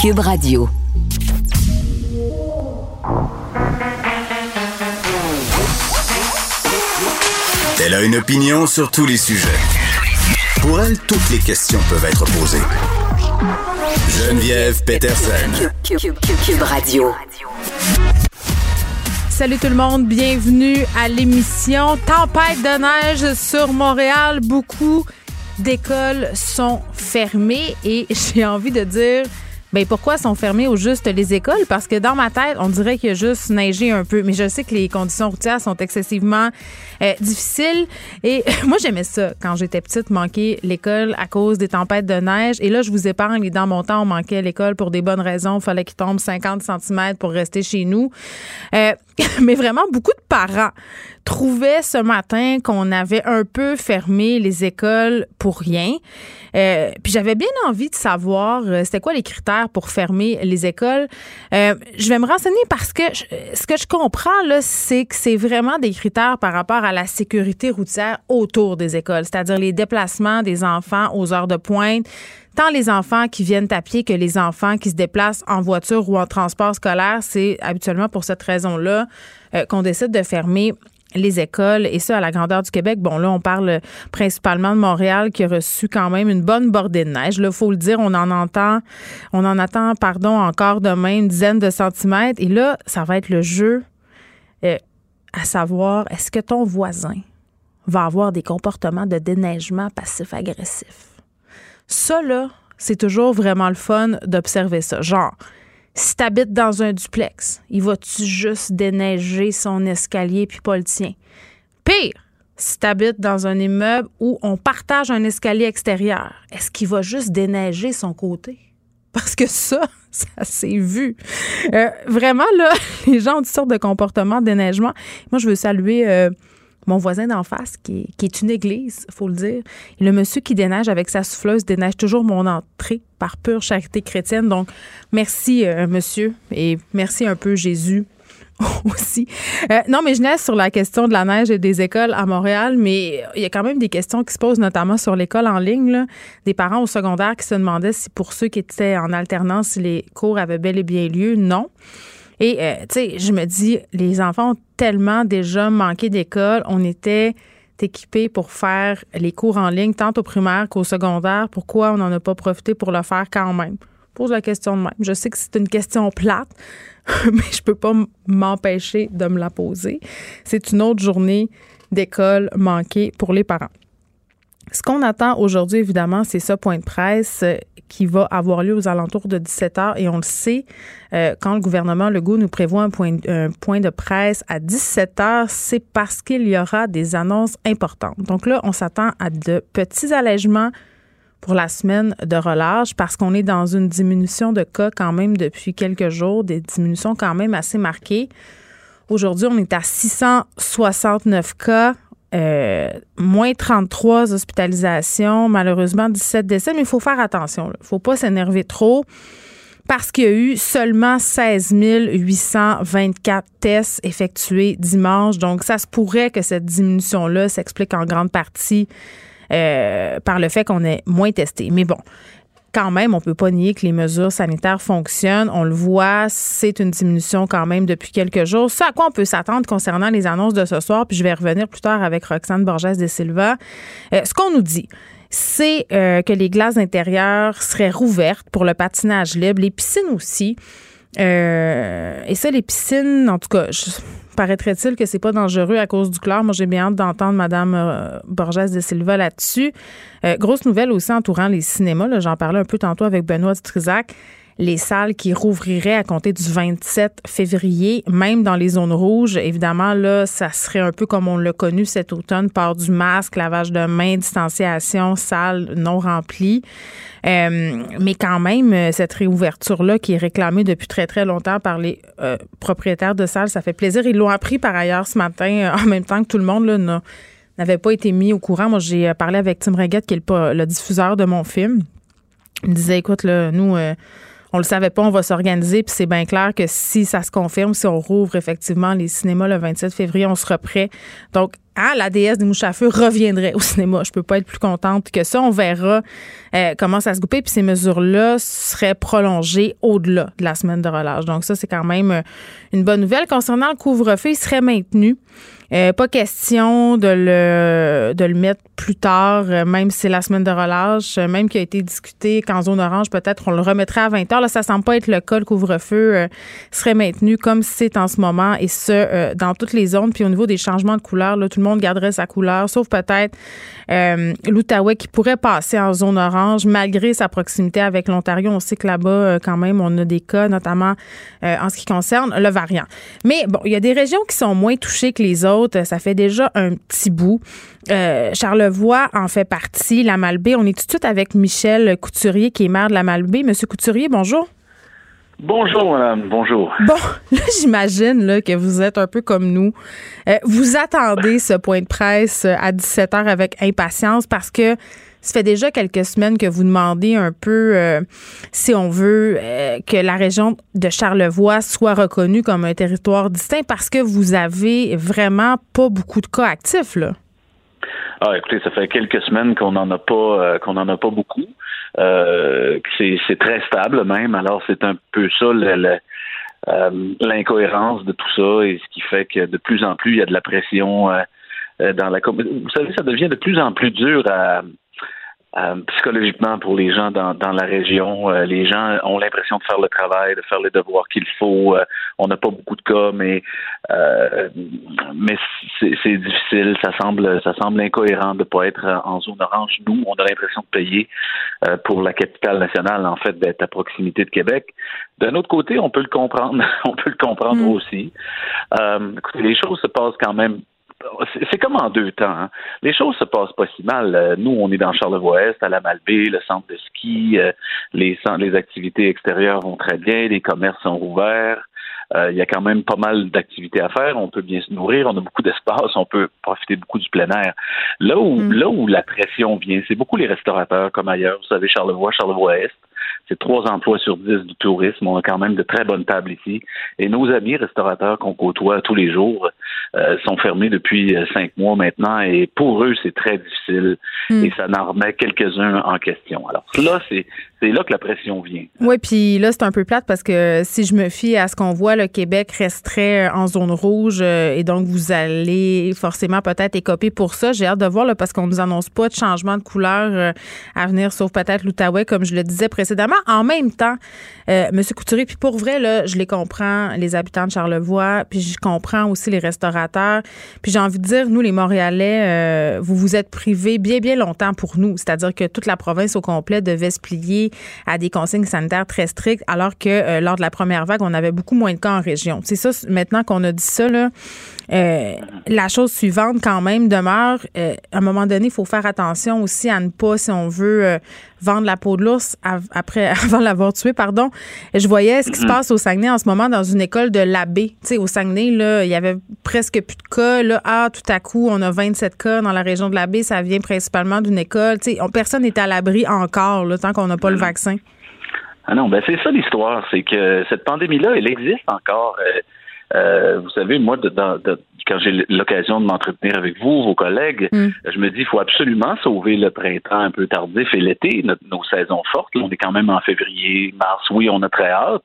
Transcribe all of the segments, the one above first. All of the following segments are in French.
Cube Radio. Elle a une opinion sur tous les sujets. Pour elle, toutes les questions peuvent être posées. Geneviève Peterson. Cube, Radio. Salut tout le monde, bienvenue à l'émission Tempête de neige sur Montréal. Beaucoup d'écoles sont fermées et j'ai envie de dire ben pourquoi sont fermées au juste les écoles? Parce que dans ma tête, on dirait qu'il y a juste neigé un peu. Mais je sais que les conditions routières sont excessivement euh, difficiles. Et moi, j'aimais ça quand j'étais petite, manquer l'école à cause des tempêtes de neige. Et là, je vous épargne. Dans mon temps, on manquait l'école pour des bonnes raisons. Il fallait qu'il tombe 50 cm pour rester chez nous. Euh, mais vraiment, beaucoup de parents trouvaient ce matin qu'on avait un peu fermé les écoles pour rien. Euh, puis j'avais bien envie de savoir euh, c'était quoi les critères pour fermer les écoles? Euh, je vais me renseigner parce que ce que je comprends là, c'est que c'est vraiment des critères par rapport à la sécurité routière autour des écoles, c'est-à-dire les déplacements des enfants aux heures de pointe tant les enfants qui viennent à pied que les enfants qui se déplacent en voiture ou en transport scolaire, c'est habituellement pour cette raison-là qu'on décide de fermer les écoles et ça à la grandeur du Québec. Bon là, on parle principalement de Montréal qui a reçu quand même une bonne bordée de neige. Là, faut le dire, on en entend, on en attend, pardon, encore demain une dizaine de centimètres. Et là, ça va être le jeu euh, à savoir est-ce que ton voisin va avoir des comportements de déneigement passif-agressif? Ça là, c'est toujours vraiment le fun d'observer ça. Genre si t'habites dans un duplex, il va-tu juste déneiger son escalier puis pas le tien? Pire, si t'habites dans un immeuble où on partage un escalier extérieur, est-ce qu'il va juste déneiger son côté? Parce que ça, ça s'est vu. Euh, vraiment, là, les gens ont toutes sortes de comportements de déneigement. Moi, je veux saluer euh, mon voisin d'en face, qui est, une église, faut le dire. le monsieur qui déneige avec sa souffleuse déneige toujours mon entrée par pure charité chrétienne. Donc, merci, euh, monsieur, et merci un peu, Jésus, aussi. Euh, non, mais je laisse sur la question de la neige et des écoles à Montréal, mais il y a quand même des questions qui se posent, notamment sur l'école en ligne. Des parents au secondaire qui se demandaient si pour ceux qui étaient en alternance, les cours avaient bel et bien lieu. Non. Et, euh, tu sais, je me dis, les enfants ont tellement déjà manqué d'école. On était équipés pour faire les cours en ligne, tant au primaire qu'au secondaire. Pourquoi on n'en a pas profité pour le faire quand même? Pose la question de même. Je sais que c'est une question plate, mais je peux pas m'empêcher de me la poser. C'est une autre journée d'école manquée pour les parents. Ce qu'on attend aujourd'hui, évidemment, c'est ce point de presse euh, qui va avoir lieu aux alentours de 17 heures. Et on le sait, euh, quand le gouvernement Legault nous prévoit un point, un point de presse à 17 heures, c'est parce qu'il y aura des annonces importantes. Donc là, on s'attend à de petits allègements pour la semaine de relâche parce qu'on est dans une diminution de cas quand même depuis quelques jours, des diminutions quand même assez marquées. Aujourd'hui, on est à 669 cas. Euh, moins 33 hospitalisations, malheureusement 17 décès, mais il faut faire attention. Il ne faut pas s'énerver trop parce qu'il y a eu seulement 16 824 tests effectués dimanche. Donc, ça se pourrait que cette diminution-là s'explique en grande partie euh, par le fait qu'on est moins testé. Mais bon, quand même, on peut pas nier que les mesures sanitaires fonctionnent. On le voit, c'est une diminution quand même depuis quelques jours. Ce à quoi on peut s'attendre concernant les annonces de ce soir, puis je vais revenir plus tard avec Roxane Borges de Silva. Euh, ce qu'on nous dit, c'est euh, que les glaces intérieures seraient rouvertes pour le patinage libre, les piscines aussi. Euh, et ça, les piscines, en tout cas, paraîtrait-il que c'est pas dangereux à cause du chlore. Moi, j'ai bien hâte d'entendre Mme euh, Borges de Silva là-dessus. Euh, grosse nouvelle aussi entourant les cinémas. J'en parlais un peu tantôt avec Benoît Trizac les salles qui rouvriraient à compter du 27 février, même dans les zones rouges. Évidemment, là, ça serait un peu comme on l'a connu cet automne, par du masque, lavage de mains, distanciation, salle non remplie. Euh, mais quand même, cette réouverture-là qui est réclamée depuis très, très longtemps par les euh, propriétaires de salles, ça fait plaisir. Ils l'ont appris par ailleurs ce matin, euh, en même temps que tout le monde n'avait pas été mis au courant. Moi, j'ai parlé avec Tim Reguette, qui est le, le diffuseur de mon film. Il me disait, écoute, là, nous on le savait pas, on va s'organiser, puis c'est bien clair que si ça se confirme, si on rouvre effectivement les cinémas le 27 février, on sera prêt. Donc, ah, la déesse des mouches à feu reviendrait au cinéma. Je peux pas être plus contente que ça. On verra euh, comment ça se goupille. Puis ces mesures-là seraient prolongées au-delà de la semaine de relâche. Donc ça, c'est quand même euh, une bonne nouvelle. Concernant le couvre-feu, il serait maintenu. Euh, pas question de le, de le mettre plus tard, euh, même si c'est la semaine de relâche, euh, même qui a été discuté qu'en zone orange, peut-être on le remettrait à 20 heures. Là, ça semble pas être le cas. Le couvre-feu serait maintenu comme c'est en ce moment et ce, dans toutes les zones. Puis au niveau des changements de couleur, là, tout le monde garderait sa couleur, sauf peut-être l'Outaouais qui pourrait passer en zone orange malgré sa proximité avec l'Ontario. On sait que là-bas, quand même, on a des cas, notamment en ce qui concerne le variant. Mais bon, il y a des régions qui sont moins touchées que les autres. Ça fait déjà un petit bout. Euh, Charlevoix en fait partie, la Malbaie. On est tout de suite avec Michel Couturier, qui est maire de la Malbaie. Monsieur Couturier, bonjour. Bonjour, madame. Bonjour. Bon, là, j'imagine que vous êtes un peu comme nous. Euh, vous attendez ce point de presse à 17 h avec impatience parce que ça fait déjà quelques semaines que vous demandez un peu euh, si on veut euh, que la région de Charlevoix soit reconnue comme un territoire distinct parce que vous avez vraiment pas beaucoup de cas actifs là. Ah, écoutez, ça fait quelques semaines qu'on n'en a pas euh, qu'on en a pas beaucoup. C'est très stable même. Alors c'est un peu ça l'incohérence de tout ça et ce qui fait que de plus en plus il y a de la pression dans la. Vous savez, ça devient de plus en plus dur à euh, psychologiquement pour les gens dans, dans la région. Euh, les gens ont l'impression de faire le travail, de faire les devoirs qu'il faut. Euh, on n'a pas beaucoup de cas, mais mais c'est difficile. Ça semble ça semble incohérent de pas être en zone orange. Nous, on a l'impression de payer pour la capitale nationale, en fait, d'être à proximité de Québec. D'un autre côté, on peut le comprendre. on peut le comprendre mm. aussi. écoutez, les choses se passent quand même c'est comme en deux temps. Hein. Les choses se passent pas si mal. Euh, nous, on est dans Charlevoix-Est, à la Malbaie, le centre de ski, euh, les, les activités extérieures vont très bien, les commerces sont ouverts. Euh, il y a quand même pas mal d'activités à faire. On peut bien se nourrir, on a beaucoup d'espace, on peut profiter beaucoup du plein air. Là où, mm. là où la pression vient, c'est beaucoup les restaurateurs comme ailleurs. Vous savez, Charlevoix, Charlevoix-Est, c'est trois emplois sur dix du tourisme. On a quand même de très bonnes tables ici. Et nos amis restaurateurs qu'on côtoie tous les jours euh, sont fermés depuis euh, cinq mois maintenant. Et pour eux, c'est très difficile. Hmm. Et ça en remet quelques-uns en question. Alors là, c'est c'est là que la pression vient. Oui, puis là, c'est un peu plate parce que si je me fie à ce qu'on voit, le Québec resterait en zone rouge euh, et donc vous allez forcément peut-être écoper pour ça. J'ai hâte de voir là, parce qu'on nous annonce pas de changement de couleur à venir, sauf peut-être l'Outaouais, comme je le disais précédemment. En même temps, euh, M. Couturier, puis pour vrai, là, je les comprends, les habitants de Charlevoix, puis je comprends aussi les restaurateurs. Puis j'ai envie de dire, nous, les Montréalais, euh, vous vous êtes privés bien, bien longtemps pour nous. C'est-à-dire que toute la province au complet devait se plier à des consignes sanitaires très strictes, alors que euh, lors de la première vague, on avait beaucoup moins de cas en région. C'est ça, maintenant qu'on a dit ça, là, euh, la chose suivante, quand même, demeure, euh, à un moment donné, il faut faire attention aussi à ne pas, si on veut, vendre la peau de l'ours après, avant l'avoir tué, pardon. Je voyais ce qui se passe au Saguenay en ce moment dans une école de l'abbé. Tu sais, au Saguenay, là, il y avait presque plus de cas. Là, ah, tout à coup, on a 27 cas dans la région de l'abbé. Ça vient principalement d'une école. Tu sais, personne n'est à l'abri encore, là, tant qu'on n'a pas le vaccin. Ah non, ben c'est ça l'histoire. C'est que cette pandémie-là, elle existe encore. Euh, vous savez, moi, de, quand j'ai l'occasion de m'entretenir avec vous, vos collègues, mm. je me dis, il faut absolument sauver le printemps un peu tardif et l'été, nos saisons fortes. on est quand même en février, mars. Oui, on a très hâte.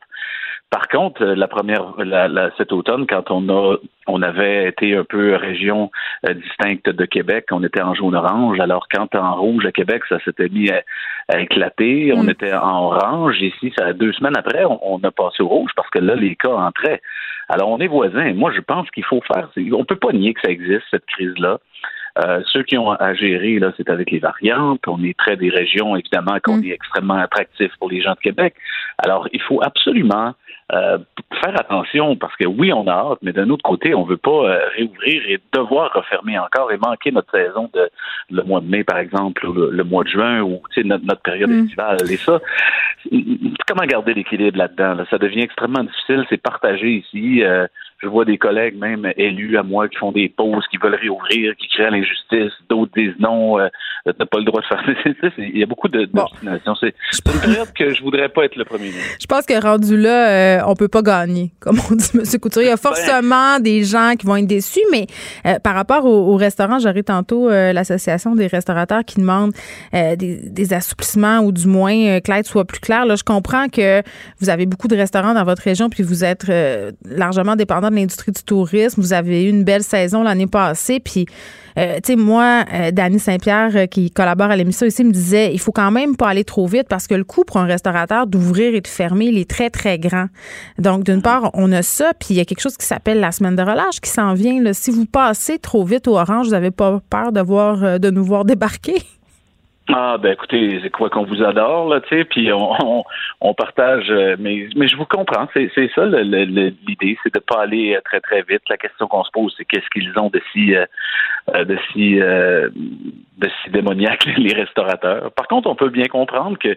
Par contre, euh, la première, la, cet automne, quand on a, on avait été un peu région euh, distincte de Québec, on était en jaune orange. Alors quand en rouge à Québec, ça s'était mis à, éclater. On mm. était en orange. Ici, ça deux semaines après, on, a passé au rouge parce que là, les cas entraient. Alors on est voisins. Moi, je pense qu'il faut faire. On peut pas nier que ça existe cette crise-là. Euh, ceux qui ont à gérer, là, c'est avec les variantes. On est très des régions, évidemment, qu'on mm. est extrêmement attractif pour les gens de Québec. Alors, il faut absolument euh, faire attention parce que oui, on a hâte, mais d'un autre côté, on veut pas euh, réouvrir et devoir refermer encore et manquer notre saison de le mois de mai, par exemple, ou le, mois de juin, ou notre, notre période mm. estivale. Et ça, comment garder l'équilibre là-dedans? Ça devient extrêmement difficile. C'est partagé ici. Euh, je vois des collègues même élus à moi qui font des pauses, qui veulent réouvrir, qui créent l'injustice, d'autres disent non, euh, t'as pas le droit de faire ça. Il y a beaucoup de bon. C'est une période que je voudrais pas être le premier ministre. Je pense que rendu là, euh, on peut pas gagner, comme on dit, M. Couturier. Il y a ben, forcément des gens qui vont être déçus, mais euh, par rapport au, restaurant, j'aurais tantôt euh, l'Association des restaurateurs qui demande des, des, assouplissements ou du moins que l'aide soit plus claire. Là, je comprends que vous avez beaucoup de restaurants dans votre région puis vous êtes largement dépendant de l'industrie du tourisme. Vous avez eu une belle saison l'année passée, puis euh, tu sais, moi, euh, Dany Saint-Pierre, euh, qui collabore à l'émission ici, me disait, il faut quand même pas aller trop vite parce que le coût pour un restaurateur d'ouvrir et de fermer, il est très, très grand. Donc, d'une part, on a ça, puis il y a quelque chose qui s'appelle la semaine de relâche qui s'en vient. Là. Si vous passez trop vite au orange, vous n'avez pas peur de voir de nous voir débarquer? Ah ben écoutez, c'est quoi qu'on vous adore là, tu sais, puis on, on, partage, euh, mais mais je vous comprends, c'est c'est ça l'idée, c'est de pas aller très très vite. La question qu'on se pose, c'est qu'est-ce qu'ils ont de si euh, euh, de si de si démoniaque les restaurateurs? Par contre, on peut bien comprendre que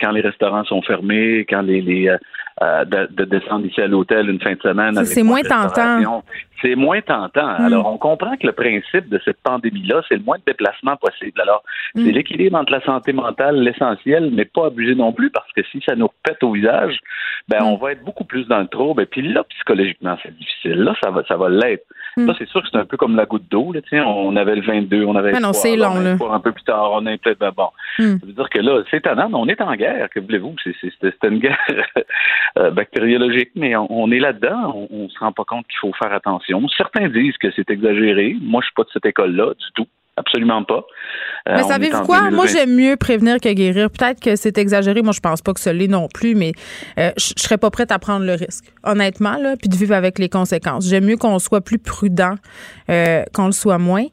quand les restaurants sont fermés, quand les, les de, de, descendre ici à l'hôtel une fin de semaine, c'est moins tentant c'est moins tentant. Hmm. Alors, on comprend que le principe de cette pandémie-là, c'est le moins de déplacements possible. Alors, c'est hmm. l'équilibre entre la santé mentale, l'essentiel, mais pas abuser non plus, parce que si ça nous pète au visage, ben, on hmm. va être beaucoup plus dans le trouble. Et puis là, psychologiquement, c'est difficile. Là, ça va, ça va l'être. Là, c'est sûr que c'est un peu comme la goutte d'eau. On avait le 22, on avait le non, c'est long, là. Un peu plus tard, on est peut-être, ben, bon. Ça veut dire que là, c'est étonnant, mais on est en guerre. Que voulez-vous? C'est une guerre euh, bactériologique, mais on, est là-dedans. On, on se rend pas compte qu'il faut faire attention. Certains disent que c'est exagéré. Moi, je suis pas de cette école-là du tout. Absolument pas. Euh, mais savez-vous quoi? Moi, j'aime mieux prévenir que guérir. Peut-être que c'est exagéré. Moi, je pense pas que ce l'est non plus, mais euh, je serais pas prête à prendre le risque, honnêtement, là, puis de vivre avec les conséquences. J'aime mieux qu'on soit plus prudent euh, qu'on le soit moins.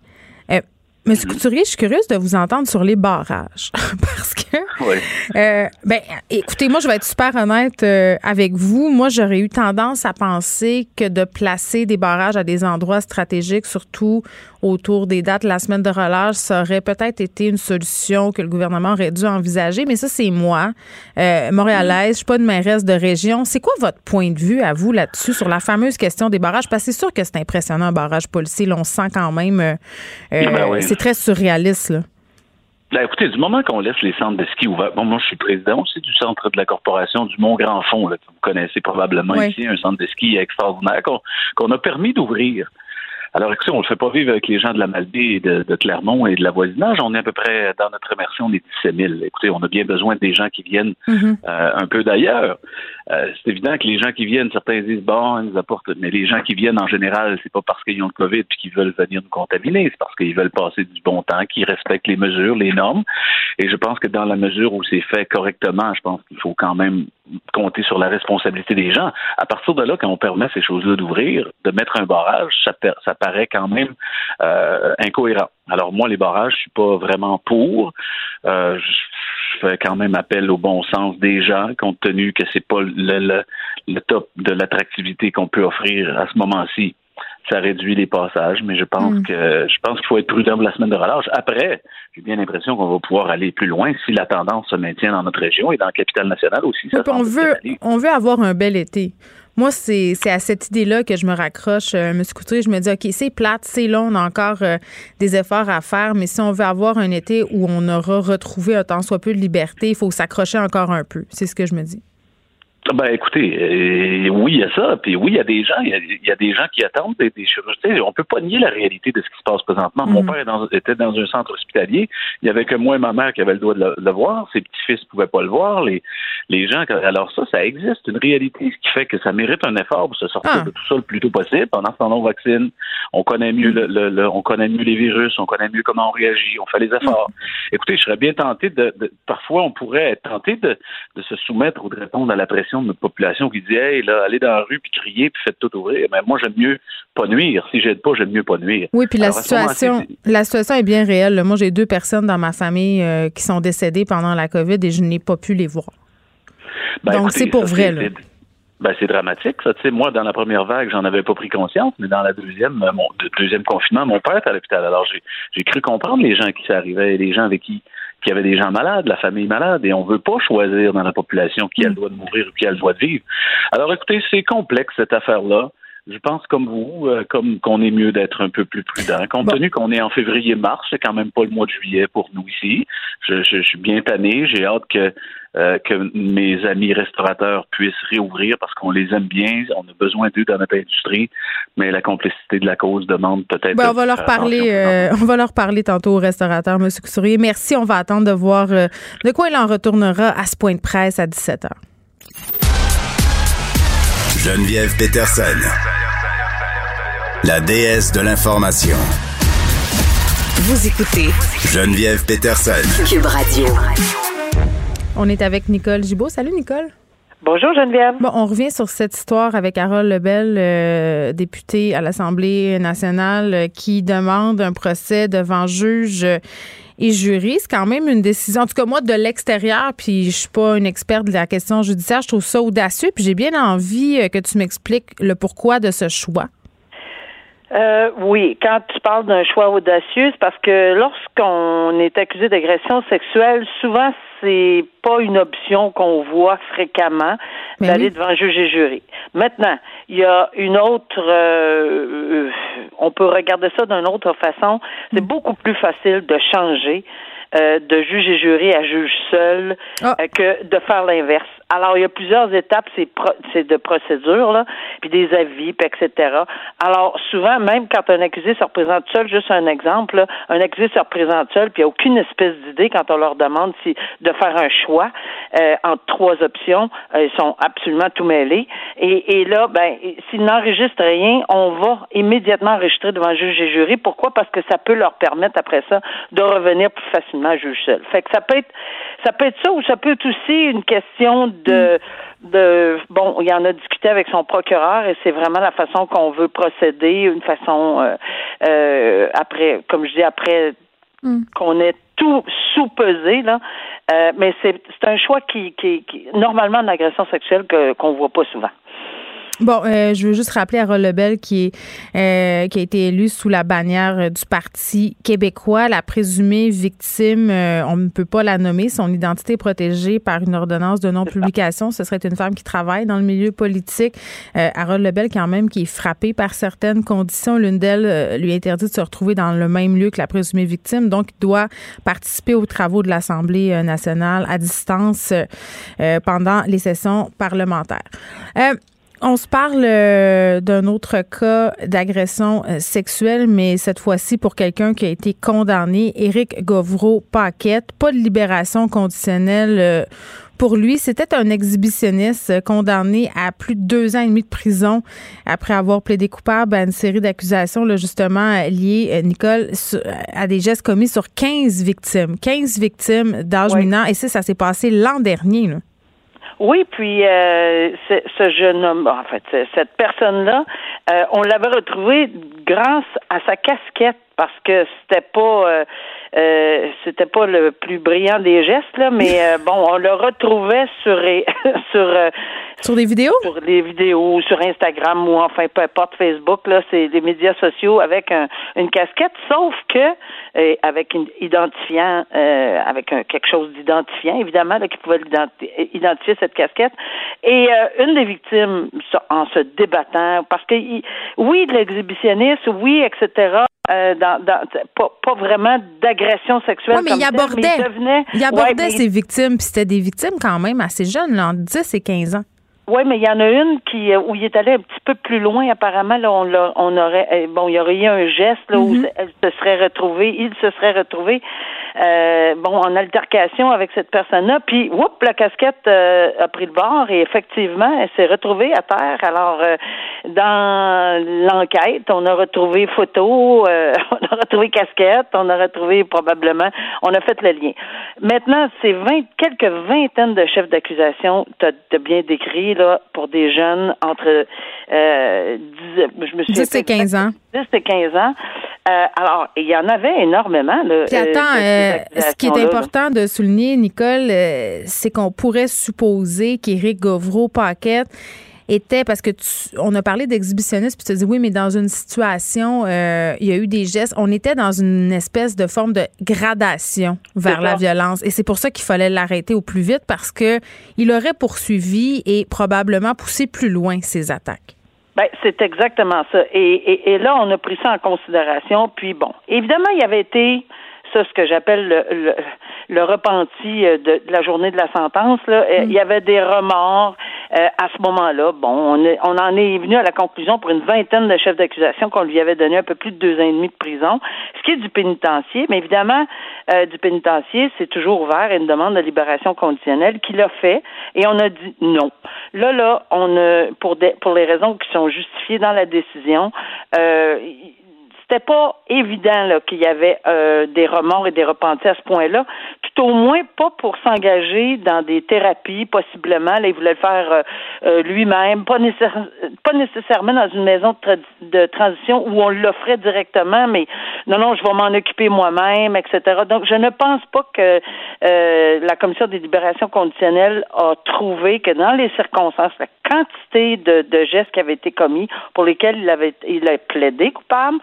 Monsieur Couturier, je suis curieuse de vous entendre sur les barrages. Parce que. Oui. Euh, ben, écoutez, moi, je vais être super honnête euh, avec vous. Moi, j'aurais eu tendance à penser que de placer des barrages à des endroits stratégiques, surtout autour des dates la semaine de relâche, ça aurait peut-être été une solution que le gouvernement aurait dû envisager. Mais ça, c'est moi, euh, montréalaise. Je suis pas une mairesse de région. C'est quoi votre point de vue à vous là-dessus sur la fameuse question des barrages? Parce que c'est sûr que c'est impressionnant, un barrage policier. on sent quand même. Euh, ben très surréaliste, là. Ben, écoutez, du moment qu'on laisse les centres de ski ouverts, bon, moi je suis président aussi du centre de la corporation du Mont Grand Fond, que vous connaissez probablement ici, un centre de ski extraordinaire qu'on a permis d'ouvrir. Alors, écoutez, on ne le fait pas vivre avec les gens de la Malbaie et de, Clermont et de la voisinage. On est à peu près, dans notre immersion, on est 17 000. Écoutez, on a bien besoin des gens qui viennent mm-hmm. euh, un peu d'ailleurs. Euh, c'est évident que les gens qui viennent, certains disent bon, ils nous apportent, mais les gens qui viennent en général, c'est pas parce qu'ils ont le COVID puis qu'ils veulent venir nous contaminer, c'est parce qu'ils veulent passer du bon temps, qu'ils respectent les mesures, les normes. Et je pense que dans la mesure où c'est fait correctement, je pense qu'il faut quand même compter sur la responsabilité des gens. À partir de là, quand on permet ces choses-là d'ouvrir, de mettre un barrage, ça, ça paraît quand même euh, incohérent. Alors moi, les barrages, je suis pas vraiment pour. Euh, je fais quand même appel au bon sens des gens, compte tenu que c'est pas le, le, top de l'attractivité qu'on peut offrir à ce moment-ci ça réduit les passages, mais je pense hmm. que je pense qu'il faut être prudent pour la semaine de relâche. Après, j'ai bien l'impression qu'on va pouvoir aller plus loin si la tendance se maintient dans notre région et dans la capitale nationale aussi. Ça on veut on veut avoir un bel été. Moi, c'est à cette idée-là que je me raccroche, euh, M. Couturier. Je me dis, OK, c'est plate, c'est long, on a encore euh, des efforts à faire, mais si on veut avoir un été où on aura retrouvé un soit peu de liberté, il faut s'accrocher encore un peu. C'est ce que je me dis. Ben écoutez, euh, oui, il y a ça, puis oui, il y a des gens, il y a, des gens qui attendent des, des chirurgiens. On peut pas nier la réalité de ce qui se passe présentement. Mon mhm. père était dans un centre hospitalier. Il y avait que moi et ma mère qui avaient le droit de le, voir. Ses petits-fils pouvaient pas le voir. Les, les gens, alors ça, ça existe, une réalité, ce qui fait que ça mérite un effort pour se sortir ah. de tout ça le plus tôt possible. Pendant ce temps-là, on vaccine, on connaît mieux mhm. le, on connaît mieux les virus, on connaît mieux comment on réagit, on fait les efforts. Mhm. Écoutez, je serais bien tenté de, de, parfois on pourrait être tenté de, de se soumettre ou de répondre à la pression de notre population qui dit Hey, là, allez dans la rue puis crier puis faites tout ouvrir. Mais moi, j'aime mieux pas nuire. Si j'aide pas, j'aime mieux pas nuire. Oui, puis la situation, la situation est bien réelle. Moi, j'ai deux personnes dans ma famille euh, qui sont décédées pendant la COVID et je n'ai pas pu les voir. Ben, Donc, c'est pour vrai, là. Ben, c'est dramatique, ça. Tu sais, moi, dans la première vague, j'en avais pas pris conscience, mais dans la deuxième, euh, mon deuxième confinement, mon père était à l'hôpital. Alors, j'ai cru comprendre les gens qui s'arrivaient, les gens avec qui qu'il y avait des gens malades, la famille malade, et on ne veut pas choisir dans la population qui a le droit de mourir ou qui a le droit de vivre. Alors écoutez, c'est complexe cette affaire-là. Je pense comme vous, euh, comme qu'on est mieux d'être un peu plus prudent. Compte tenu qu'on est en février-mars, c'est quand même pas le mois de juillet pour nous ici. Je, je, suis bien tanné. J'ai hâte que euh, que mes amis restaurateurs puissent réouvrir parce qu'on les aime bien. On a besoin d'eux dans notre industrie, mais la complicité de la cause demande peut-être. Ben, on va leur parler. Euh, on va leur parler tantôt aux restaurateurs, M. Coussourier. Merci. On va attendre de voir de quoi il en retournera à ce point de presse à 17 h. Geneviève Peterson, la déesse de l'information. Vous écoutez Geneviève Peterson, Cube Radio. On est avec Nicole Gibault. Salut Nicole. Bonjour Geneviève. Bon, on revient sur cette histoire avec Harold Lebel, euh, député à l'Assemblée nationale, euh, qui demande un procès devant juge et jury. C'est quand même une décision. En tout cas, moi, de l'extérieur, puis je suis pas une experte de la question judiciaire, je trouve ça audacieux. Puis j'ai bien envie euh, que tu m'expliques le pourquoi de ce choix. Euh, oui, quand tu parles d'un choix audacieux, c'est parce que lorsqu'on est accusé d'agression sexuelle, souvent c'est pas une option qu'on voit fréquemment d'aller devant juge et jury. Maintenant, il y a une autre, euh, on peut regarder ça d'une autre façon. C'est mm. beaucoup plus facile de changer euh, de juge et jury à juge seul ah. euh, que de faire l'inverse. Alors, il y a plusieurs étapes, c'est, c'est de procédure, là, puis des avis, puis etc. Alors, souvent, même quand un accusé se représente seul, juste un exemple, un accusé se représente seul, puis il n'y a aucune espèce d'idée quand on leur demande si de faire un choix euh, entre trois options, euh, ils sont absolument tout mêlés. Et, et là, ben, s'ils n'enregistrent rien, on va immédiatement enregistrer devant le juge et jury. Pourquoi? Parce que ça peut leur permettre après ça de revenir plus facilement à juge seul. Fait que ça peut être ça peut être ça ou ça peut être aussi une question de de bon, il en a discuté avec son procureur et c'est vraiment la façon qu'on veut procéder, une façon euh, euh, après, comme je dis après hmm. qu'on ait tout sous-pesé là, euh, mais c'est un choix qui, qui, qui normalement une agression sexuelle que qu'on voit pas souvent. Bon, euh, je veux juste rappeler à Lebel qui, est, euh, qui a été élu sous la bannière euh, du Parti québécois. La présumée victime, on ne peut pas la nommer. Son identité est protégée par une ordonnance de non-publication. Ce serait une femme qui travaille dans le milieu politique. Harold Lebel, quand même, qui est frappé par certaines conditions. L'une d'elles lui interdit de se retrouver dans le même lieu que la présumée victime. Donc, il doit participer aux travaux de l'Assemblée nationale à distance pendant les sessions parlementaires. On se parle euh, d'un autre cas d'agression euh, sexuelle, mais cette fois-ci pour quelqu'un qui a été condamné, Éric Govreau-Paquette. Pas de libération conditionnelle euh, pour lui. C'était un exhibitionniste condamné à plus de deux ans et demi de prison après avoir plaidé coupable à une série d'accusations, justement, liées, Nicole, à des gestes commis sur 15 victimes. 15 victimes d'âge mineur. Et ça, ça s'est passé l'an dernier. Là. Oui, puis euh, ce jeune homme, en fait, cette personne-là, euh, on l'avait retrouvé grâce à sa casquette parce que c'était pas euh, euh, c'était pas le plus brillant des gestes là, mais euh, bon, on le retrouvait sur sur sur des vidéos, sur des vidéos, sur Instagram ou enfin peu importe Facebook là, c'est des médias sociaux avec un, une casquette, sauf que avec une identifiant, avec un, quelque chose d'identifiant évidemment là, qui pouvait identifier cette casquette. Et une des victimes en se débattant parce que oui de l'exhibitionniste, oui etc. dans, dans pas, pas vraiment d'agression sexuelle. Oui, mais il abordait, il, abordait ses victimes, puis c'était des victimes quand même assez jeunes, là, entre 10 et 15 ans. Oui, mais il y en a une qui où il est allé un petit peu plus loin. Apparemment, là, on, on aurait eh, bon, il y aurait eu un geste là, où mm-hmm. elle se serait retrouvée, il se serait retrouvé euh, bon en altercation avec cette personne-là. Puis, oups, la casquette euh, a pris le bord et effectivement, elle s'est retrouvée à terre. Alors, euh, dans l'enquête, on a retrouvé photo, on a retrouvé casquette, on a retrouvé probablement, on a fait le lien. Maintenant, c'est vingt quelques vingtaines de chefs d'accusation. Tu as bien décrit pour des jeunes entre euh, 10, je me suis 10 et 15 ans. 10 et 15 ans. Euh, alors, il y en avait énormément. Là, Puis attends, euh, ce qui est important de souligner, Nicole, euh, c'est qu'on pourrait supposer qu'Éric Govreau-Paquette était parce que on a parlé d'exhibitionniste puis tu as dit oui mais dans une situation euh, il y a eu des gestes on était dans une espèce de forme de gradation vers la violence et c'est pour ça qu'il fallait l'arrêter au plus vite parce que il aurait poursuivi et probablement poussé plus loin ses attaques. Ben, c'est exactement ça. Et, et, là, on a pris ça en considération. Puis bon, évidemment, il avait été ça, ce que j'appelle le, le, repenti euh, de, la journée de la sentence. Là. Euh, mm. Il y avait des remords euh, à ce moment-là. Bon, on, on en est venu à la conclusion pour une vingtaine de chefs d'accusation qu'on lui avait donné un peu plus de deux ans et demi de prison. Ce qui est du pénitencier, mais évidemment, du pénitencier, c'est toujours ouvert à une demande de libération conditionnelle qu'il a fait et on a dit non. Là, là, on a, pour, des, pour les raisons qui sont justifiées dans la décision, euh, c'était pas évident qu'il y avait euh, des remords et des repentis à ce point-là, tout au moins pas pour s'engager dans des thérapies, possiblement. Là, il voulait le faire euh, euh, lui-même, pas, pas nécessairement dans une maison de, de transition où on l'offrait directement, mais non, non, je vais m'en occuper moi-même, etc. Donc, je ne pense pas que la Commission des libérations conditionnelles a trouvé que dans les circonstances, quantité de, de gestes qui avaient été commis pour lesquels il avait il a plaidé coupable,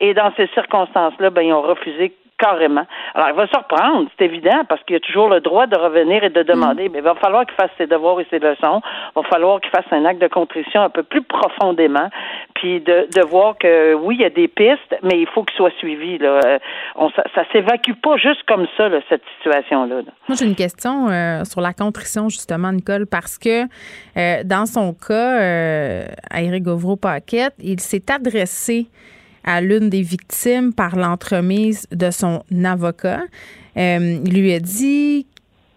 et dans ces circonstances-là, ben, ils ont refusé carrément. Alors, il va se reprendre, c'est évident, parce qu'il a toujours le droit de revenir et de demander. Mm. Mais il va falloir qu'il fasse ses devoirs et ses leçons. Il va falloir qu'il fasse un acte de contrition un peu plus profondément, puis de, de voir que oui, il y a des pistes, mais il faut qu'il soit suivi. Là. Euh, on, ça, ça s'évacue pas juste comme ça, là, cette situation-là. Moi, j'ai une question euh, sur la contrition, justement, Nicole, parce que euh, dans son cas, à Éric Gauvreau-Paquette, il s'est adressé à l'une des victimes par l'entremise de son avocat. Euh, il lui a dit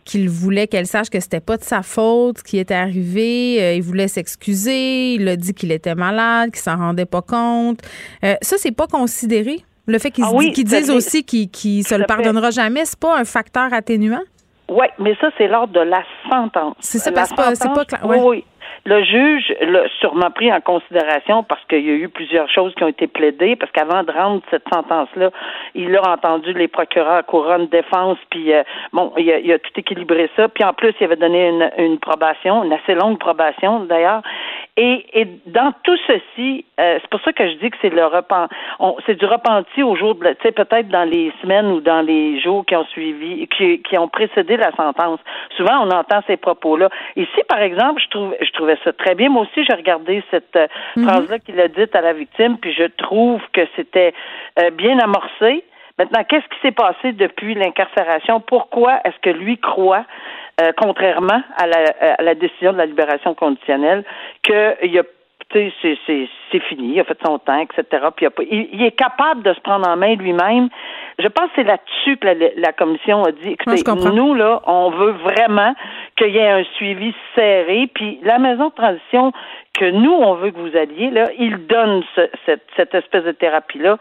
qu'il voulait qu'elle sache que c'était pas de sa faute ce qui était arrivé. Euh, il voulait s'excuser. Il a dit qu'il était malade, qu'il s'en rendait pas compte. Euh, ça, c'est pas considéré? Le fait qu'ils ah disent aussi qu'il ne se le pardonnera jamais, c'est pas un facteur atténuant? Oui, mais ça, c'est l'ordre de la sentence. C'est ça, parce que c'est pas clair. Oui, le juge l'a sûrement pris en considération parce qu'il y a eu plusieurs choses qui ont été plaidées, parce qu'avant de rendre cette sentence-là, il a entendu les procureurs à couronne défense, puis euh, bon, il a, il a, tout équilibré ça. Puis en plus, il avait donné une, une probation, une assez longue probation d'ailleurs. Et, et dans tout ceci, euh, c'est pour ça que je dis que c'est le repent, c'est du repenti au jour de, tu sais, peut-être dans les semaines ou dans les jours qui ont suivi, qui, qui ont précédé la sentence. Souvent, on entend ces propos-là. Ici, par exemple, je trouve, je trouvais ça très bien. Moi aussi, j'ai regardé cette euh, mhm. phrase-là qu'il a dite à la victime, puis je trouve que c'était euh, bien amorcé. Maintenant, qu'est-ce qui s'est passé depuis l'incarcération? Pourquoi est-ce que lui croit, euh, contrairement à la, à la, décision de la libération conditionnelle, qu'il a c'est fini, il a fait son temps, etc. Puis il, est capable de se prendre en main lui-même. Je pense que c'est là-dessus que la, commission a dit, écoutez, nous, là, on veut vraiment qu'il y ait un suivi serré. Puis la maison de transition que nous, on veut que vous alliez, là, il donne cette, espèce de thérapie-là.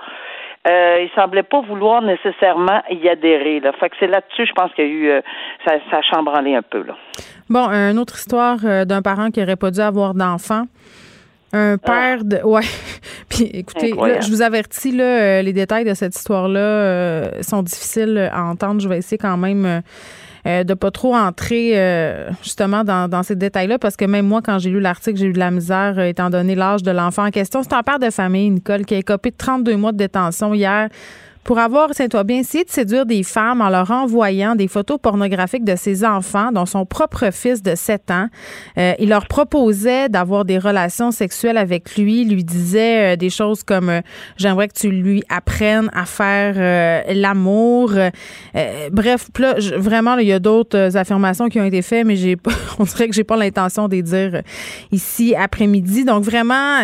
Euh, il semblait pas vouloir nécessairement y adhérer. Là. Fait que c'est là-dessus, je pense qu'il y a eu euh, ça, ça a chambranlé un peu. Là. Bon, une autre histoire euh, d'un parent qui n'aurait pas dû avoir d'enfant. Un ah. père de. Ouais. Puis écoutez, je vous avertis, là, euh, les détails de cette histoire-là euh, sont difficiles à entendre. Je vais essayer quand même. Euh, de pas trop entrer justement dans, ces détails-là parce que même moi, quand j'ai lu l'article, j'ai eu de la misère étant donné l'âge de l'enfant en question. C'est un père de famille, Nicole, qui a écopé de 32 mois de détention hier pour avoir, tiens-toi bien, essayé de séduire des femmes en leur envoyant des photos pornographiques de ses enfants, dont son propre fils de 7 ans. Euh, il leur proposait d'avoir des relations sexuelles avec lui, lui disait euh, des choses comme euh, j'aimerais que tu lui apprennes à faire l'amour. bref, là, vraiment, il y a d'autres affirmations qui ont été faites, mais j'ai on dirait que j'ai pas l'intention de les dire ici après-midi. Donc vraiment,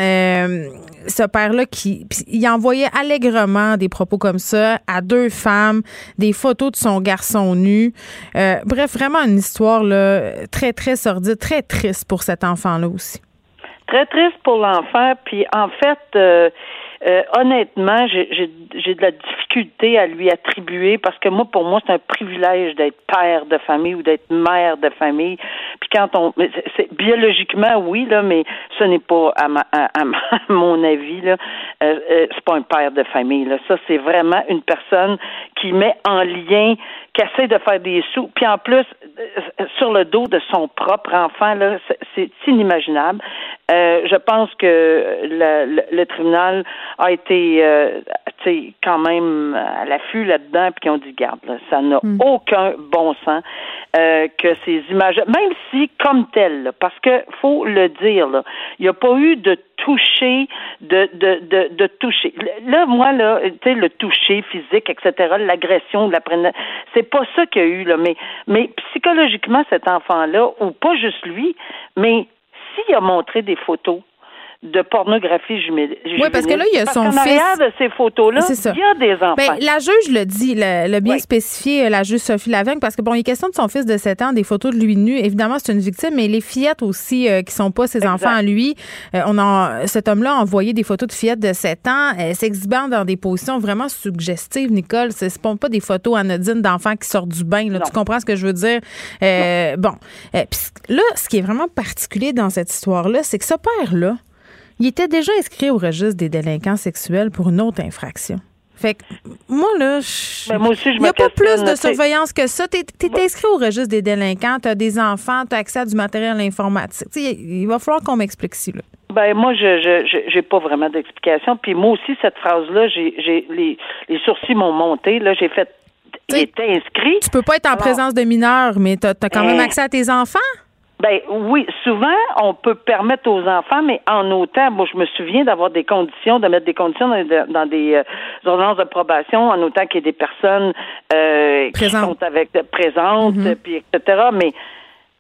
ce père-là qui il envoyait allègrement des propos comme ça à deux femmes, des photos de son garçon nu. Euh, bref, vraiment une histoire là, très, très sordide, très triste pour cet enfant-là aussi. Très triste pour l'enfant. Puis en fait, euh, euh, honnêtement, j'ai de la difficulté à lui attribuer parce que moi, pour moi, c'est un privilège d'être père de famille ou d'être mère de famille. Puis quand on, c'est biologiquement oui là, mais ce n'est pas à, ma, à, mon avis là, euh, euh, c'est pas un père de famille là. Ça c'est vraiment une personne qui met en lien, qui essaie de faire des sous. Puis en plus, sur le dos de son propre enfant là, c'est inimaginable. Euh, je pense que le, le, tribunal a été euh, quand même à l'affût là-dedans, puis qu'ils ont dit garde, là, ça n'a hmm. aucun bon sens euh, que ces images, même si comme telles, parce que faut le dire, il n'y a pas eu de toucher, de, de, de, de toucher. Là, moi, là, tu sais, le toucher physique, etc., l'agression, la c'est pas ça qu'il y a eu, là. Mais, mais psychologiquement, cet enfant-là, ou pas juste lui, mais s'il a montré des photos, de pornographie juvénile. Oui, parce que là, il y a son fils. de ces photos-là, il y a des enfants. Ben, la juge le dit, le, bien spécifié, la juge Sophie Lavigne, parce que bon, il est question de son fils de 7 ans, des photos de lui nu. Évidemment, c'est une victime, mais les fillettes aussi, euh, qui sont pas ses enfants à lui. Euh, on a, cet homme-là a envoyé des photos de fillettes de 7 ans, euh, s'exhibant dans des positions vraiment suggestives, Nicole. Ce sont pas des photos anodines d'enfants qui sortent du bain. Tu comprends ce que je veux dire? bon. là, ce qui est vraiment particulier dans cette histoire-là, c'est que ce père-là, il était déjà inscrit au registre des délinquants sexuels pour une autre infraction. Fait que moi, là, ben, il n'y a pas plus de surveillance que ça. Tu es, inscrit au registre des délinquants, tu as des enfants, tu as accès à du matériel informatique. il va falloir qu'on m'explique. Là. Ben moi, je j'ai pas vraiment d'explication. Puis moi aussi, cette phrase-là, j'ai les, les sourcils m'ont monté. Là, j'ai fait. Il était inscrit. Tu peux pas être en présence de mineurs, mais tu as, quand même accès à tes enfants? Ben oui, souvent on peut permettre aux enfants, mais en autant, moi je me souviens d'avoir des conditions, de mettre des conditions dans, des euh, ordonnances de probation, en autant qu'il y ait des personnes euh, qui sont avec présentes, mm-hmm. puis etc. Mais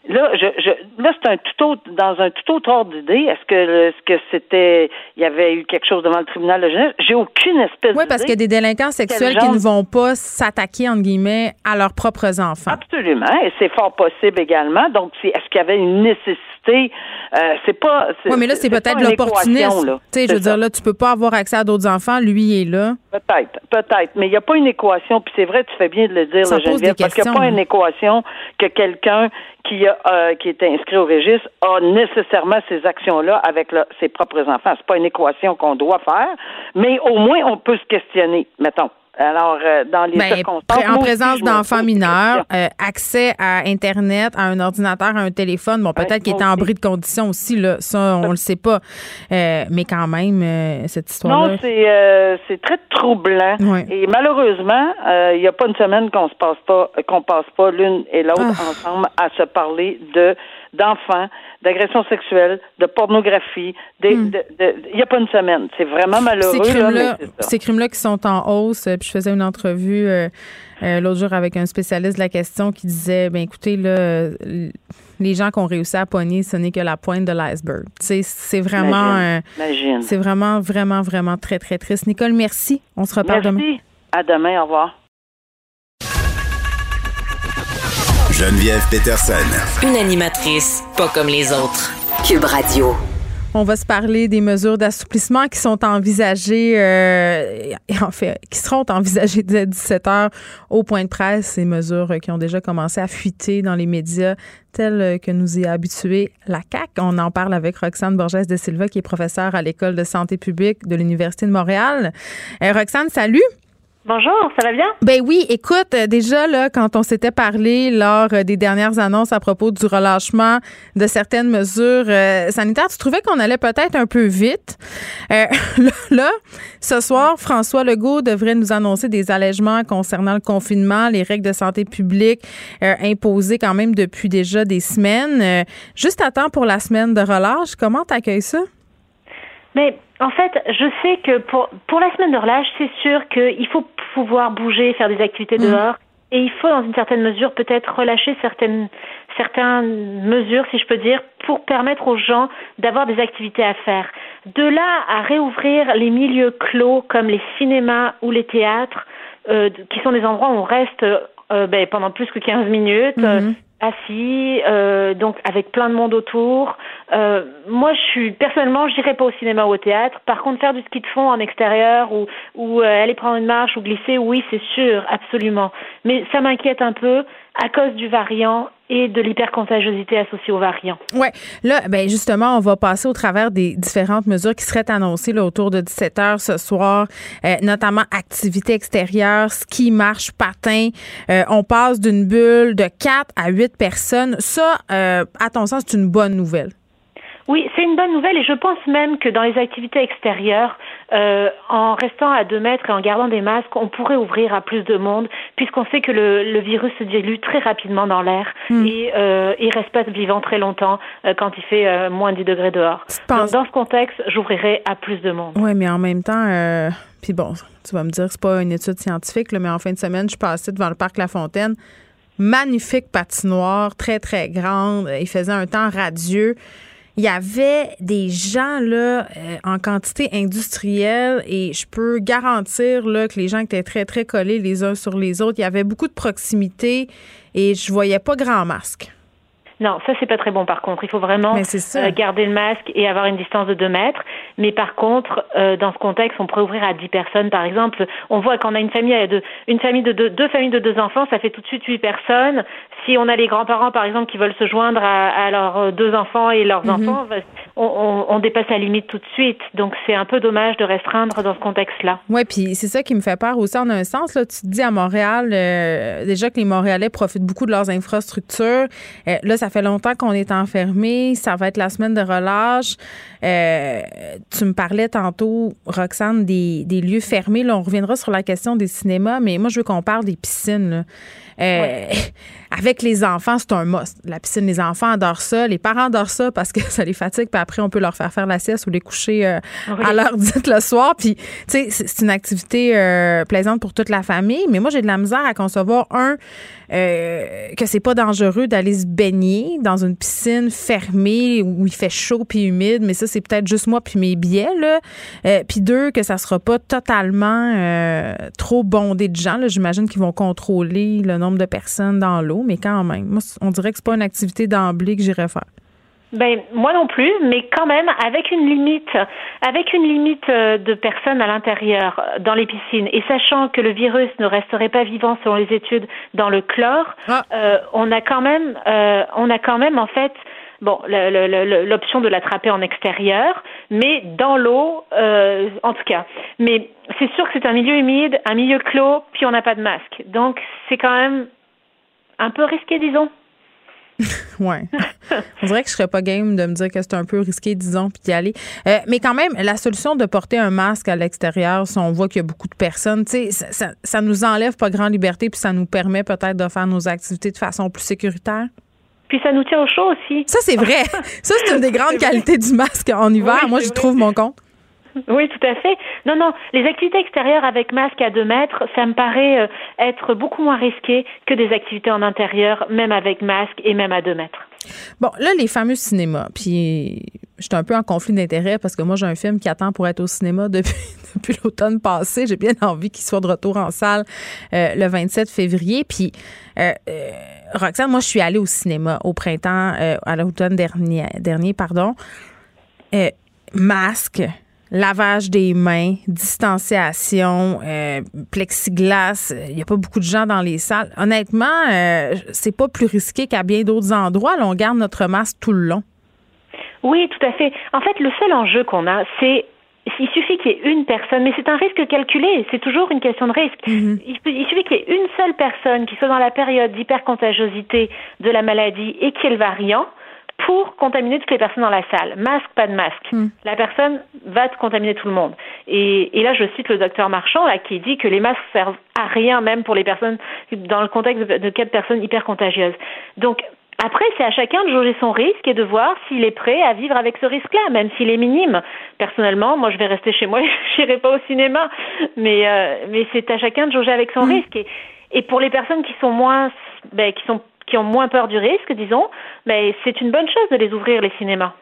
Là, je, je là, c'est un tout autre, dans un tout autre ordre d'idée. Est-ce que, est-ce que c'était, il y avait eu quelque chose devant le tribunal de jeunesse? J'ai aucune espèce Oui, parce qu'il y a des délinquants sexuels qui ne vont pas s'attaquer, entre guillemets, à leurs propres enfants. Absolument. Et c'est fort possible également. Donc, est-ce qu'il y avait une nécessité euh, c'est pas. Oui, mais là, c'est peut-être l'opportunisme. Tu sais, je veux dire, là, tu peux pas avoir accès à d'autres enfants. Lui, il est là. Peut-être, peut-être. Mais il n'y a pas une équation. Puis c'est vrai, tu fais bien de le dire, là, Geneviève, parce qu'il n'y a pas une équation que quelqu'un qui, a, euh, qui est inscrit au registre a nécessairement ces actions-là avec ses propres enfants. C'est pas une équation qu'on doit faire, mais au moins on peut se questionner, mettons. Alors, euh, dans les ben, circonstances. En présence d'enfants mineurs, euh, accès à Internet, à un ordinateur, à un téléphone, bon, peut-être qu'il était en bris de condition aussi, là, ça, on le sait pas. Euh, mais quand même, cette histoire-là. Non, c'est, c'est très troublant. Et malheureusement, il n'y a pas une semaine qu'on se passe pas, qu'on passe pas l'une et l'autre ah. ensemble à se parler de d'enfants, d'agressions sexuelles, de pornographie. Hmm. Il n'y a pas une semaine. C'est vraiment malheureux. Ces crimes-là, ces crimes-là qui sont en hausse. Euh, puis je faisais une entrevue euh, euh, l'autre jour avec un spécialiste de la question qui disait, ben écoutez, là, les gens qui ont réussi à pogner, ce n'est que la pointe de l'iceberg. C'est vraiment, c'est vraiment, vraiment, vraiment très, très triste. Nicole, merci. On se reparle merci. demain. À demain. Au revoir. Geneviève Peterson. Une animatrice pas comme les autres. Cube Radio. On va se parler des mesures d'assouplissement qui sont envisagées, euh, en fait, qui seront envisagées dès 17 heures au point de presse. Ces mesures qui ont déjà commencé à fuiter dans les médias, telles que nous y a habitués la CAC. On en parle avec Roxane Borges de Silva, qui est professeure à l'école de santé publique de l'Université de Montréal. Euh, Roxane, salut. Bonjour, ça va bien? Ben oui, écoute, euh, déjà là, quand on s'était parlé lors euh, des dernières annonces à propos du relâchement de certaines mesures euh, sanitaires, tu trouvais qu'on allait peut-être un peu vite. là, ce soir, François Legault devrait nous annoncer des allègements concernant le confinement, les règles de santé publique imposées quand même depuis déjà des semaines. juste à temps pour la semaine de relâche, comment t'accueilles ça? Mais en fait, je sais que pour, pour la semaine de relâche, c'est sûr qu'il faut pouvoir bouger, faire des activités mm. dehors. Et il faut, dans une certaine mesure, peut-être relâcher certaines, certaines mesures, si je peux dire, pour permettre aux gens d'avoir des activités à faire. De là à réouvrir les milieux clos comme les cinémas ou les théâtres, euh, qui sont des endroits où on reste euh, ben, pendant plus que 15 minutes, mm-hmm assis, euh, donc avec plein de monde autour. Euh, moi, je suis personnellement, j'irai pas au cinéma ou au théâtre. Par contre, faire du ski de fond en extérieur ou, ou euh, aller prendre une marche ou glisser, oui, c'est sûr, absolument. Mais ça m'inquiète un peu à cause du variant et de l'hypercontagiosité associée au variant. Oui. Là, ben justement, on va passer au travers des différentes mesures qui seraient annoncées là, autour de 17 heures ce soir, euh, notamment activité extérieure, ski, marche, patin. Euh, on passe d'une bulle de 4 à 8 personnes. Ça, euh, à ton sens, c'est une bonne nouvelle? Oui, c'est une bonne nouvelle et je pense même que dans les activités extérieures, euh, en restant à deux mètres et en gardant des masques, on pourrait ouvrir à plus de monde, puisqu'on sait que le, virus se dilue très rapidement dans l'air hmm. et euh, il reste pas vivant très longtemps euh, quand il fait euh, moins de 10 degrés dehors. dans ce contexte, j'ouvrirai à plus de monde. Oui, mais en même temps, puis bon, tu vas me dire, c'est pas une étude scientifique, mais en fin de semaine, je passais devant le parc La Fontaine magnifique patinoire, très, très grande. Il faisait un temps radieux il y avait des gens là euh, en quantité industrielle et je peux garantir là que les gens étaient très très collés les uns sur les autres. Il y avait beaucoup de proximité et je voyais pas grand masque. Non, ça c'est pas très bon par contre. Il faut vraiment euh, garder le masque et avoir une distance de 2 mètres. Mais par contre, euh, dans ce contexte, on pourrait ouvrir à 10 personnes par exemple. On voit qu'on a une famille de une famille de deux, deux familles de deux enfants, ça fait tout de suite 8 personnes. Si on a les grands-parents par exemple qui veulent se joindre à, leurs euh, deux enfants et leurs mhm. enfants, on, dépasse la limite tout de suite. Donc c'est un peu dommage de restreindre dans ce contexte-là. Oui, puis c'est ça qui me fait peur aussi en un sens. Là, tu te dis à Montréal déjà que les Montréalais profitent beaucoup de leurs infrastructures. là, ça fait longtemps qu'on est enfermé. Ça va être la semaine de relâche. Euh, tu me parlais tantôt, Roxane, des, lieux fermés. Là, on reviendra sur la question des cinémas, mais moi, je veux qu'on parle des piscines. Euh, avec les enfants, c'est un must. La piscine, les enfants adorent ça. Les parents adorent ça parce que ça les fatigue. Puis après, on peut leur faire faire la sieste ou les coucher euh, à l'heure dite le soir. Puis, tu sais, c'est une activité euh, plaisante pour toute la famille. Mais moi, j'ai de la misère à concevoir, un, que c'est pas dangereux d'aller se baigner dans une piscine fermée où il fait chaud puis humide. Mais ça, c'est peut-être juste moi puis mes biais, là. puis deux, que ça sera pas totalement trop bondé de gens. J'imagine qu'ils vont contrôler le nombre de personnes dans l'eau mais quand même, moi, on dirait que c'est pas une activité d'emblée que j'irais faire. Ben moi non plus, mais quand même avec une limite, avec une limite euh, de personnes à l'intérieur euh, dans les piscines et sachant que le virus ne resterait pas vivant selon les études dans le chlore, ah. euh, on a quand même, on a quand même en fait bon, l'option de l'attraper en extérieur, mais dans l'eau, en tout cas. Mais c'est sûr que c'est un milieu humide, un milieu clos, puis on n'a pas de masque. Donc c'est quand même un peu risqué, disons. ouais. On dirait que je serais pas game de me dire que c'est un peu risqué, disons, puis d'y aller. Euh, mais quand même, la solution de porter un masque à l'extérieur, si on voit qu'il y a beaucoup de personnes, tu sais, ça, ça, nous enlève pas grande liberté, puis ça nous permet peut-être de faire nos activités de façon plus sécuritaire. Puis ça nous tient au chaud aussi. Ça, c'est vrai. ça, c'est une des grandes qualités du masque en hiver. Moi, je trouve mon compte. Oui, tout à fait. Non, non, les activités extérieures avec masque à deux mètres, ça me paraît euh, être beaucoup moins risqué que des activités en intérieur, même avec masque et même à deux mètres. Bon, là, les fameux cinémas, puis je suis un peu en conflit d'intérêt parce que moi, j'ai un film qui attend pour être au cinéma depuis, depuis l'automne passé. J'ai bien envie qu'il soit de retour en salle euh, le 27 février. Puis, euh, Roxane, moi, je suis allée au cinéma au printemps, à l'automne dernier, dernier pardon. masque, lavage des mains, distanciation, euh, plexiglas. Il n'y a pas beaucoup de gens dans les salles. Honnêtement, euh, c'est pas plus risqué qu'à bien d'autres endroits. Là, on garde notre masque tout le long. Oui, tout à fait. En fait, le seul enjeu qu'on a, c'est il suffit qu'il y ait une personne, mais c'est un risque calculé, c'est toujours une question de risque. Mm-hmm. il, il, suffit qu'il y ait une seule personne qui soit dans la période d'hypercontagiosité de la maladie et qui ait le variant, pour contaminer toutes les personnes dans la salle. Masque, pas de masque. Hmm. La personne va contaminer tout le monde. Et, et, là, je cite le docteur Marchand là, qui dit que les masques servent à rien, même pour les personnes dans le contexte de, de quatre personnes hyper contagieuses. Donc, après, c'est à chacun de jauger son risque et de voir s'il est prêt à vivre avec ce risque-là, même s'il est minime. Personnellement, moi, je vais rester chez moi, je n'irai pas au cinéma, mais euh, mais c'est à chacun de jauger avec son hmm. risque. Et, et pour les personnes qui sont moins, ben, qui sont qui ont moins peur du risque, disons, mais c'est une bonne chose de les ouvrir, les cinémas.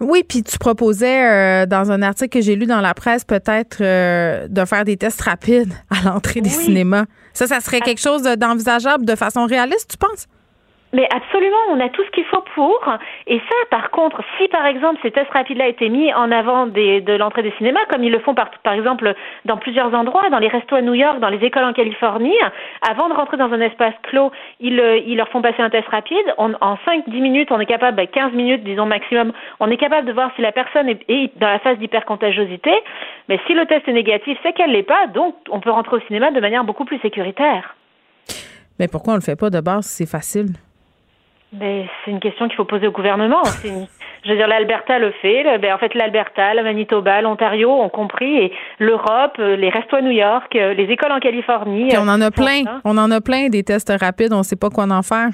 Oui, puis tu proposais euh, dans un article que j'ai lu dans la presse peut-être euh, de faire des tests rapides à l'entrée des cinémas. Ça, ça serait quelque chose d'envisageable de façon réaliste, tu penses? Mais absolument, on a tout ce qu'il faut pour. Et ça, par contre, si par exemple ces tests rapides-là étaient mis en avant de l'entrée des cinémas, comme ils le font par, par exemple dans plusieurs endroits, dans les restos à New York, dans les écoles en Californie, avant de rentrer dans un espace clos, ils, euh, leur font passer un test rapide. en 5-10 minutes, on est capable, 15 minutes disons maximum, on est capable de voir si la personne est, dans la phase d'hypercontagiosité. Mais si le test est négatif, c'est qu'elle l'est pas, donc on peut rentrer au cinéma de manière beaucoup plus sécuritaire. Mais pourquoi on le fait pas? De base C'est facile. Mais c'est une question qu'il faut poser au gouvernement. Je veux dire, l'Alberta le fait. Ben, en fait, l'Alberta, le Manitoba, l'Ontario ont compris et l'Europe, euh, les restos à New York, euh, les écoles en Californie. on en a plein. On en a plein des tests rapides. On ne sait pas quoi en faire.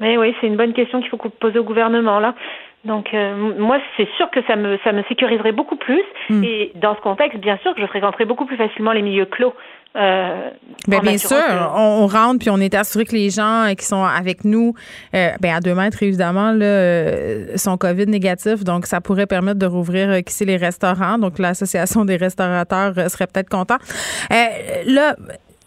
Mais oui, c'est une bonne question qu'il faut poser au gouvernement là. Donc moi, c'est sûr que ça me ça me sécuriserait beaucoup plus. Hmm. Et dans ce contexte, bien sûr que je fréquenterais beaucoup plus facilement les milieux clos. Euh, ben, bien sûr, on, rentre puis on est assuré que les gens euh, qui sont avec nous, euh, ben à deux mètres évidemment, là, sont COVID négatifs, donc ça pourrait permettre de rouvrir qui les restaurants. Donc l'association des restaurateurs serait peut-être content. là,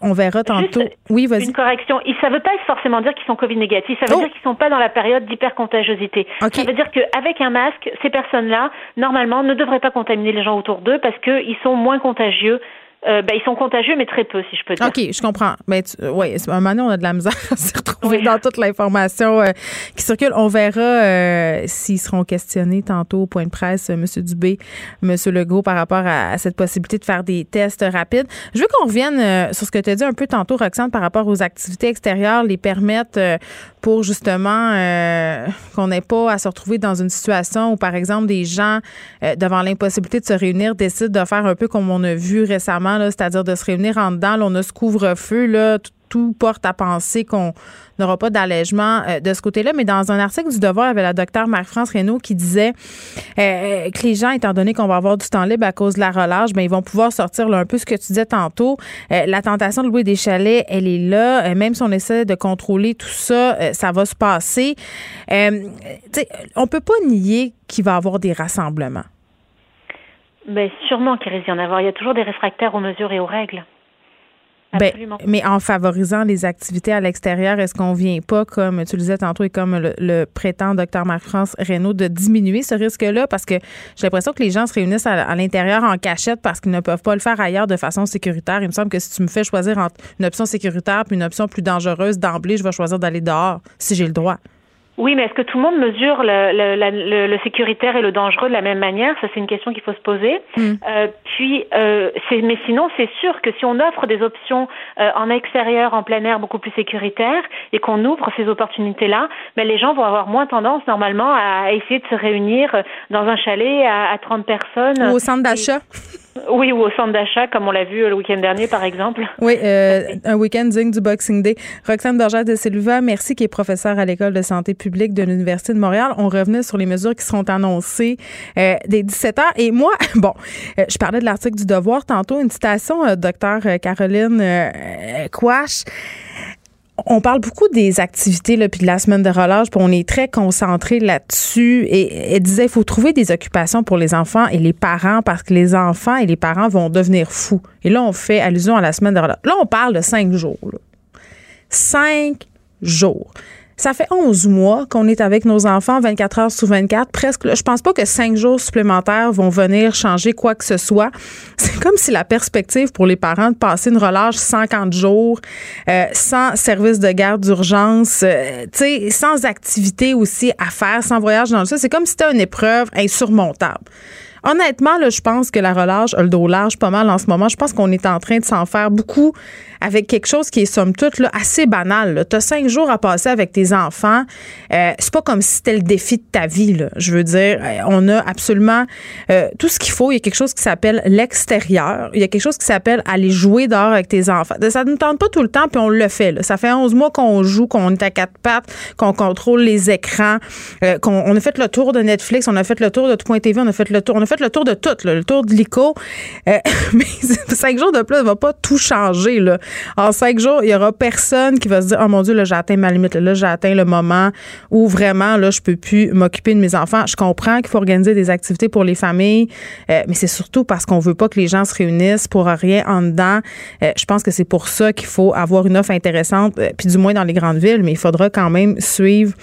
on verra tantôt. oui, vas-y. Une correction. Ça ne veut pas forcément dire qu'ils sont Covid négatifs. Ça veut oh! dire qu'ils ne sont pas dans la période d'hypercontagiosité. Ça veut dire qu'avec un masque, ces personnes-là, normalement, ne devraient pas contaminer les gens autour d'eux parce qu'ils sont moins contagieux euh, ben, ils sont contagieux, mais très peu, si je peux dire. OK, je comprends. Mais ben, oui, à un moment donné, on a de la misère à se retrouver dans toute l'information euh, qui circule. On verra euh, s'ils seront questionnés tantôt au point de presse, M. Dubé, M. Legault, par rapport à, cette possibilité de faire des tests rapides. Je veux qu'on revienne sur ce que tu as dit un peu tantôt, Roxane, par rapport aux activités extérieures, les permettre pour justement qu'on n'ait pas à se retrouver dans une situation où, par exemple, des gens, devant l'impossibilité de se réunir, décident de faire un peu comme on a vu récemment c'est-à-dire de se réunir en dedans. on a ce couvre-feu, tout, porte à penser qu'on n'aura pas d'allègement euh, de ce côté-là. Mais dans un article du Devoir, il y avait la docteure Marie-France Reynaud qui disait euh, que les gens, étant donné qu'on va avoir du temps libre à cause de la relâche, ben, ils vont pouvoir sortir un peu ce que tu disais tantôt. Euh, la tentation de louer des chalets, elle est là. même si on essaie de contrôler tout ça, ça va se passer. on peut pas nier qu'il va y avoir des rassemblements. Ben, sûrement qu'il risque d'y en avoir. Il y a toujours des réfractaires aux mesures et aux règles. Ben, mais en favorisant les activités à l'extérieur, est-ce qu'on vient pas, comme tu le disais tantôt et comme le, prétend docteur Marc-France Reynaud, de diminuer ce risque-là? Parce que j'ai l'impression que les gens se réunissent à, l'intérieur en cachette parce qu'ils ne peuvent pas le faire ailleurs de façon sécuritaire. Il me semble que si tu me fais choisir entre une option sécuritaire et une option plus dangereuse d'emblée, je vais choisir d'aller dehors si j'ai le droit. Oui, mais est-ce que tout le monde mesure le, le, le, sécuritaire et le dangereux de la même manière? Ça, c'est une question qu'il faut se poser. Hmm. Euh, puis, euh, mais sinon, c'est sûr que si on offre des options euh, en extérieur, en plein air, beaucoup plus sécuritaires, et qu'on ouvre ces opportunités-là, ben, les gens vont avoir moins tendance normalement à essayer de se réunir dans un chalet à, à 30 personnes. Ou au centre d'achat. Oui, ou au centre d'achat, comme on l'a vu le week-end dernier, par exemple. Oui, euh, un week-end digne du Boxing Day. Roxane Borges de Silva, merci, qui est professeure à l'École de santé publique de l'Université de Montréal. On revenait sur les mesures qui seront annoncées euh, dès 17 h. Et moi, bon, euh, je parlais de l'article du Devoir tantôt, une citation, docteur Caroline Quash on parle beaucoup des activités là, puis de la semaine de relâche, puis on est très concentré là-dessus. Et elle disait, il faut trouver des occupations pour les enfants et les parents parce que les enfants et les parents vont devenir fous. Et là, on fait allusion à la semaine de relâche. Là, on parle de cinq jours. Cinq jours. Ça fait 11 mois qu'on est avec nos enfants 24 heures sur 24, presque. Je pense pas que cinq jours supplémentaires vont venir changer quoi que ce soit. C'est comme si la perspective pour les parents de passer une relâche 50 jours, euh, sans service de garde d'urgence, euh, sans activité aussi à faire, sans voyage dans le ça, c'est comme si c'était une épreuve insurmontable. Honnêtement, là, je pense que la relâche a le dos large pas mal en ce moment. Je pense qu'on est en train de s'en faire beaucoup avec quelque chose qui est somme toute là, assez banal. Tu as cinq jours à passer avec tes enfants. Euh, c'est pas comme si c'était le défi de ta vie. Là. Je veux dire, euh, on a absolument euh, tout ce qu'il faut. Il y a quelque chose qui s'appelle l'extérieur. Il y a quelque chose qui s'appelle aller jouer dehors avec tes enfants. Ça ne tente pas tout le temps, puis on le fait. Là. Ça fait 11 mois qu'on joue, qu'on est à quatre pattes, qu'on contrôle les écrans, euh, qu'on on a fait le tour de Netflix, on a fait le tour de Tout.tv, on a fait le tour, on a fait le tour de tout, le tour de l'ICO. mais cinq jours de plus, ça va pas tout changer. Là. En cinq jours, il y aura personne qui va se dire Oh mon Dieu, là, j'ai ma limite. Là, j'ai le moment où vraiment, là, je peux plus m'occuper de mes enfants. Je comprends qu'il faut organiser des activités pour les familles, euh, mais c'est surtout parce qu'on veut pas que les gens se réunissent pour rien en dedans. Euh, je pense que c'est pour ça qu'il faut avoir une offre intéressante, euh, puis du moins dans les grandes villes, mais il faudra quand même suivre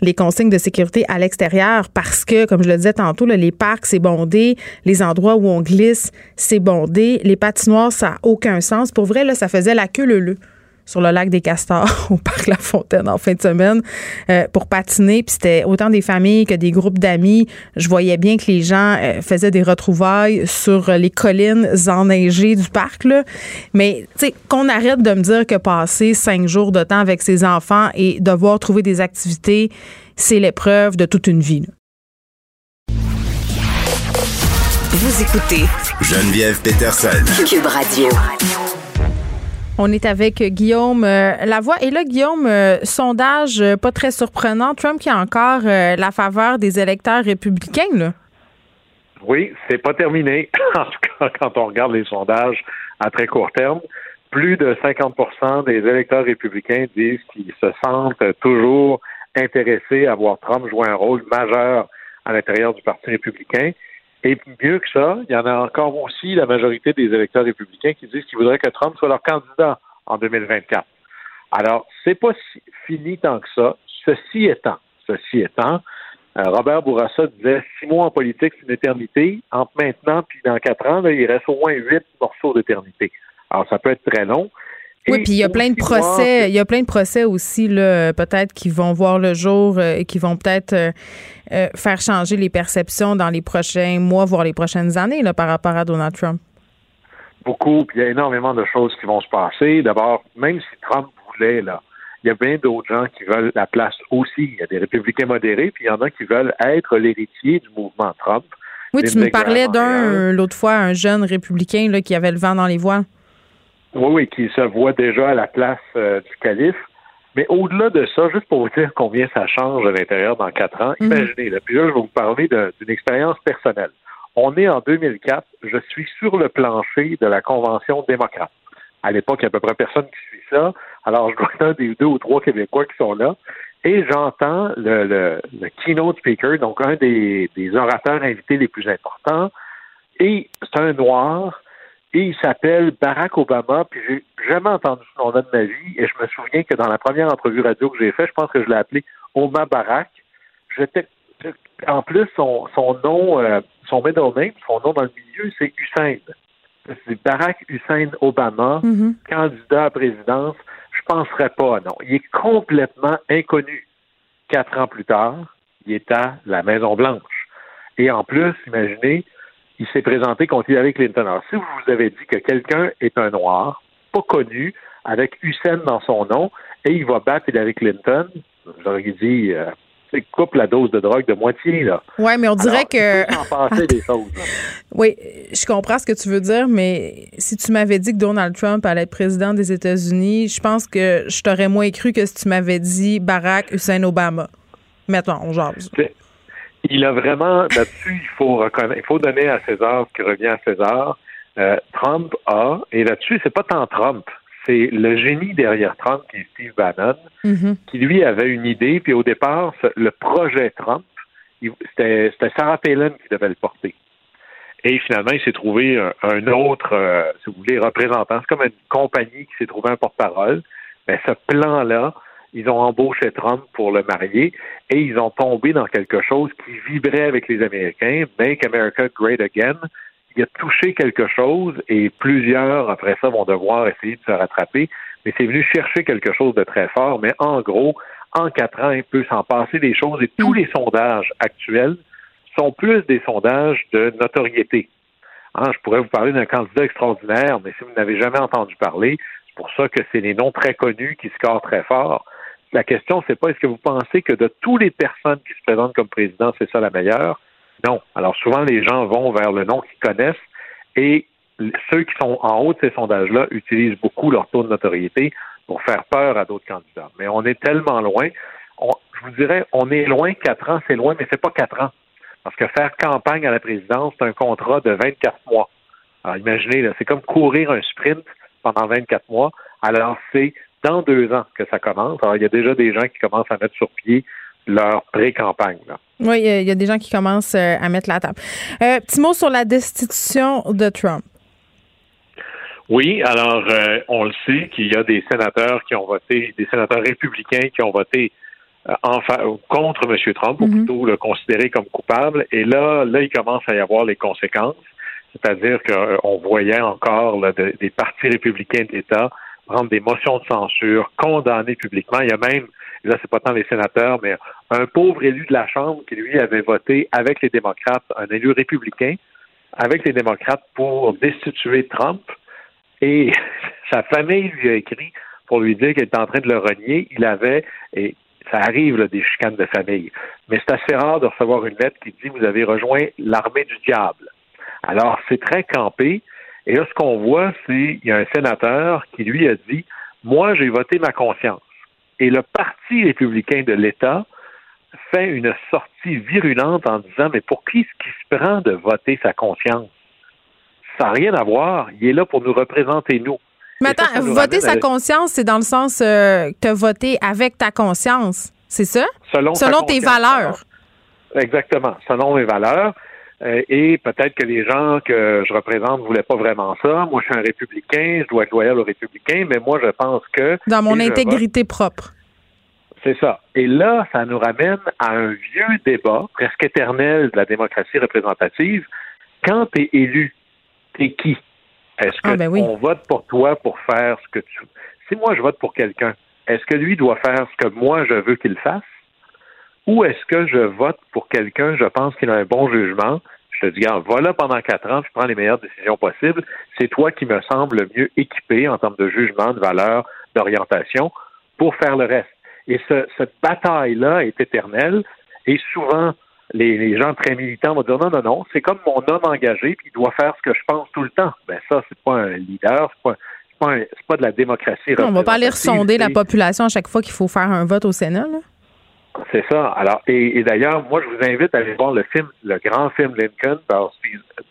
les consignes de sécurité à l'extérieur parce que, comme je le disais tantôt, les parcs, c'est bondé. Les endroits où on glisse, c'est bondé. Les patinoires, ça n'a aucun sens. Pour vrai, là, ça faisait la queue le sur le lac des Castors au parc La Fontaine en fin de semaine euh, pour patiner. Puis c'était autant des familles que des groupes d'amis. Je voyais bien que les gens euh, faisaient des retrouvailles sur les collines enneigées du parc. Là. Mais tu sais, qu'on arrête de me dire que passer cinq jours de temps avec ses enfants et devoir trouver des activités c'est l'épreuve de toute une vie. Vous écoutez Geneviève Peterson. Cube Radio. On est avec Guillaume euh, Lavoie. Et là, Guillaume, euh, sondage euh, pas très surprenant. Trump qui a encore euh, la faveur des électeurs républicains, là. Oui, c'est pas terminé. en tout cas, quand on regarde les sondages à très court terme, plus de 50% des électeurs républicains disent qu'ils se sentent toujours intéressés à voir Trump jouer un rôle majeur à l'intérieur du Parti républicain. Et mieux que ça, il y en a encore aussi la majorité des électeurs républicains qui disent qu'ils voudraient que Trump soit leur candidat en 2024. Alors, c'est pas si fini tant que ça. Ceci étant, ceci étant, euh, Robert Bourassa disait six mois en politique, c'est une éternité. Entre maintenant puis dans quatre ans, il reste au moins huit morceaux d'éternité. Alors, ça peut être très long. Oui, puis il y a plein de procès, il y a plein de procès aussi là, peut-être qui vont voir le jour euh, et qui vont peut-être euh, euh, faire changer les perceptions dans les prochains mois, voire les prochaines années là, par rapport à Donald Trump. beaucoup, puis il y a énormément de choses qui vont se passer. D'abord, même si Trump voulait, là, il y a bien d'autres gens qui veulent la place aussi. Il y a des républicains modérés, puis il y en a qui veulent être l'héritier du mouvement Trump. Oui, tu me parlais d'un l'autre fois, un jeune républicain là, qui avait le vent dans les voiles. Oui, oui, qui se voit déjà à la place euh, du calife. Mais au-delà de ça, juste pour vous dire combien ça change à l'intérieur dans quatre ans, Mhm. imaginez, là, puis là, je vais vous parler d'une expérience personnelle. On est en 2004, je suis sur le plancher de la Convention démocrate. À l'époque, il y a à peu près personne qui suit ça. Alors, je dois être un des deux ou trois Québécois qui sont là. Et j'entends le, le, le keynote speaker, donc un des, des orateurs invités les plus importants. Et c'est un noir et il s'appelle Barack Obama, puis j'ai jamais entendu ce nom-là de ma vie, et je me souviens que dans la première entrevue radio que j'ai faite, je pense que je l'ai appelé Oma Barack. J'étais, en plus, son, son nom, euh, son middle name, son nom dans le milieu, c'est Hussein. C'est Barack Hussein Obama, Mhm. candidat à présidence. Je penserais pas, non. Il est complètement inconnu. Quatre ans plus tard, il est à la Maison-Blanche. Et en plus, imaginez, il s'est présenté contre Hillary Clinton. Alors, si vous vous avez dit que quelqu'un est un noir, pas connu, avec Hussein dans son nom, et il va battre Hillary Clinton, j'aurais dit, euh, coupe la dose de drogue de moitié, là. Oui, mais on dirait Alors, que. il peut s'en passer des choses. là. Oui, je comprends ce que tu veux dire, mais si tu m'avais dit que Donald Trump allait être président des États-Unis, je pense que je t'aurais moins cru que si tu m'avais dit Barack Hussein Obama. Maintenant, on jase. Il a vraiment là-dessus, il faut reconnaître, il faut donner à César ce qui revient à César. Euh, Trump a, et là-dessus, c'est pas tant Trump, c'est le génie derrière Trump qui est Steve Bannon, Mhm. qui lui avait une idée, puis au départ, le projet Trump, c'était c'était Sarah Palin qui devait le porter. Et finalement, il s'est trouvé un, un autre, euh, si vous voulez, représentant. C'est comme une compagnie qui s'est trouvé un porte-parole. Mais ce plan-là, ils ont embauché Trump pour le marier et ils ont tombé dans quelque chose qui vibrait avec les Américains. Make America Great Again. Il a touché quelque chose et plusieurs, après ça, vont devoir essayer de se rattraper. Mais c'est venu chercher quelque chose de très fort. Mais en gros, en quatre ans, il peut s'en passer des choses et tous les sondages actuels sont plus des sondages de notoriété. Hein, je pourrais vous parler d'un candidat extraordinaire, mais si vous n'avez jamais entendu parler, c'est pour ça que c'est les noms très connus qui scorent très fort. La question, c'est pas est-ce que vous pensez que de toutes les personnes qui se présentent comme président, c'est ça la meilleure? Non. Alors souvent, les gens vont vers le nom qu'ils connaissent et ceux qui sont en haut de ces sondages-là utilisent beaucoup leur taux de notoriété pour faire peur à d'autres candidats. Mais on est tellement loin. Je vous dirais, on est loin, quatre ans, c'est loin, mais c'est pas quatre ans. Parce que faire campagne à la présidence, c'est un contrat de 24 mois. Alors imaginez, c'est comme courir un sprint pendant 24 mois. Alors c'est dans deux ans que ça commence. Alors il y a déjà des gens qui commencent à mettre sur pied leur pré-campagne. là. Oui, il y a- des gens qui commencent euh, à mettre la table. Euh, petit mot sur la destitution de Trump. Oui, alors euh, on le sait qu'il y a des sénateurs qui ont voté, des sénateurs républicains qui ont voté euh, en fa- contre M. Trump, ou Mhm. plutôt le considérer comme coupable. Et là, là, il commence à y avoir les conséquences. C'est-à-dire qu'on voyait encore là, de- des partis républicains d'État prendre des motions de censure, condamner publiquement. Il y a même, là, c'est pas tant les sénateurs, mais un pauvre élu de la Chambre qui, lui, avait voté avec les démocrates, un élu républicain, avec les démocrates pour destituer Trump. Et sa famille lui a écrit pour lui dire qu'elle était en train de le renier. Il avait, et ça arrive là, des chicanes de famille, mais c'est assez rare de recevoir une lettre qui dit vous avez rejoint l'armée du diable. Alors, c'est très campé. Et là, ce qu'on voit, c'est qu'il y a un sénateur qui, lui, a dit Moi, j'ai voté ma conscience. Et le Parti républicain de l'État fait une sortie virulente en disant Mais pour qui est-ce qui se prend de voter sa conscience? Ça n'a rien à voir. Il est là pour nous représenter, nous. Mais attends, voter sa conscience, c'est dans le sens euh, que voté avec ta conscience. C'est ça? Selon, Selon tes valeurs. Exactement. Selon mes valeurs. Euh, et peut-être que les gens que je représente ne voulaient pas vraiment ça. Moi, je suis un républicain, je dois être loyal aux républicains, mais moi, je pense que... Dans mon intégrité propre. C'est ça. Et là, ça nous ramène à un vieux débat, presque éternel, de la démocratie représentative. Quand tu es élu, t'es qui? Est-ce Ah, que ben oui. on vote pour toi pour faire ce que tu... Si moi, je vote pour quelqu'un, est-ce que lui doit faire ce que moi, je veux qu'il fasse? Ou est-ce que je vote pour quelqu'un, je pense qu'il a un bon jugement, je te dis, regarde, voilà pendant quatre ans, je prends les meilleures décisions possibles, c'est toi qui me semble le mieux équipé en termes de jugement, de valeur, d'orientation, pour faire le reste. Et ce- cette bataille-là est éternelle, et souvent, les, les gens très militants vont dire, non, non, non, c'est comme mon homme engagé, puis il doit faire ce que je pense tout le temps. Ben ça, c'est pas un leader, c'est pas, c'est pas, un- pas de la démocratie On va pas aller sonder la population à chaque fois qu'il faut faire un vote au Sénat. Là. C'est ça. Alors, et, et d'ailleurs, moi, je vous invite à aller voir le film, le grand film Lincoln par,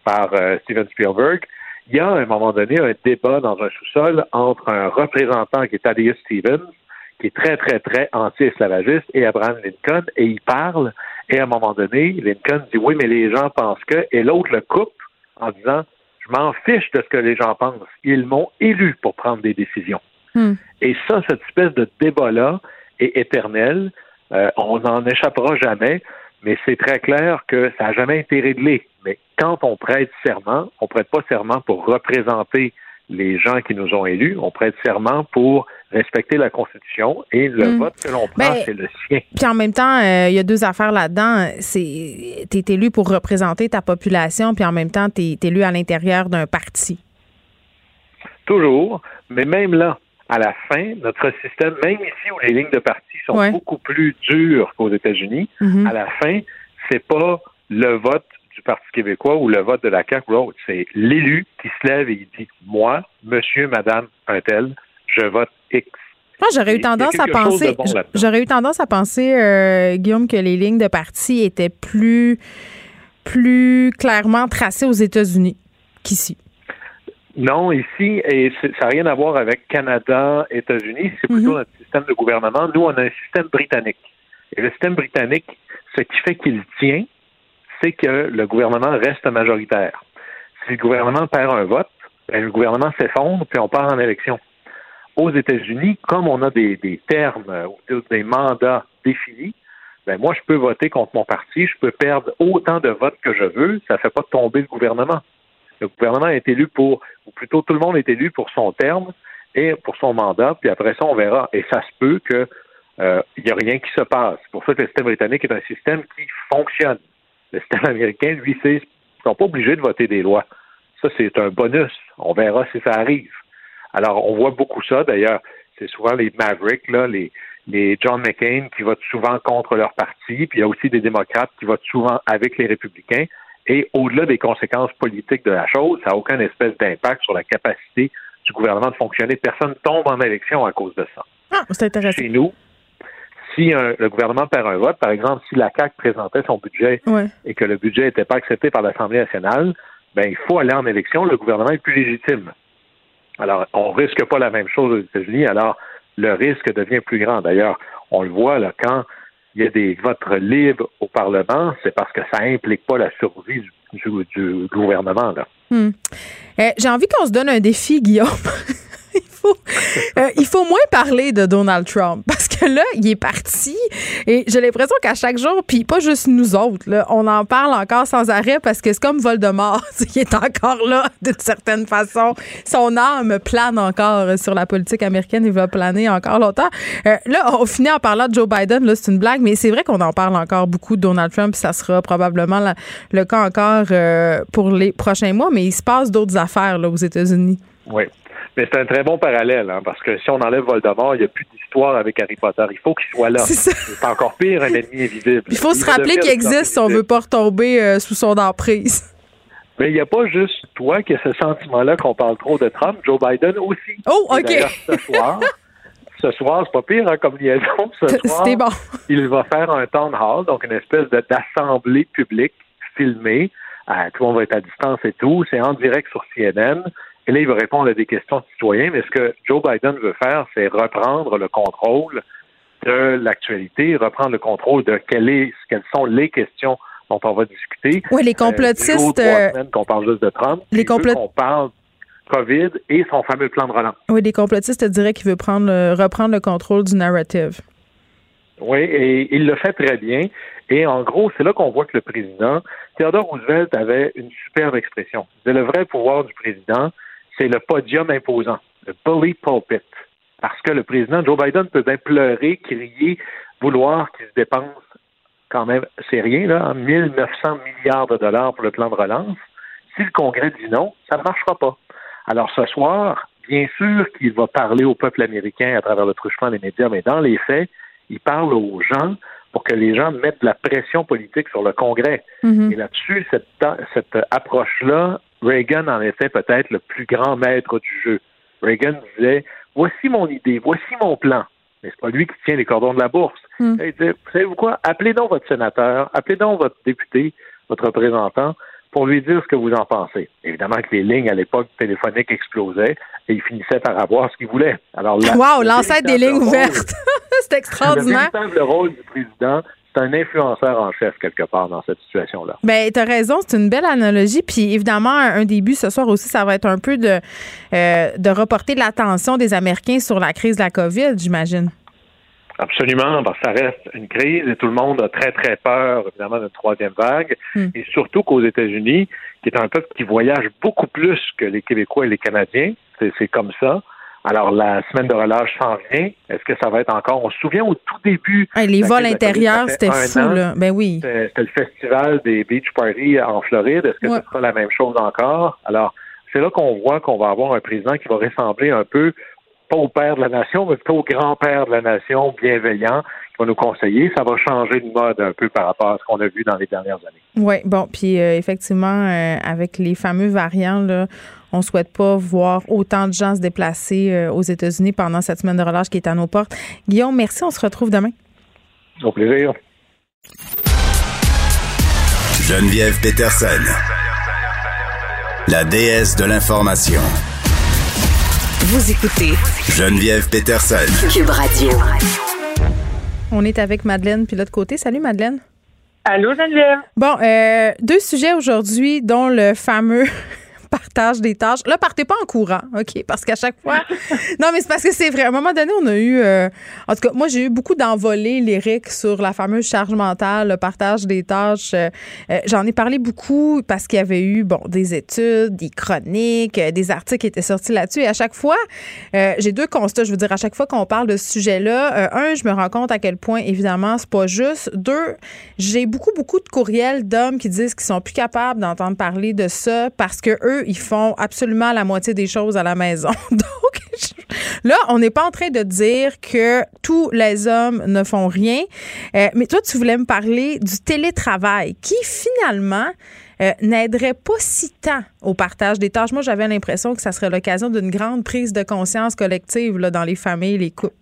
par euh, Steven Spielberg. Il y a à un moment donné un débat dans un sous-sol entre un représentant qui est Thaddeus Stevens, qui est très, très, très anti-esclavagiste, et Abraham Lincoln, et ils parlent. Et à un moment donné, Lincoln dit oui, mais les gens pensent que, et l'autre le coupe en disant je m'en fiche de ce que les gens pensent. Ils m'ont élu pour prendre des décisions. Hmm. Et ça, cette espèce de débat-là est éternel. Euh, on n'en échappera jamais, mais c'est très clair que ça n'a jamais été réglé. Mais quand on prête serment, on prête pas serment pour représenter les gens qui nous ont élus, on prête serment pour respecter la Constitution et le Mm. vote que l'on prend, Ben, c'est le sien. Puis en même temps, euh, il y a deux affaires là-dedans. C'est t'es élu pour représenter ta population, puis en même temps, t'es es élu à l'intérieur d'un parti. Toujours, mais même là, à la fin, notre système, même ici où les lignes de parti sont Ouais. beaucoup plus dures qu'aux États-Unis, Mhm. à la fin, c'est pas le vote du Parti québécois ou le vote de la CAQ ou l'autre, c'est l'élu qui se lève et il dit Moi, monsieur, madame, un tel, je vote X. Moi, j'aurais eu tendance à penser, bon j'aurais eu tendance à penser, euh, Guillaume, que les lignes de parti étaient plus, plus clairement tracées aux États-Unis qu'ici. Non, ici, et ça n'a rien à voir avec Canada, États-Unis, c'est plutôt Mhm. notre système de gouvernement. Nous, on a un système britannique. Et le système britannique, ce qui fait qu'il tient, c'est que le gouvernement reste majoritaire. Si le gouvernement perd un vote, ben, le gouvernement s'effondre, puis on part en élection. Aux États-Unis, comme on a des, des termes, euh, ou des mandats définis, ben moi, je peux voter contre mon parti, je peux perdre autant de votes que je veux, ça ne fait pas tomber le gouvernement. Le gouvernement est élu pour, ou plutôt tout le monde est élu pour son terme et pour son mandat, puis après ça, on verra. Et ça se peut que euh, il n'y a rien qui se passe. C'est pour ça que le système britannique est un système qui fonctionne. Le système américain, lui, c'est ils sont pas obligés de voter des lois. Ça, c'est un bonus. On verra si ça arrive. Alors, on voit beaucoup ça. D'ailleurs, c'est souvent les Mavericks, là, les, les John McCain qui votent souvent contre leur parti, puis il y a aussi des démocrates qui votent souvent avec les républicains. Et au-delà des conséquences politiques de la chose, ça n'a aucun espèce d'impact sur la capacité du gouvernement de fonctionner. Personne tombe en élection à cause de ça. Ah, c'est intéressant. Chez nous, si un- le gouvernement perd un vote, par exemple, si la CAQ présentait son budget Ouais. et que le budget n'était pas accepté par l'Assemblée nationale, ben il faut aller en élection, le gouvernement est plus légitime. Alors, on risque pas la même chose aux États-Unis, alors le risque devient plus grand. D'ailleurs, on le voit là, quand il y a des votes libres au Parlement, c'est parce que ça implique pas la survie du, du- du gouvernement. Là. Hmm. Euh, J'ai envie qu'on se donne un défi, Guillaume. euh, il faut moins parler de Donald Trump parce que là, il est parti et j'ai l'impression qu'à chaque jour, puis pas juste nous autres, là, on en parle encore sans arrêt parce que c'est comme Voldemort. Il est encore là d'une certaine façon. Son âme plane encore sur la politique américaine. Il va planer encore longtemps. Euh, là, on finit en parlant de Joe Biden. Là, c'est une blague, mais c'est vrai qu'on en parle encore beaucoup de Donald Trump. Ça sera probablement le cas encore euh, pour les prochains mois, mais il se passe d'autres affaires là, aux États-Unis. Oui. Mais c'est un très bon parallèle, hein, parce que si on enlève Voldemort, il n'y a plus d'histoire avec Harry Potter. Il faut qu'il soit là. C'est encore pire, un ennemi invisible. Il faut se rappeler qu'il existe si on veut visible. pas retomber euh, sous son emprise. Mais il n'y a pas juste toi qui as ce sentiment-là qu'on parle trop de Trump. Joe Biden aussi. Oh, OK. ce soir, ce soir, c'est pas pire hein, comme liaison. Ce soir, bon. il va faire un town hall, donc une espèce d'assemblée publique filmée. Euh, tout le monde va être à distance et tout. C'est en direct sur CNN. Et là, il va répondre à des questions de citoyens. Mais ce que Joe Biden veut faire, c'est reprendre le contrôle de l'actualité, reprendre le contrôle de quelles sont les questions dont on va discuter. Oui, les complotistes. Euh, qu'on parle juste de Trump. Les complotistes. On parle COVID et son fameux plan de relance. Oui, les complotistes diraient qu'il veut prendre, reprendre le contrôle du narrative. Oui, et il le fait très bien. Et en gros, c'est là qu'on voit que le président, Theodore Roosevelt avait une superbe expression. Le vrai pouvoir du président, c'est le podium imposant, le bully pulpit. Parce que le président Joe Biden peut bien pleurer, crier, vouloir qu'il se dépense quand même, c'est rien, là, 1900 milliards de dollars pour le plan de relance. Si le Congrès dit non, ça ne marchera pas. Alors ce soir, bien sûr qu'il va parler au peuple américain à travers le truchement des médias, mais dans les faits, il parle aux gens pour que les gens mettent de la pression politique sur le Congrès. Mm-hmm. Et là-dessus, cette, cette approche-là, Reagan en était peut-être le plus grand maître du jeu. Reagan disait Voici mon idée, voici mon plan. Mais c'est pas lui qui tient les cordons de la bourse. Hmm. Il disait, savez-vous quoi? Appelez donc votre sénateur, appelez donc votre député, votre représentant, pour lui dire ce que vous en pensez. Évidemment que les lignes à l'époque téléphoniques explosaient et il finissait par avoir ce qu'il voulait. Alors là, wow, l'ancêtre des lignes ouvertes. c'est extraordinaire. Le rôle du président, c'est un influenceur en chef quelque part dans cette situation-là. Ben, tu as raison, c'est une belle analogie. Puis évidemment, un début ce soir aussi, ça va être un peu de, euh, de reporter l'attention des Américains sur la crise de la COVID, j'imagine. Absolument, parce que ça reste une crise et tout le monde a très, très peur, évidemment, d'une troisième vague. Hmm. Et surtout qu'aux États-Unis, qui est un peuple qui voyage beaucoup plus que les Québécois et les Canadiens, c'est comme ça. Alors, la semaine de relâche s'en vient. Est-ce que ça va être encore? On se souvient au tout début. les vols intérieurs, c'était fou, là. Ben oui. C'était le festival des Beach Parties en Floride. Est-ce que ce sera la même chose encore? Alors, c'est là qu'on voit qu'on va avoir un président qui va ressembler un peu, pas au père de la nation, mais plutôt au grand-père de la nation, bienveillant, va nous conseiller. Ça va changer de mode un peu par rapport à ce qu'on a vu dans les dernières années. Oui, bon, puis euh, effectivement, euh, avec les fameux variants, là, on ne souhaite pas voir autant de gens se déplacer euh, aux États-Unis pendant cette semaine de relâche qui est à nos portes. Guillaume, merci. On se retrouve demain. Au plaisir. Geneviève Peterson, la déesse de l'information. Vous écoutez Geneviève Peterson, Cube Radio. On est avec Madeleine, puis l'autre côté. Salut, Madeleine. Allô, Geneviève. Bon, euh, deux sujets aujourd'hui, dont le fameux partage des tâches. Là, partez pas en courant, OK? Parce qu'à chaque fois. non, mais c'est parce que c'est vrai. À un moment donné, on a eu. Euh, en tout cas, moi, j'ai eu beaucoup d'envolées lyriques sur la fameuse charge mentale, le partage des tâches. Euh, euh, j'en ai parlé beaucoup parce qu'il y avait eu, bon, des études, des chroniques, des articles qui étaient sortis là-dessus. Et à chaque fois, j'ai deux constats. Je veux dire, à chaque fois qu'on parle de ce sujet-là, un, je me rends compte à quel point, évidemment, c'est pas juste. Deux, j'ai beaucoup, beaucoup de courriels d'hommes qui disent qu'ils sont plus capables d'entendre parler de ça parce que eux, ils font absolument la moitié des choses à la maison. Donc, là, on n'est pas en train de dire que tous les hommes ne font rien. Euh, mais toi, tu voulais me parler du télétravail qui, finalement, euh, n'aiderait pas si tant au partage des tâches. Moi, j'avais l'impression que ça serait l'occasion d'une grande prise de conscience collective là, dans les familles, les couples.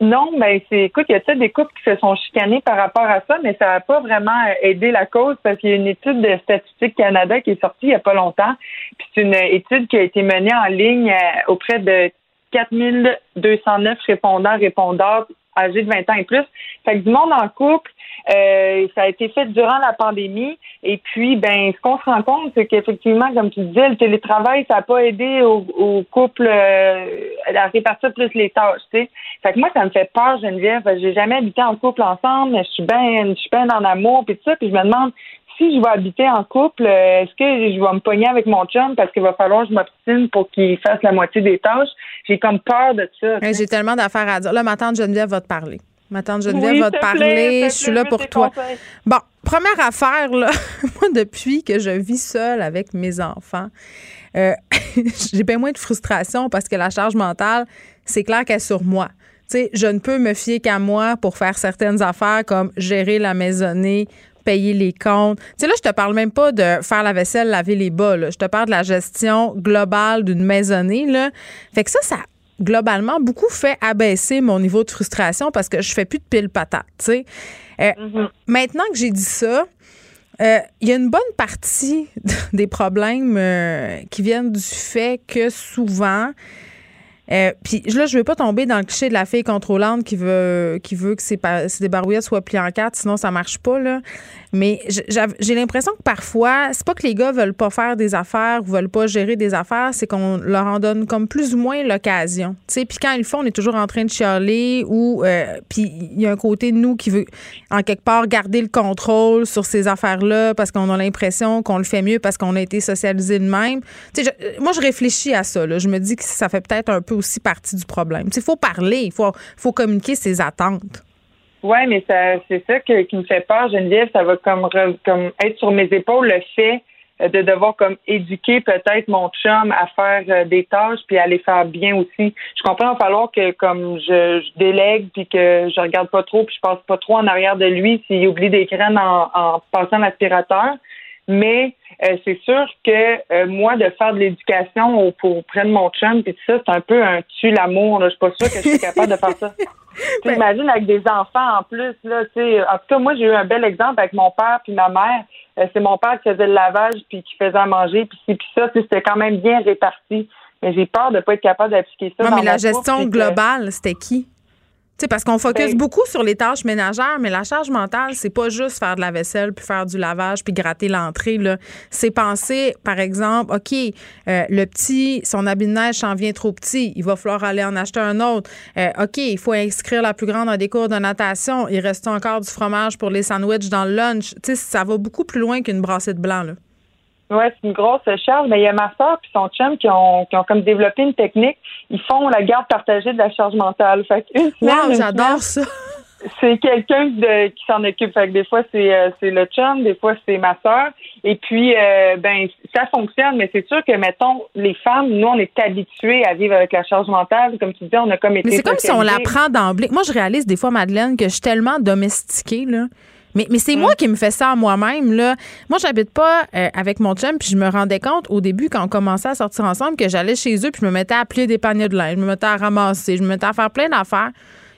Non, mais c'est écoute, il y a des couples qui se sont chicanés par rapport à ça, mais ça n'a pas vraiment aidé la cause parce qu'il y a une étude de Statistique Canada qui est sortie il n'y a pas longtemps. Puis c'est une étude qui a été menée en ligne euh, auprès de 4209 répondants répondants âgés de 20 ans et plus. Fait que du monde en couple, euh, ça a été fait durant la pandémie. Et puis, ben, ce qu'on se rend compte, c'est qu'effectivement, comme tu disais, le télétravail, ça n'a pas aidé au, au couple euh, à répartir plus les tâches. Tu sais. Fait que moi, ça me fait peur, Geneviève. J'ai jamais habité en couple ensemble, mais je suis bien, je suis bien en amour, puis tout ça. Puis je me demande si je vais habiter en couple, euh, est-ce que je vais me pogner avec mon chum parce qu'il va falloir que je m'obstine pour qu'il fasse la moitié des tâches? J'ai comme peur de ça. J'ai tellement d'affaires à dire. Là, ma tante Geneviève va te parler. Ma tante Geneviève va te parler. je suis là pour toi. Bon, première affaire, là, moi, depuis que je vis seule avec mes enfants, euh, j'ai bien moins de frustration parce que la charge mentale, c'est clair qu'elle est sur moi. Tu sais, je ne peux me fier qu'à moi pour faire certaines affaires comme gérer la maisonnée, payer les comptes. Tu sais, là, je te parle même pas de faire la vaisselle, laver les bas. Là. Je te parle de la gestion globale d'une maisonnée. Là. Fait que ça, ça globalement beaucoup fait abaisser mon niveau de frustration parce que je fais plus de pile patate. Tu sais. Euh, Mm-hmm. Maintenant que j'ai dit ça, euh, il y a une bonne partie des problèmes euh, qui viennent du fait que souvent, euh, puis là, je veux pas tomber dans le cliché de la fille contrôlante qui veut qui veut que ses, ses soient pliées en quatre, sinon ça marche pas là. Mais j'ai l'impression que parfois, c'est pas que les gars veulent pas faire des affaires ou veulent pas gérer des affaires, c'est qu'on leur en donne comme plus ou moins l'occasion. Tu sais, puis quand ils le font, on est toujours en train de chialer ou euh, puis il y a un côté de nous qui veut en quelque part garder le contrôle sur ces affaires-là parce qu'on a l'impression qu'on le fait mieux parce qu'on a été socialisé de même. Tu sais, moi je réfléchis à ça là. Je me dis que ça fait peut-être un peu aussi partie du problème. Il faut parler, il faut faut communiquer ses attentes. Oui, mais ça, c'est ça que- qui me fait peur, Geneviève. Ça va comme, comme être sur mes épaules le fait euh, de devoir comme éduquer peut-être mon chum à faire euh, des tâches puis à les faire bien aussi. Je comprends, il va falloir que comme je, délègue puis que je regarde pas trop puis je passe pas trop en arrière de lui s'il oublie des graines en passant l'aspirateur. Mais euh, c'est sûr que euh, moi, de faire de l'éducation au- pour près de mon chum, puis tout ça, c'est un peu un tue l'amour. là. Je suis pas sûre que je suis capable de faire ça. Tu sais, imagine avec des enfants en plus, là, tu sais. En tout cas, moi, j'ai eu un bel exemple avec mon père puis ma mère. Euh, c'est mon père qui faisait le lavage puis qui faisait à manger puis ci puis ça. C'était quand même bien réparti. Mais j'ai peur de pas être capable d'appliquer ça. Non, dans mais la gestion globale, c'était qui? Tu sais, parce qu'on focus Ben- beaucoup sur les tâches ménagères, mais la charge mentale, c'est pas juste faire de la vaisselle, puis faire du lavage, puis gratter l'entrée. là. C'est penser, par exemple, OK, euh, le petit, son habit de neige s'en vient trop petit, il va falloir aller en acheter un autre. Euh, OK, il faut inscrire la plus grande dans des cours de natation. Il reste encore du fromage pour les sandwichs dans le lunch. Tu sais, ça va beaucoup plus loin qu'une brassée de blanc. Là. Ouais, c'est une grosse charge, mais il y a ma soeur puis son chum qui ont, qui ont comme développé une technique. Ils font la garde partagée de la charge mentale. Fait qu'une semaine, Wow, une j'adore ça. c'est quelqu'un de, qui s'en occupe. Fait que des fois, c'est, euh, c'est le chum, des fois, c'est ma soeur. Et puis, euh, ben, ça fonctionne, mais c'est sûr que, mettons, les femmes, nous, on est habitués à vivre avec la charge mentale. Comme tu dis, on a comme été Mais c'est comme si on l'apprend d'emblée. Moi, je réalise des fois, Madeleine, que je suis tellement domestiquée, là. Mais, mais c'est moi qui me fais ça à moi-même, là. Moi, j'habite pas euh, avec mon chum, puis je me rendais compte au début, quand on commençait à sortir ensemble, que j'allais chez eux, puis je me mettais à plier des paniers de linge, je me mettais à ramasser, je me mettais à faire plein d'affaires.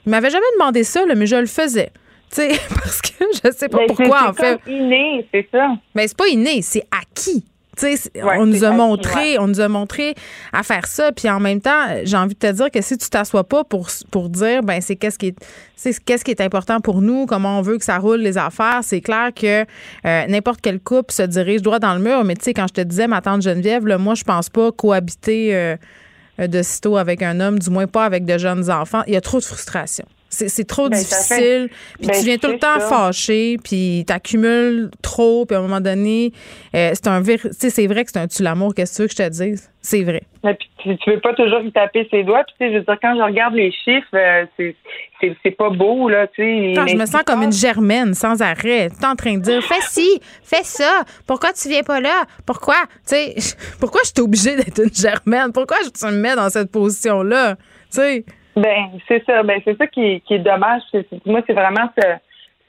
Il m'avait jamais demandé ça, là, mais je le faisais. Tu sais, parce que je sais pas Ben, c'est- pourquoi, c'est en fait. comme inné, c'est ça. Mais c'est pas inné, c'est acquis. Tu sais, c'est- Ouais, on nous a montré, ouais. on nous a montré à faire ça, puis en même temps, j'ai envie de te dire que si tu t'assois pas pour pour dire ben c'est qu'est-ce qui est c'est qu'est-ce qui est important pour nous, comment on veut que ça roule les affaires, c'est clair que euh, n'importe quel couple se dirige droit dans le mur, mais tu sais quand je te disais ma tante Geneviève, là, moi je pense pas cohabiter euh, de sitôt avec un homme, du moins pas avec de jeunes enfants, il y a trop de frustration. C'est trop Ben, fait- difficile. Puis Ben, tu viens tout le temps ça. fâché, puis t'accumules trop, puis à un moment donné, euh, c'est un vir- tu c'est vrai que c'est un tue l'amour, qu'est-ce que tu veux que je te dise? C'est vrai. Et puis, tu, tu veux pas toujours y taper ses doigts. Puis, tu sais, je veux dire, quand je regarde les chiffres, euh, c'est, pas beau, là, tu sais. Quand je me sens comme une germaine sans arrêt. Tu es en train de dire fais ci, fais ça. Pourquoi tu viens pas là? Pourquoi? Tu sais, pourquoi je suis obligée d'être une germaine? Pourquoi tu me mets dans cette position-là? Tu sais? Ben, c'est ça. Ben, c'est ça qui est, qui est dommage. Moi, c'est vraiment ce,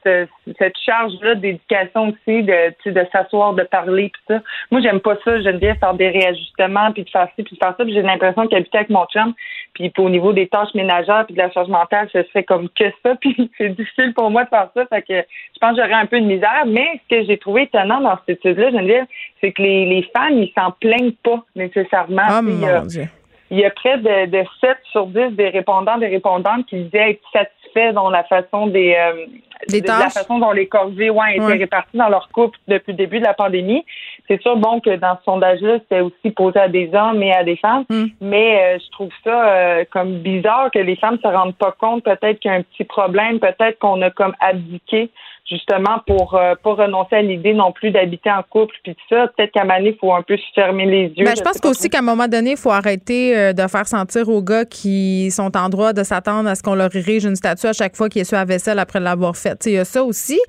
ce- cette charge-là d'éducation aussi, de, tu sais, de s'asseoir, de parler, puis ça. Moi, j'aime pas ça. J'aime bien faire des réajustements, puis de faire ci, puis de faire ça. Puis j'ai l'impression qu'habiter avec mon chum, puis au niveau des tâches ménagères, puis de la charge mentale, ce serait comme que ça. Puis c'est difficile pour moi de faire ça. Fait que je pense que j'aurais un peu de misère. Mais ce que j'ai trouvé étonnant dans cette étude-là, Geneviève, c'est que les, les femmes, ils s'en plaignent pas nécessairement. Oh mon Dieu. Il y a près de, de 7 sur 10 des répondants, des répondantes qui disaient être satisfaits dans la façon des, euh, Des de la façon dont les corvées ouais, étaient Ouais. réparties dans leur couple depuis le début de la pandémie. C'est sûr, bon, que dans ce sondage-là, c'était aussi posé à des hommes et à des femmes, Mm. mais euh, je trouve ça euh, comme bizarre que les femmes se rendent pas compte peut-être qu'il y a un petit problème, peut-être qu'on a comme abdiqué justement pour euh, pas renoncer à l'idée non plus d'habiter en couple puis tout ça. Peut-être qu'à Mané, il faut un peu se fermer les yeux. Ben, je pense qu'aussi qu'à un moment donné, il faut arrêter euh, de faire sentir aux gars qui sont en droit de s'attendre à ce qu'on leur érige une statue à chaque fois qu'ils essuient la vaisselle après l'avoir faite. Il y a ça aussi.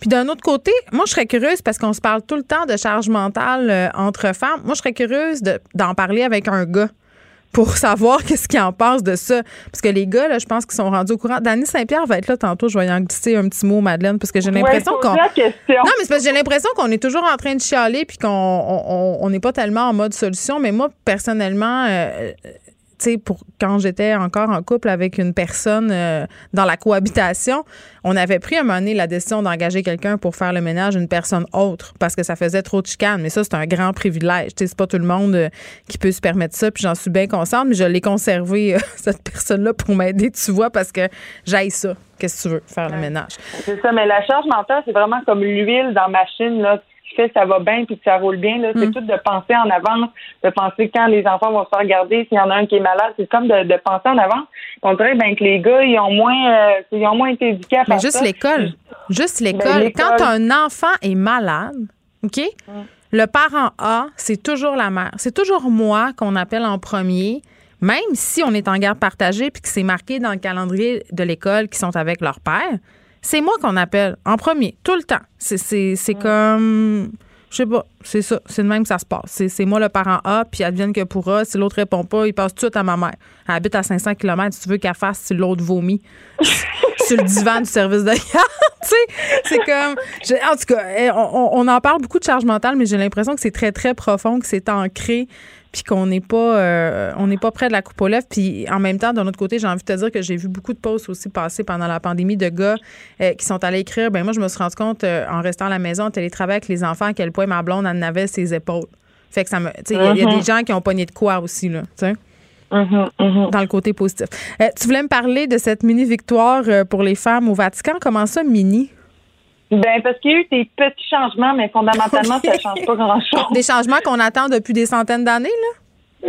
Puis d'un autre côté, moi, je serais curieuse parce qu'on se parle tout le temps de charge mentale euh, entre femmes. Moi, je serais curieuse de- d'en parler avec un gars. Pour savoir qu'est-ce qu'ils en pensent de ça. Parce que les gars, là, je pense qu'ils sont rendus au courant. Danny Saint-Pierre va être là tantôt. Je vais y en glisser un petit mot, Madeleine, parce que j'ai l'impression Ouais, qu'on. Non, mais c'est parce que j'ai l'impression qu'on est toujours en train de chialer puis qu'on on- on n'est pas tellement en mode solution. Mais moi, personnellement, euh, sais, pour quand j'étais encore en couple avec une personne euh, dans la cohabitation, on avait pris à un moment donné la décision d'engager quelqu'un pour faire le ménage d'une personne autre parce que ça faisait trop de chicanes. Mais ça, c'est un grand privilège. Tu sais, c'est pas tout le monde euh, qui peut se permettre ça. Puis j'en suis bien consciente, mais je l'ai conservé, euh, cette personne-là, pour m'aider, tu vois, parce que j'aille ça. Qu'est-ce que tu veux, faire le ménage? C'est ça, mais la charge mentale, c'est vraiment comme l'huile dans la machine, là. Qui fait ça va bien puis que ça roule bien, là. C'est Mm. tout de penser en avance, de penser quand les enfants vont se faire garder, s'il y en a un qui est malade. C'est comme de, de penser en avance. On dirait, ben, que les gars, ils ont moins, euh, ils ont moins été éduqués à Mais faire juste ça. l'école. Juste l'école. Ben, l'école. Quand un enfant est malade, OK? Le parent A, c'est toujours la mère. C'est toujours moi qu'on appelle en premier, même si on est en garde partagée puis que c'est marqué dans le calendrier de l'école qu'ils sont avec leur père. C'est moi qu'on appelle en premier, tout le temps. C'est, comme. Je sais pas, c'est ça. C'est de même que ça se passe. C'est, moi le parent A, puis advienne que pourra. Si l'autre répond pas, il passe tout de suite à ma mère. Elle habite à 500 km. Si tu veux qu'elle fasse si l'autre vomit sur le divan du service de garde. tu sais, c'est comme. je- en tout cas, eh, on- on en parle beaucoup de charge mentale, mais j'ai l'impression que c'est très, très profond, que c'est ancré, puis qu'on n'est pas, euh, on n'est pas près de la coupe aux lèvres. Puis en même temps, d'un autre côté, j'ai envie de te dire que j'ai vu beaucoup de posts aussi passer pendant la pandémie de gars euh, qui sont allés écrire. Ben moi, je me suis rendu compte euh, en restant à la maison, en télétravail avec les enfants, à quel point ma blonde en avait ses épaules. Fait que ça me. Tu sais, il y y, a des gens qui ont pogné de quoi aussi, là. Tu sais Mhm, mhm. dans le côté positif. Euh, tu voulais me parler de cette mini-victoire pour les femmes au Vatican. Comment ça, mini? Ben, parce qu'il y a eu des petits changements, mais fondamentalement, ça change pas grand-chose. Des changements qu'on attend depuis des centaines d'années, là?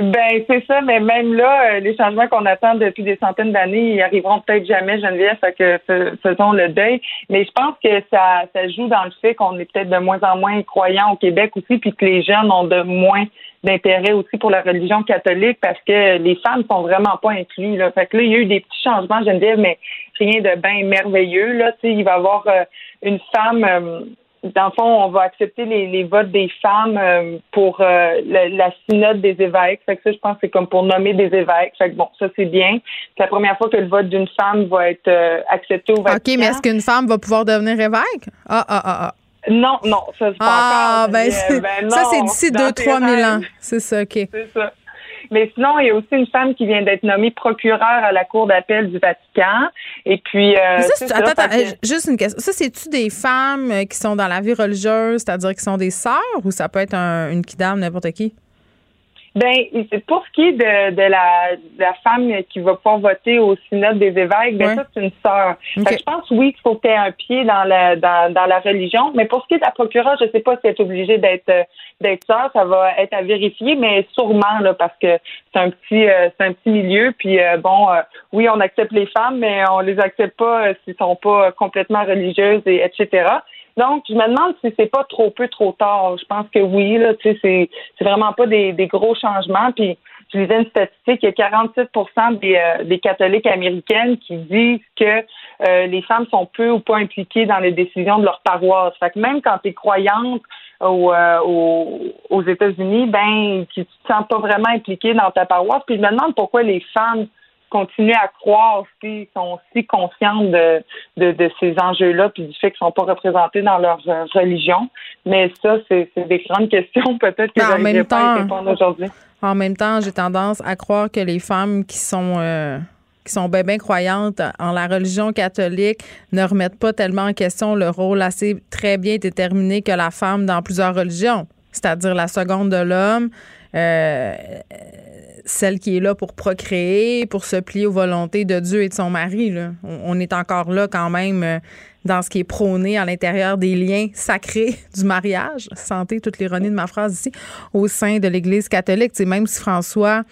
Ben, c'est ça, mais même là, euh, les changements qu'on attend depuis des centaines d'années, ils arriveront peut-être jamais, Geneviève, fait que fais- faisons le deuil. Mais je pense que ça, ça joue dans le fait qu'on est peut-être de moins en moins croyants au Québec aussi, puis que les jeunes ont de moins d'intérêt aussi pour la religion catholique parce que les femmes sont vraiment pas incluses. Là. Fait que là, il y a eu des petits changements, Geneviève, mais rien de bien merveilleux. Là. Tu sais, il va y avoir euh, une femme... euh, dans le fond, on va accepter les, les votes des femmes euh, pour euh, la, la synode des évêques. Fait que ça, je pense que c'est comme pour nommer des évêques. Fait que bon, ça c'est bien. C'est la première fois que le vote d'une femme va être euh, accepté au Vatican. OK, mais est-ce qu'une femme va pouvoir devenir évêque? Ah, ah, ah, ah. Non, non, ça c'est pas Ah, encore. ben, ben ça, c'est d'ici dans 2 tes 3 000 ans. C'est ça, OK. C'est ça. Mais sinon, il y a aussi une femme qui vient d'être nommée procureure à la Cour d'appel du Vatican. Et puis, euh, ça, ça, attends, euh, juste une question. Ça, c'est-tu des femmes euh, qui sont dans la vie religieuse, c'est-à-dire qui sont des sœurs, ou ça peut être un- une kidam, n'importe qui? Ben, c'est pour ce qui est de, de la, de la femme qui va pouvoir voter au synode des évêques, ben Ouais. ça, c'est une sœur. Je pense, oui, qu'il faut que tu aies un pied dans la, dans, dans la religion. Mais pour ce qui est de la procureure, je sais pas si elle est obligée d'être euh, d'être sœur. Ça va être à vérifier, mais sûrement, là, parce que c'est un petit euh, c'est un petit milieu. Puis, euh, bon, euh, oui, on accepte les femmes, mais on les accepte pas s'ils sont pas complètement religieuses, et etc. Donc, je me demande si c'est pas trop peu, trop tard. Je pense que oui, là, tu sais, c'est, vraiment pas des, gros changements. Puis, je lisais une statistique, il y a 47 des, euh, des catholiques américaines qui disent que euh, les femmes sont peu ou pas impliquées dans les décisions de leur paroisse. Fait que même quand tu es croyante au, euh, au- aux États-Unis, ben, tu te sens pas vraiment impliquée dans ta paroisse. Puis, je me demande pourquoi les femmes continuent à croire qu'ils sont si conscientes de, de, de ces enjeux-là, puis du fait qu'ils sont pas représentés dans leur euh, religion. Mais ça, c'est des grandes questions, peut-être que même pas à répondre aujourd'hui. En même temps, j'ai tendance à croire que les femmes qui sont euh, qui sont bien bien croyantes en la religion catholique ne remettent pas tellement en question le rôle assez très bien déterminé que la femme dans plusieurs religions, c'est-à-dire la seconde de l'homme, euh, celle qui est là pour procréer, pour se plier aux volontés de Dieu et de son mari. là. On, est encore là quand même euh, dans ce qui est prôné à l'intérieur des liens sacrés du mariage. Santé, toute l'ironie de ma phrase ici, au sein de l'Église catholique. Sais, même si François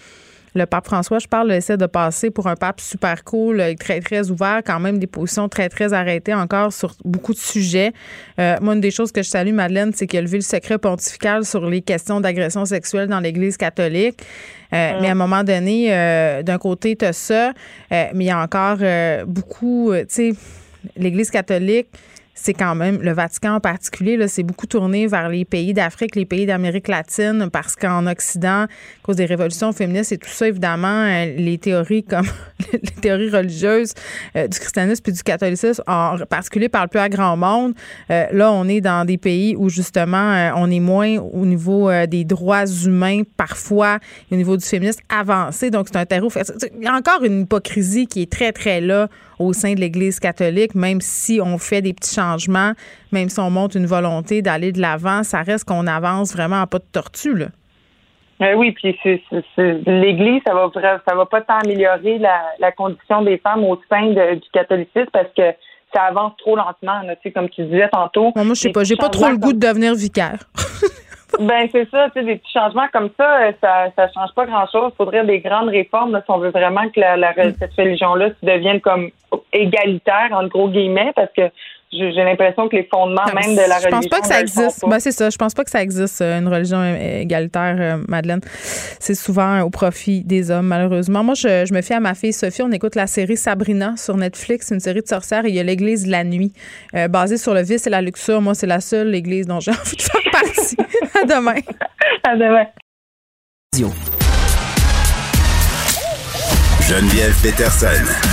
le pape François, je parle, essaie de passer pour un pape super cool, euh, très, très ouvert, quand même des positions très, très arrêtées encore sur beaucoup de sujets. Euh, moi, une des choses que je salue, Madeleine, c'est qu'il a levé le secret pontifical sur les questions d'agression sexuelle dans l'Église catholique. Euh, Mais à un moment donné, euh, d'un côté, tu as ça, euh, mais il y a encore euh, beaucoup, euh, tu sais, l'Église catholique, c'est quand même le Vatican en particulier. Là, c'est beaucoup tourné vers les pays d'Afrique, les pays d'Amérique latine, parce qu'en Occident, à cause des révolutions féministes et tout ça, évidemment, euh, les théories comme les théories religieuses euh, du christianisme et du catholicisme, en particulier, parlent plus à grand monde. Euh, là, on est dans des pays où justement, on est moins au niveau des droits humains, parfois, au niveau du féminisme avancé. Donc, c'est un terreau. Il y a encore une hypocrisie qui est très, très là au sein de l'Église catholique, même si on fait des petits changements, même si on montre une volonté d'aller de l'avant, ça reste qu'on avance vraiment à pas de tortue. Là. Euh, oui, puis l'Église, ça va ça va pas tant améliorer la, condition des femmes au sein du catholicisme parce que ça avance trop lentement, comme tu disais tantôt. moi, je sais pas, j'ai pas trop le goût de devenir vicaire. Ben c'est ça, tu sais, des petits changements comme ça, euh, ça ça change pas grand-chose. Il faudrait des grandes réformes si on veut vraiment que la, cette religion-là devienne comme égalitaire, en gros guillemets, parce que j'ai l'impression que les fondements même de la religion. Je pense pas que ça existe. Ben, c'est ça. Je pense pas que ça existe, euh, une religion égalitaire, euh, Madeleine. C'est souvent au profit des hommes, malheureusement. Moi, je, me fie à ma fille Sophie. On écoute la série Sabrina sur Netflix, une série de sorcières. Et il y a l'église de la nuit, euh, basée sur le vice et la luxure. Moi, c'est la seule église dont j'ai envie de faire partie. à demain. À demain. Geneviève Peterson.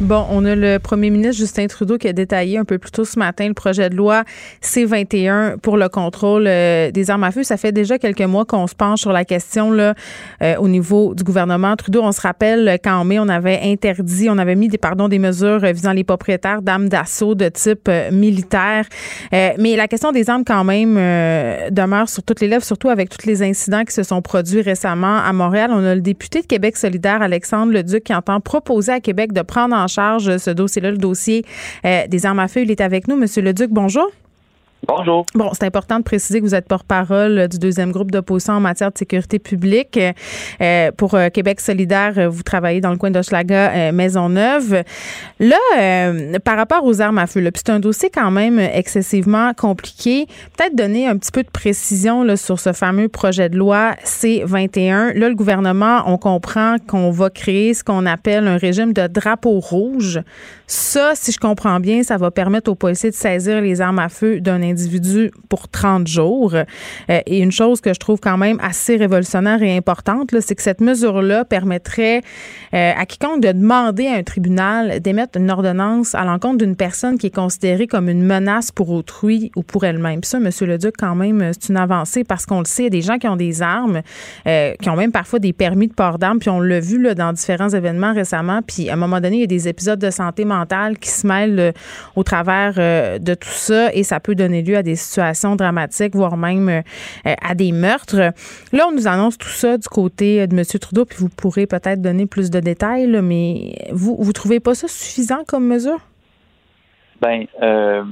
Bon, on a le premier ministre Justin Trudeau qui a détaillé un peu plus tôt ce matin le projet de loi C-21 pour le contrôle euh, des armes à feu. Ça fait déjà quelques mois qu'on se penche sur la question là, euh, au niveau du gouvernement Trudeau. On se rappelle qu'en mai, on avait interdit, on avait mis des, pardon, des mesures visant les propriétaires d'armes d'assaut de type euh, militaire. mais la question des armes, quand même, demeure sur toutes les lèvres, surtout avec tous les incidents qui se sont produits récemment à Montréal. On a le député de Québec solidaire, Alexandre Leduc, qui entend proposer à Québec de prendre en charge ce dossier-là, le dossier euh, des armes à feu. Il est avec nous. Monsieur Leduc, bonjour. Bonjour. Bon, c'est important de préciser que vous êtes porte-parole du deuxième groupe d'opposition en matière de sécurité publique. Euh, pour euh, Québec solidaire, vous travaillez dans le coin d'Hochelaga, euh, Maisonneuve. Là, par rapport aux armes à feu, c'est un dossier quand même excessivement compliqué. Peut-être donner un petit peu de précision sur ce fameux projet de loi C-21. Là, le gouvernement, on comprend qu'on va créer ce qu'on appelle un régime de drapeau rouge. Ça, si je comprends bien, ça va permettre aux policiers de saisir les armes à feu d'un pour 30 jours. Euh, et une chose que je trouve quand même assez révolutionnaire et importante, c'est que cette mesure-là permettrait euh, à quiconque de demander à un tribunal d'émettre une ordonnance à l'encontre d'une personne qui est considérée comme une menace pour autrui ou pour elle-même. Ça, M. Leduc, quand même, c'est une avancée parce qu'on le sait, il y a des gens qui ont des armes, euh, qui ont même parfois des permis de port d'armes, puis on l'a vu là, dans différents événements récemment. Puis à un moment donné, il y a des épisodes de santé mentale qui se mêlent au travers de tout ça et ça peut donner lieu à des situations dramatiques, voire même euh, à des meurtres. Là, on nous annonce tout ça du côté de M. Trudeau, puis vous pourrez peut-être donner plus de détails, mais vous ne trouvez pas ça suffisant comme mesure? Bien, euh,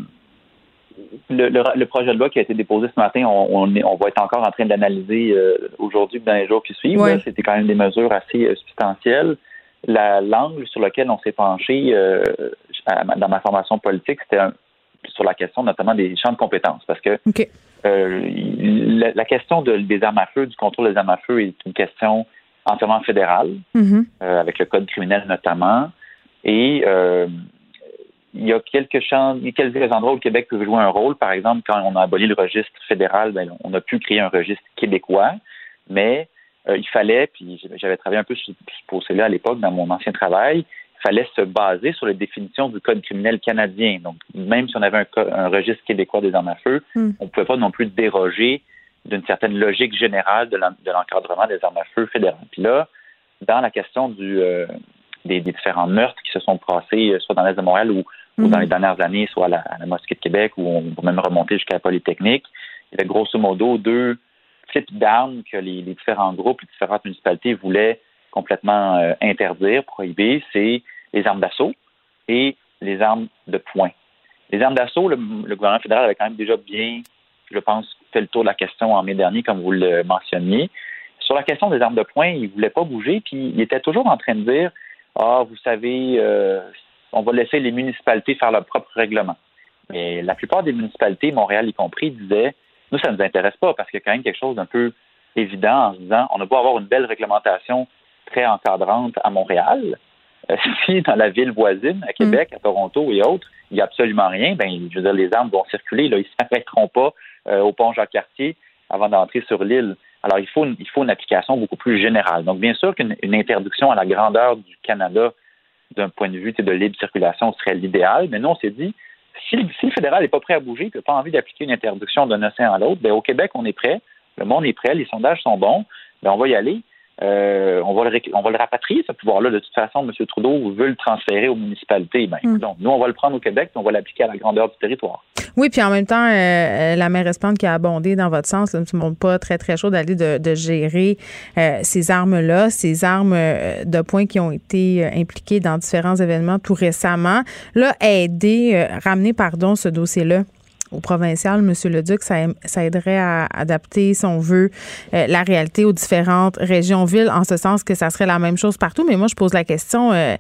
le, projet de loi qui a été déposé ce matin, on, va être encore en train d'analyser euh, aujourd'hui dans les jours qui suivent. C'était quand même des mesures assez substantielles. L'angle sur lequel on s'est penché dans ma formation politique, c'était un, sur la question notamment des champs de compétences, parce que euh, la, question des armes à feu, du contrôle des armes à feu est une question entièrement fédérale, mm-hmm. euh, avec le code criminel notamment, et euh, il y a quelques champs, il y a quelques endroits où le Québec peut jouer un rôle. Par exemple, quand on a aboli le registre fédéral, ben, on a pu créer un registre québécois, mais il fallait, puis j'avais travaillé un peu sur ce procès-là à l'époque dans mon ancien travail, fallait se baser sur les définitions du Code criminel canadien. Donc, même si on avait un, registre québécois des armes à feu, hmm. on ne pouvait pas non plus déroger d'une certaine logique générale de l'encadrement des armes à feu fédérales. Puis là, dans la question du, euh, des, différents meurtres qui se sont passés, euh, soit dans l'Est de Montréal ou, dans hmm. les dernières années, soit à la, Mosquée de Québec, ou on peut même remonter jusqu'à la Polytechnique, il y avait grosso modo deux types d'armes que les, différents groupes, les différentes municipalités voulaient complètement euh, interdire, prohiber, c'est les armes d'assaut et les armes de poing. Les armes d'assaut, le, gouvernement fédéral avait quand même déjà bien, je pense, fait le tour de la question en mai dernier, comme vous le mentionniez. Sur la question des armes de poing, il ne voulait pas bouger, puis il était toujours en train de dire Ah, vous savez, euh, on va laisser les municipalités faire leur propre règlement. Mais la plupart des municipalités, Montréal y compris, disaient Nous, ça ne nous intéresse pas parce qu'il y a quand même quelque chose d'un peu évident en se disant on a beau avoir une belle réglementation très encadrante à Montréal. Euh, si dans la ville voisine, à Québec, à Toronto et autres, il n'y a absolument rien, ben, les armes vont circuler, ils ne s'arrêteront pas euh, au pont Jacques-Cartier avant d'entrer sur l'île. Alors, il faut, une, il faut une application beaucoup plus générale. Donc, bien sûr qu'une interdiction à la grandeur du Canada d'un point de vue de libre circulation serait l'idéal, mais nous, on s'est dit, si le, fédéral n'est pas prêt à bouger, n'a pas envie d'appliquer une interdiction d'un océan à l'autre, ben, au Québec, on est prêt, le monde est prêt, les sondages sont bons, ben, on va y aller. Euh, on, va le, on va le rapatrier, ce pouvoir-là. De toute façon, M. Trudeau veut le transférer aux municipalités. Ben, hmm. nous, on va le prendre au Québec, et on va l'appliquer à la grandeur du territoire. Oui, puis en même temps, euh, la maire Espande qui a abondé dans votre sens, ne me montre pas très, très chaud d'aller de, gérer euh, ces armes-là, ces armes de poing qui ont été impliquées dans différents événements tout récemment. Là, aider, ramener, pardon, ce dossier-là au provincial, M. Leduc, ça, ça aiderait à adapter, si on veut, euh, la réalité aux différentes régions-villes, en ce sens que ça serait la même chose partout. Mais moi, je pose la question. Euh,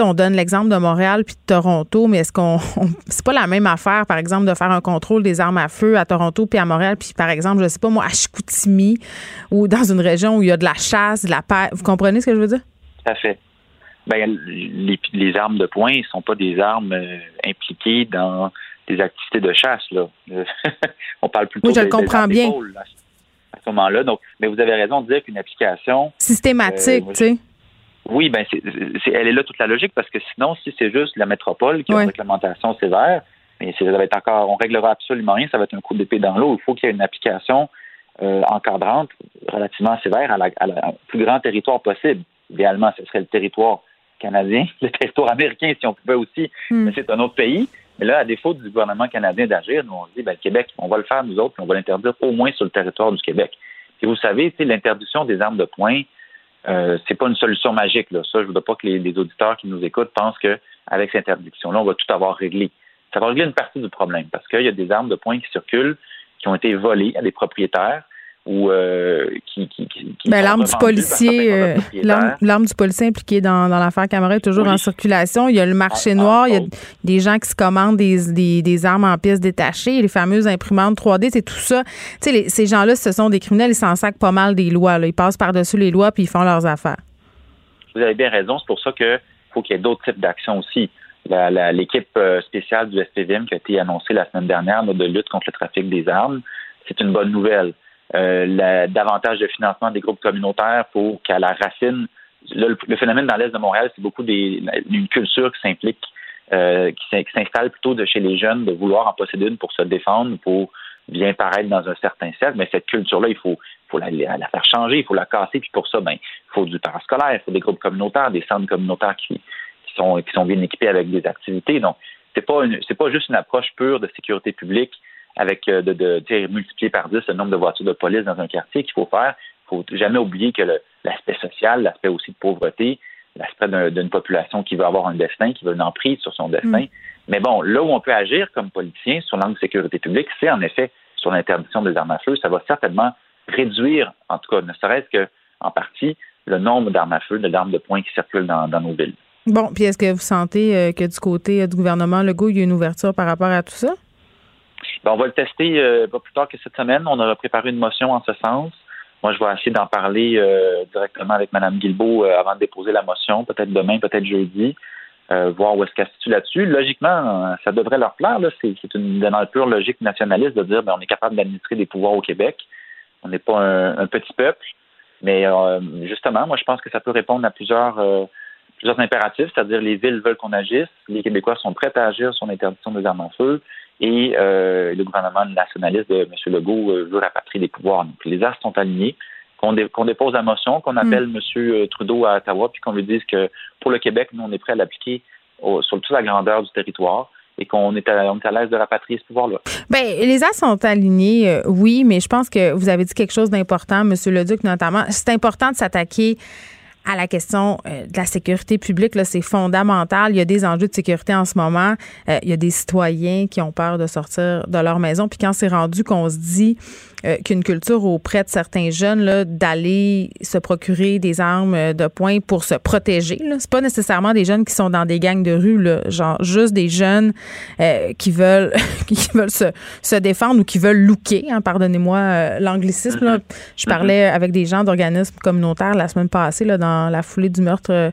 on donne l'exemple de Montréal puis de Toronto, mais est-ce qu'on c'est pas la même affaire, par exemple, de faire un contrôle des armes à feu à Toronto puis à Montréal, puis par exemple, je sais pas moi, à Chicoutimi ou dans une région où il y a de la chasse, de la paix. Vous comprenez ce que je veux dire? Tout à fait. Ben, les, armes de poing ne sont pas des armes euh, impliquées dans des activités de chasse. Là. on parle plutôt oui, je le comprends bien. à ce moment-là. Donc, mais vous avez raison de dire qu'une application systématique, euh, tu sais. Oui, ben c'est, elle est là toute la logique parce que sinon, si c'est juste la métropole qui a une réglementation sévère, mais ça va être encore, on réglera absolument rien, ça va être un coup d'épée dans l'eau. Il faut qu'il y ait une application euh, encadrante relativement sévère à, la, à plus grand territoire possible. Idéalement, ce serait le territoire canadien, le territoire américain si on pouvait aussi, hmm. mais c'est un autre pays. Mais là, à défaut du gouvernement canadien d'agir, nous, on dit, ben, Québec, on va le faire nous autres, puis on va l'interdire au moins sur le territoire du Québec. Et vous savez, l'interdiction des armes de poing, euh, c'est pas une solution magique. Là. Ça, je voudrais pas que les, les, auditeurs qui nous écoutent pensent qu'avec cette interdiction-là, on va tout avoir réglé. Ça va régler une partie du problème parce qu'il y a des armes de poing qui circulent, qui ont été volées à des propriétaires ou euh, qui, qui, ben, l'arme du policier, euh, l'arme du policier impliquée dans, dans l'affaire Camara est toujours en circulation. Il y a le marché ah, noir, il y a des gens qui se commandent des, des, des, armes en pièces détachées, les fameuses imprimantes 3D, c'est tout ça. Tu sais, ces gens-là, ce sont des criminels, ils s'en sacent pas mal des lois. Là. Ils passent par-dessus les lois puis ils font leurs affaires. Vous avez bien raison. C'est pour ça qu'il faut qu'il y ait d'autres types d'actions aussi. L'équipe euh, spéciale du SPVM qui a été annoncée la semaine dernière de lutte contre le trafic des armes, c'est une bonne nouvelle. Euh, davantage de financement des groupes communautaires pour qu'à la racine, le, phénomène dans l'Est de Montréal, c'est beaucoup des, une culture qui s'implique, euh, qui s'installe plutôt de chez les jeunes de vouloir en posséder une pour se défendre, pour bien paraître dans un certain cercle. Mais cette culture-là, il faut, faut la, la, faire changer, il faut la casser. Puis pour ça, ben, il faut du parascolaire, il faut des groupes communautaires, des centres communautaires qui, qui sont, qui sont bien équipés avec des activités. Donc, c'est pas c'est pas juste une approche pure de sécurité publique avec euh, de, de multiplier par 10 le nombre de voitures de police dans un quartier qu'il faut faire. Il faut jamais oublier que l'aspect social, l'aspect aussi de pauvreté, l'aspect d'une population qui veut avoir un destin, qui veut une emprise sur son destin. Mm. Mais bon, là où on peut agir comme politicien sur l'angle de sécurité publique, c'est en effet sur l'interdiction des armes à feu. Ça va certainement réduire, en tout cas, ne serait-ce que en partie, le nombre d'armes à feu, de d'armes de poing qui circulent dans, nos villes. Bon, puis est-ce que vous sentez euh, que du côté euh, du gouvernement Legault, il y a une ouverture par rapport à tout ça? Ben, on va le tester euh, pas plus tard que cette semaine. On a préparé une motion en ce sens. Moi, je vais essayer d'en parler euh, directement avec Mme Guilbeault euh, avant de déposer la motion, peut-être demain, peut-être jeudi, voir où est-ce qu'elle se situe là-dessus. Logiquement, ça devrait leur plaire. C'est, une pure logique nationaliste de dire ben, on est capable d'administrer des pouvoirs au Québec. On n'est pas un, petit peuple. Mais justement, moi, je pense que ça peut répondre à plusieurs plusieurs impératifs, c'est-à-dire les villes veulent qu'on agisse, les Québécois sont prêts à agir sur l'interdiction des armes à feu, et euh, le gouvernement nationaliste de M. Legault euh, veut rapatrier des pouvoirs. Donc, les astres sont alignés, qu'on dépose la motion, qu'on appelle mm. M. Trudeau à Ottawa, puis qu'on lui dise que pour le Québec, nous, on est prêt à l'appliquer sur toute la grandeur du territoire et qu'on est à, à l'aise de rapatrier ce pouvoir-là. Bien, les astres sont alignés, euh, oui, mais je pense que vous avez dit quelque chose d'important, M. Leduc notamment. C'est important de s'attaquer à la question euh, de la sécurité publique, là, c'est fondamental. Il y a des enjeux de sécurité en ce moment. Euh, il y a des citoyens qui ont peur de sortir de leur maison. Puis quand c'est rendu qu'on se dit euh, qu'une culture auprès de certains jeunes d'aller se procurer des armes de poing pour se protéger. C'est pas nécessairement des jeunes qui sont dans des gangs de rue, là, genre juste des jeunes euh, qui veulent qui veulent se, se, défendre ou qui veulent looker. Hein, pardonnez-moi l'anglicisme. Mm-hmm. Je parlais avec des gens d'organismes communautaires la semaine passée là, dans la foulée du meurtre de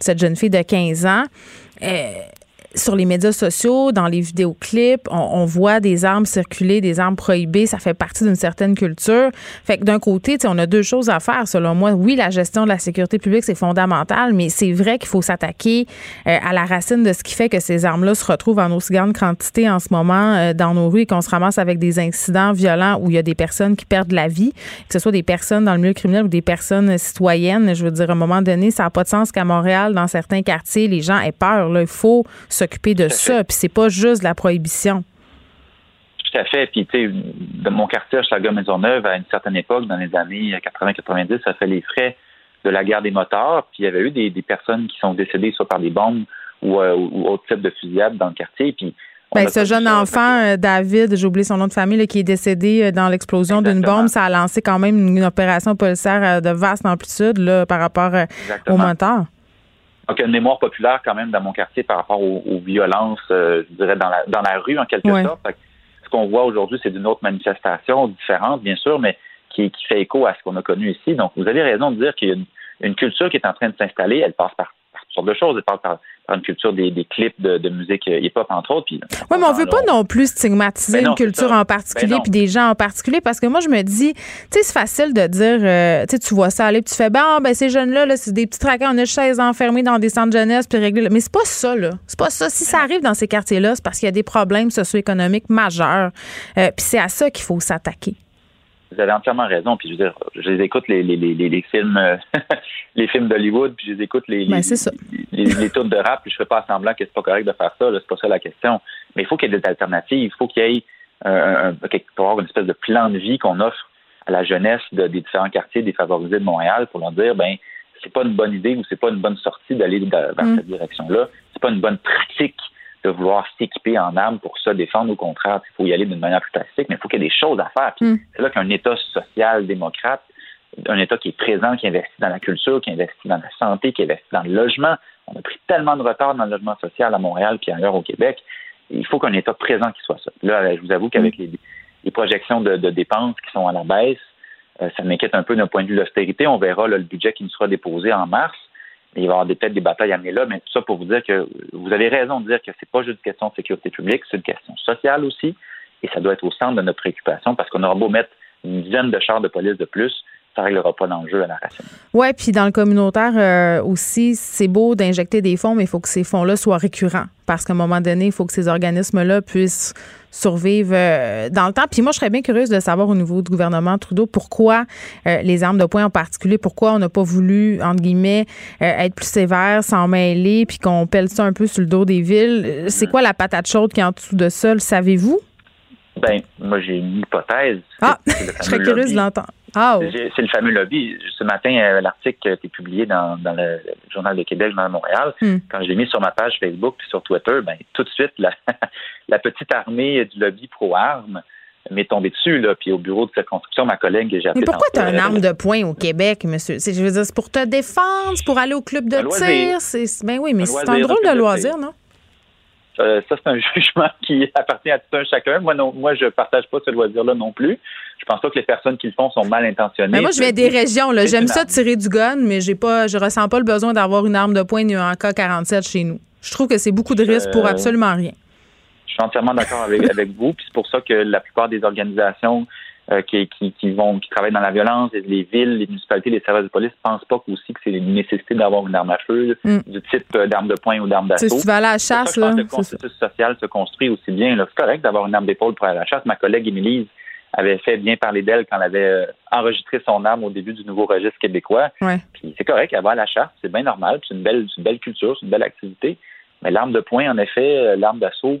cette jeune fille de 15 ans sur les médias sociaux, dans les vidéoclips, on, voit des armes circuler, des armes prohibées. Ça fait partie d'une certaine culture. Fait que d'un côté, on a deux choses à faire, selon moi. Oui, la gestion de la sécurité publique, c'est fondamental, mais c'est vrai qu'il faut s'attaquer euh, à la racine de ce qui fait que ces armes-là se retrouvent en aussi grande quantité en ce moment euh, dans nos rues et qu'on se ramasse avec des incidents violents où il y a des personnes qui perdent la vie, que ce soit des personnes dans le milieu criminel ou des personnes citoyennes. Je veux dire, à un moment donné, ça n'a pas de sens qu'à Montréal, dans certains quartiers, les gens aient peur. Là. Il faut se s'occuper de ça. Puis c'est pas juste la prohibition. Tout à fait. Puis, tu sais, de mon quartier, Chaga Maisonneuve, à une certaine époque, dans les années 80-90, ça fait les frais de la guerre des moteurs. Puis, il y avait eu des, personnes qui sont décédées soit par des bombes ou, euh, ou, autre type de fusillade dans le quartier. Puis, ben, ce jeune enfant, euh, David, j'ai oublié son nom de famille, qui est décédé euh, dans l'explosion d'une bombe, ça a lancé quand même une, opération policière de vaste amplitude là, par rapport au moteur. Donc, une mémoire populaire quand même dans mon quartier par rapport aux, violences, euh, je dirais, dans la, dans la rue, en quelque sorte. ce qu'on voit aujourd'hui, c'est d'une autre manifestation différente, bien sûr, mais qui, qui fait écho à ce qu'on a connu ici. Donc, vous avez raison de dire qu'il y a une, une culture qui est en train de s'installer. Elle passe par sortes de choses. Elle par, une culture des, clips de, musique hip-hop, entre autres. oui, mais on veut pas non plus stigmatiser une culture en particulier ben puis des gens en particulier parce que moi, je me dis, tu sais, c'est facile de dire, euh, tu sais, tu vois ça aller puis tu fais, ben, ben ces jeunes-là, -là, c'est des petits traquants, on est 16 enfermés dans des centres de jeunesse puis réglés. Mais c'est pas ça, là. C'est pas ça. Si ça arrive dans ces quartiers-là, c'est parce qu'il y a des problèmes socio-économiques majeurs. Euh, puis c'est à ça qu'il faut s'attaquer vous avez entièrement raison. Puis je veux dire, je les écoute les, les, les, les films les films d'Hollywood, puis je les écoute les ben, les, les, tours de rap, puis je fais pas semblant que c'est pas correct de faire ça. C'est pas ça la question. Mais il faut qu'il y ait des alternatives. Il faut qu'il y ait euh, un, une espèce de plan de vie qu'on offre à la jeunesse de, des différents quartiers défavorisés de Montréal pour leur dire ben c'est pas une bonne idée ou c'est pas une bonne sortie d'aller vers mm. cette direction-là. C'est pas une bonne pratique de vouloir s'équiper en armes pour se défendre. Au contraire, il faut y aller d'une manière plus tactique, mais il faut qu'il y ait des choses à faire. Mm. C'est là qu'un État social-démocrate, un État qui est présent, qui investit dans la culture, qui investit dans la santé, qui investit dans le logement. On a pris tellement de retard dans le logement social à Montréal puis ailleurs au Québec. Il faut qu'un État présent qui soit ça. Là, je vous avoue qu'avec mm. les, projections de, dépenses qui sont à la baisse, euh, ça m'inquiète un peu d'un point de vue de l'austérité. On verra le budget qui nous sera déposé en mars il va y avoir peut-être des batailles amenées là, mais tout ça pour vous dire que vous avez raison de dire que c'est pas juste une question de sécurité publique, c'est une question sociale aussi, et ça doit être au centre de notre préoccupation parce qu'on aura beau mettre une dizaine de chars de police de plus, ça ne réglera pas l'enjeu à la racine. Oui, puis dans le communautaire euh, aussi, c'est beau d'injecter des fonds, mais il faut que ces fonds-là soient récurrents parce qu'à un moment donné, il faut que ces organismes-là puissent survivre euh, dans le temps. Puis moi, je serais bien curieuse de savoir au niveau du gouvernement Trudeau pourquoi euh, les armes de poing en particulier, pourquoi on n'a pas voulu, entre guillemets, être plus sévère, s'en mêler, puis qu'on pèle ça un peu sur le dos des villes. C'est quoi la patate chaude qui est en dessous de ça? savez-vous? Ben, moi, j'ai une hypothèse. Ah, je serais curieuse de l'entendre. Ah, c'est le fameux lobby. Ce matin, euh, l'article a été publié dans, le Journal de Québec, dans Montréal. Hmm. Quand je l'ai mis sur ma page Facebook puis sur Twitter, ben, tout de suite, la, petite armée du lobby pro-armes m'est tombée dessus, là, puis au bureau de circonscription, ma collègue que j'ai Mais pourquoi tu as une arme de poing au Québec, monsieur? Je veux dire, c'est pour te défendre, pour aller au club de tir. Ben oui, mais c'est un drôle de loisir, non? Euh, ça, c'est un jugement qui appartient à tout un chacun. Moi, non, moi, je partage pas ce loisir-là non plus. Je pense pas que les personnes qui le font sont mal intentionnées. Mais moi, je viens des régions. Là. J'aime ça tirer du gun, mais j'ai pas, je ressens pas le besoin d'avoir une arme de poing ni un K-47 chez nous. Je trouve que c'est beaucoup de risques pour euh, absolument rien. Je suis entièrement d'accord avec, avec vous. Puis c'est pour ça que la plupart des organisations euh, qui, qui, vont, qui travaillent dans la violence, les villes, les municipalités, les services de police ne pensent pas aussi que c'est une nécessité d'avoir une arme à feu mm. du type euh, d'arme de poing ou d'arme d'assaut. Si tu vas à la chasse, là. le consensus social se construit aussi bien. C'est correct d'avoir une arme d'épaule pour aller à la chasse. Ma collègue Émilie avait fait bien parler d'elle quand elle avait euh, enregistré son arme au début du nouveau registre québécois. Puis c'est correct, elle va à la chasse, c'est bien normal. C'est une belle, une belle culture, c'est une belle activité. Mais l'arme de poing, en effet, l'arme d'assaut,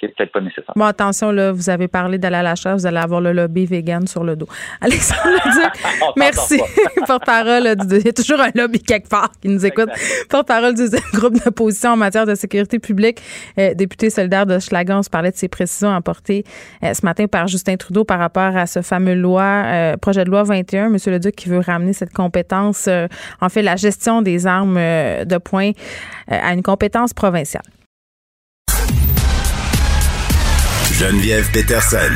qui n'est peut-être pas nécessaire. Bon, attention, là, vous avez parlé d'aller à la chasse, vous allez avoir le lobby vegan sur le dos. Alexandre Leduc, merci. Porte-parole, il y a toujours un lobby quelque part qui nous écoute. Porte-parole du groupe d'opposition en matière de sécurité publique, euh, député solidaire de Schlagan, on se parlait de ces précisions apportées euh, ce matin par Justin Trudeau par rapport à ce fameux loi, euh, projet de loi 21. Monsieur Leduc qui veut ramener cette compétence, en fait, la gestion des armes de poing à une compétence provinciale. Geneviève Peterson,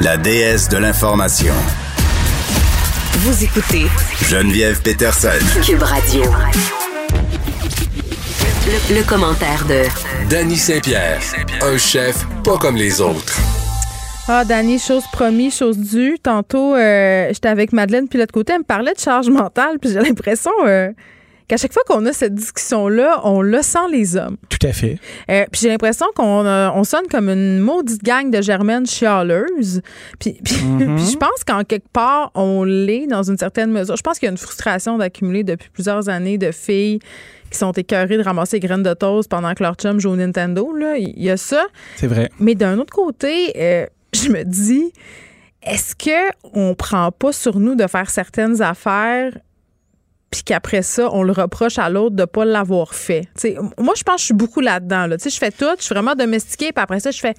la déesse de l'information. Vous écoutez Geneviève Peterson, Cube Radio. Le, commentaire de Danny Saint-Pierre, un chef pas comme les autres. Ah, Danny, chose promise, chose due. Tantôt, euh, j'étais avec Madeleine, puis l'autre côté, elle me parlait de charge mentale, puis j'ai l'impression euh, qu'à chaque fois qu'on a cette discussion-là, on le sent les hommes. Tout à fait. Euh, puis j'ai l'impression qu'on on sonne comme une maudite gang de germaines chialeuses. Puis, puis, Mhm. puis je pense qu'en quelque part, on l'est dans une certaine mesure. Je pense qu'il y a une frustration d'accumuler depuis plusieurs années de filles qui sont écœurées de ramasser les graines de toast pendant que leur chum joue au Nintendo. Là. Il y a ça. C'est vrai. Mais d'un autre côté, euh, je me dis, est-ce que on prend pas sur nous de faire certaines affaires puis qu'après ça, on le reproche à l'autre de pas l'avoir fait. T'sais, moi, je pense que je suis beaucoup là-dedans. Là. Je fais tout, je suis vraiment domestiquée, puis après ça, je fais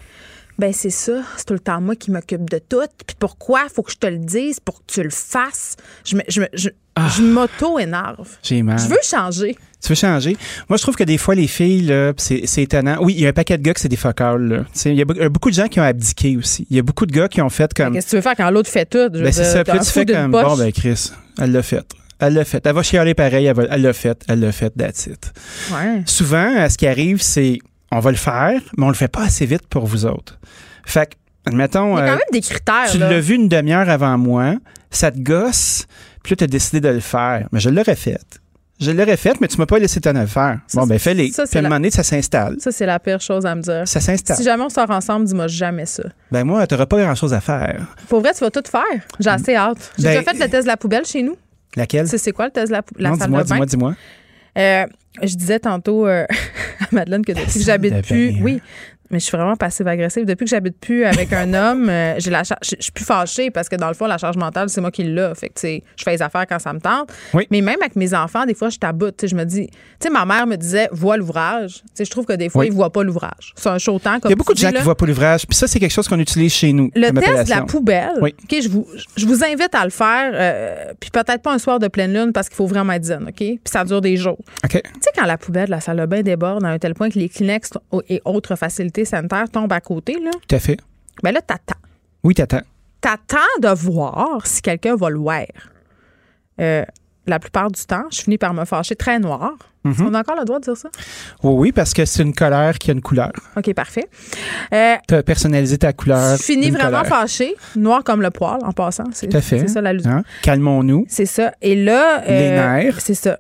ben c'est ça, c'est tout le temps moi qui m'occupe de tout. Puis pourquoi faut que je te le dise pour que tu le fasses? Je, me- je, me- je, je m'auto-énerve. J'ai mal. Je veux changer. Tu veux changer? Moi, je trouve que des fois, les filles, là, c'est c'est étonnant. Oui, il y a un paquet de gars que c'est des fuckers, là. Tu sais, Il y a beaucoup de gens qui ont abdiqué aussi. Il y a beaucoup de gars qui ont fait comme. Qu'est-ce que tu veux faire quand l'autre fait tout? Je veux Ben, c'est dire, ça. Puis tu fais comme, poche? bon, ben, Chris, elle l'a fait. Elle l'a fait. Elle va chialer pareil, elle l'a fait. Elle l'a fait, that's it. Ouais. Souvent, ce qui arrive, c'est, on va le faire, mais on le fait pas assez vite pour vous autres. Fait que, admettons. Il y a euh, quand même des critères. tu l'as vu une demi-heure avant moi, ça te gosse, puis là, tu as décidé de le faire. Mais je l'aurais fait. Je l'aurais fait, mais tu m'as pas laissé t'en faire. Ça, bon, ben, fais-les. ça, Puis à un moment donné, ça s'installe. Ça, c'est la pire chose à me dire. Ça s'installe. Si jamais on sort ensemble, dis-moi jamais ça. Ben, moi, t'auras pas grand-chose à faire. Pour vrai, tu vas tout faire. J'ai assez hâte. J'ai Ben- déjà fait le test de la poubelle chez nous. Laquelle? C'est quoi le test de la, la non, salle dis-moi, de bain? dis-moi, dis-moi. Euh, je disais tantôt euh, à Madeleine que depuis que j'habite plus, hein? oui, mais je suis vraiment passive-agressive. Depuis que j'habite plus avec un homme, euh, j'ai la charge, je suis plus fâchée parce que dans le fond, la charge mentale, c'est moi qui l'ai. Fait que, je fais les affaires quand ça me tente. Oui. Mais même avec mes enfants, des fois, je taboute. Je me dis, tu sais, ma mère me disait, vois l'ouvrage. Je trouve que des fois, Oui. ils voient pas l'ouvrage. C'est un chaud temps. Comme Il y a beaucoup de gens qui là. voient pas l'ouvrage, puis ça, c'est quelque chose qu'on utilise chez nous. Le test de la poubelle, Oui. Je vous, je vous invite à le faire, euh, puis peut-être pas un soir de pleine lune parce qu'il faut vraiment être zen, OK? Puis ça dure des jours. Tu sais, quand la poubelle de la salle de bain déborde à un tel point que les Kleenex et autres facilités sanitaires tombent à côté, là, Tout à fait. ben là, t'attends. Oui, t'attends. T'attends de voir si quelqu'un va le voir. Euh, la plupart du temps, je finis par me fâcher très noir. Mhm. qu'on a encore le droit de dire ça? Oui, oui, parce que c'est une colère qui a une couleur. OK, parfait. Euh, Tu as personnalisé ta couleur. je finis vraiment colère. fâché, noir comme le poil, en passant. C'est Tout à fait. c'est ça l'allusion. Hein? Calmons-nous. C'est ça. Et là. euh, Les nerfs. C'est ça.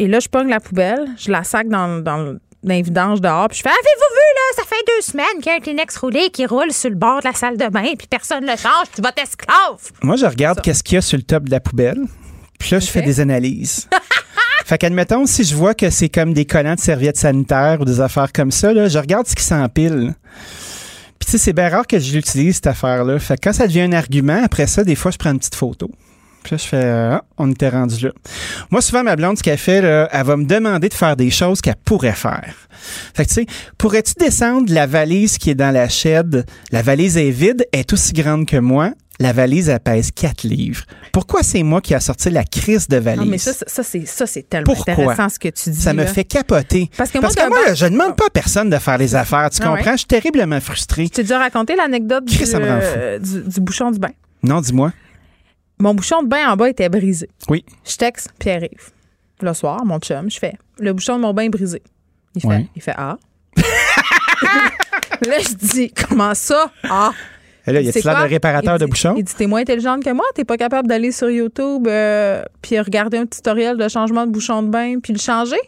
Et là, je pogne la poubelle, je la sac dans, dans, les vidanges dehors, puis je fais Avez-vous vu, là, ça fait deux semaines qu'il y a un Kleenex roulé qui roule sur le bord de la salle de bain, puis personne ne le change, tu vas esclave. Moi, je regarde qu'est-ce qu'il y a sur le top de la poubelle. Puis là, je fais des analyses. fait qu'admettons, si je vois que c'est comme des collants de serviettes sanitaires ou des affaires comme ça, là, je regarde ce qui s'empile. Puis tu sais, c'est bien rare que je l'utilise, cette affaire-là. Fait que quand ça devient un argument, après ça, des fois, je prends une petite photo. Puis là, je fais, euh, Ah, on était rendu là. Moi, souvent, ma blonde, ce qu'elle fait, là, elle va me demander de faire des choses qu'elle pourrait faire. Fait que, tu sais, pourrais-tu descendre la valise qui est dans la shed? La valise est vide, elle est aussi grande que moi. La valise, elle pèse 4 livres. Pourquoi c'est moi qui a sorti la crise de valise? Non, mais ça, ça, c'est, ça, c'est tellement Pourquoi? intéressant ce que tu dis. Ça me là. fait capoter. Parce que Parce moi, que moi, d'abord- je ne demande pas à personne de faire les affaires. Tu Ah ouais. comprends? Je suis terriblement frustré. Je t'ai déjà raconté l'anecdote du, euh, du, du bouchon du bain. Non, dis-moi. Mon bouchon de bain en bas était brisé. Oui. Je texte Pierre-Yves. Le soir, mon chum, je fais Le bouchon de mon bain est brisé. Il fait, il fait Ah. là, je dis Comment ça? Ah. Et là, y C'est a-t-il l'air quoi? de réparateur Il de dit- bouchons? Il dit T'es moins intelligente que moi, t'es pas capable d'aller sur YouTube euh, puis regarder un tutoriel de changement de bouchon de bain puis le changer?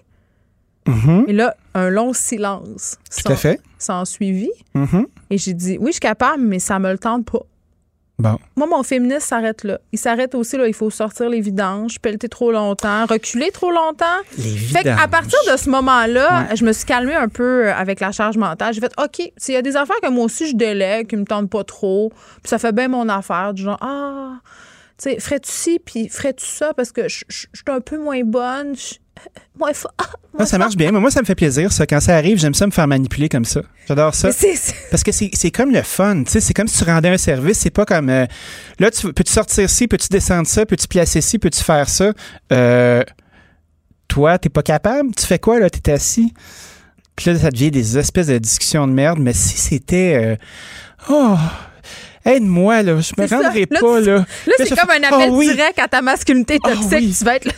Mhm. Et là, un long silence. Tout à fait. S'en suivi. Mhm. Et j'ai dit Oui, je suis capable, mais ça me le tente pas. Bon. Moi, mon féministe s'arrête là. Il s'arrête aussi, là, il faut sortir les vidanges, pelleter trop longtemps, reculer trop longtemps. Les Fait à partir de ce moment-là, Ouais. je me suis calmée un peu euh, avec la charge mentale. J'ai fait, OK, s'il y a des affaires que moi aussi je délègue, qui me tentent pas trop, puis ça fait bien mon affaire, du genre, ah, sais, ferais-tu ci, puis ferais-tu ça, parce que je suis un peu moins bonne, moins fort. Ah, Moi, ça marche bien. Mais moi, ça me fait plaisir, ça. Quand ça arrive, j'aime ça me faire manipuler comme ça. J'adore ça. Parce que c'est c'est comme le fun, tu sais, c'est comme si tu rendais un service, c'est pas comme euh, là tu peux-tu sortir ci, peux-tu descendre ça, peux-tu placer ci, peux-tu faire ça? Euh, toi, t'es pas capable, tu fais quoi là, t'es assis? Puis là ça devient des espèces de discussions de merde, mais si c'était euh, oh Aide-moi, là. Je me ça. rendrai Là, pas, là. Là, c'est comme un appel Ah oui. direct à ta masculinité toxique. oui. Tu vas être le,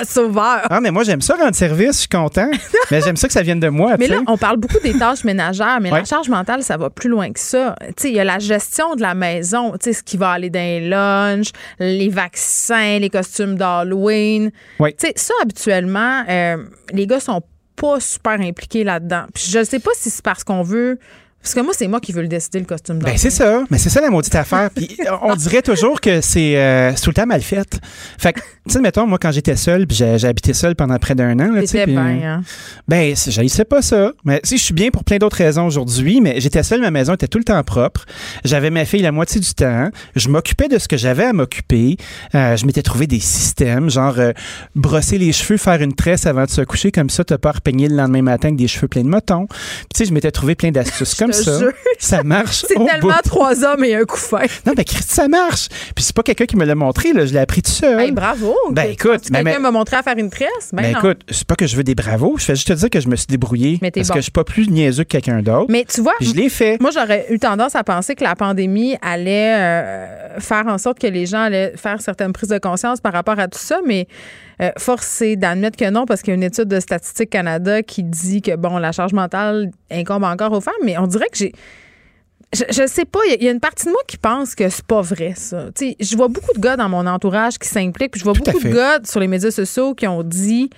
le sauveur. Ah, mais moi, j'aime ça rendre service, je suis content. mais j'aime ça que ça vienne de moi, Mais là, on parle beaucoup des tâches ménagères, mais Ouais. la charge mentale, ça va plus loin que ça. Tu sais, il y a la gestion de la maison, tu sais, ce qui va aller dans les lunchs, les vaccins, les costumes d'Halloween. Ouais. Tu sais, ça, habituellement, euh, les gars sont pas super impliqués là-dedans. Puis je sais pas si c'est parce qu'on veut. Parce que moi, c'est moi qui veux le décider, le costume Ben, c'est ça. Mais c'est ça la maudite affaire. Puis on dirait toujours que c'est euh, c'est tout le temps mal fait. Fait que, tu sais, mettons, moi, quand j'étais seul, puis j'ai habité seul pendant près d'un an. là, puis, bien, hein. Ben, j'haïssais pas ça. Mais sais, je suis bien pour plein d'autres raisons aujourd'hui, mais j'étais seul, ma maison était tout le temps propre. J'avais ma fille la moitié du temps. Je m'occupais de ce que j'avais à m'occuper. Euh, je m'étais trouvé des systèmes, genre euh, brosser les cheveux, faire une tresse avant de se coucher, comme ça, t'as pas à repeigner le lendemain matin avec des cheveux pleins de motons. Puis tu sais, je m'étais trouvé plein d'astuces ça. marche. C'est au tellement bout. trois hommes et un coup fin. Non, mais Christy, ça marche. Puis c'est pas quelqu'un qui me l'a montré, là. Je l'ai appris tout seul. Hey, bravo. Ben, écoute, que ben, quelqu'un m'a montré à faire une tresse? Ben, Ben non. écoute, c'est pas que je veux des bravos, je fais juste te dire que je me suis débrouillé parce bon. que je suis pas plus niaiseux que quelqu'un d'autre. Mais tu vois, je l'ai fait. Moi, j'aurais eu tendance à penser que la pandémie allait euh, faire en sorte que les gens allaient faire certaines prises de conscience par rapport à tout ça, mais euh, force est d'admettre que non, parce qu'il y a une étude de Statistique Canada qui dit que, bon, la charge mentale incombe encore aux femmes, mais on dirait que j'ai. Je, je sais pas, il y a- il y, a une partie de moi qui pense que c'est pas vrai, ça. Tu sais, je vois beaucoup de gars dans mon entourage qui s'impliquent, puis je vois Tout beaucoup de gars sur les médias sociaux qui ont dit.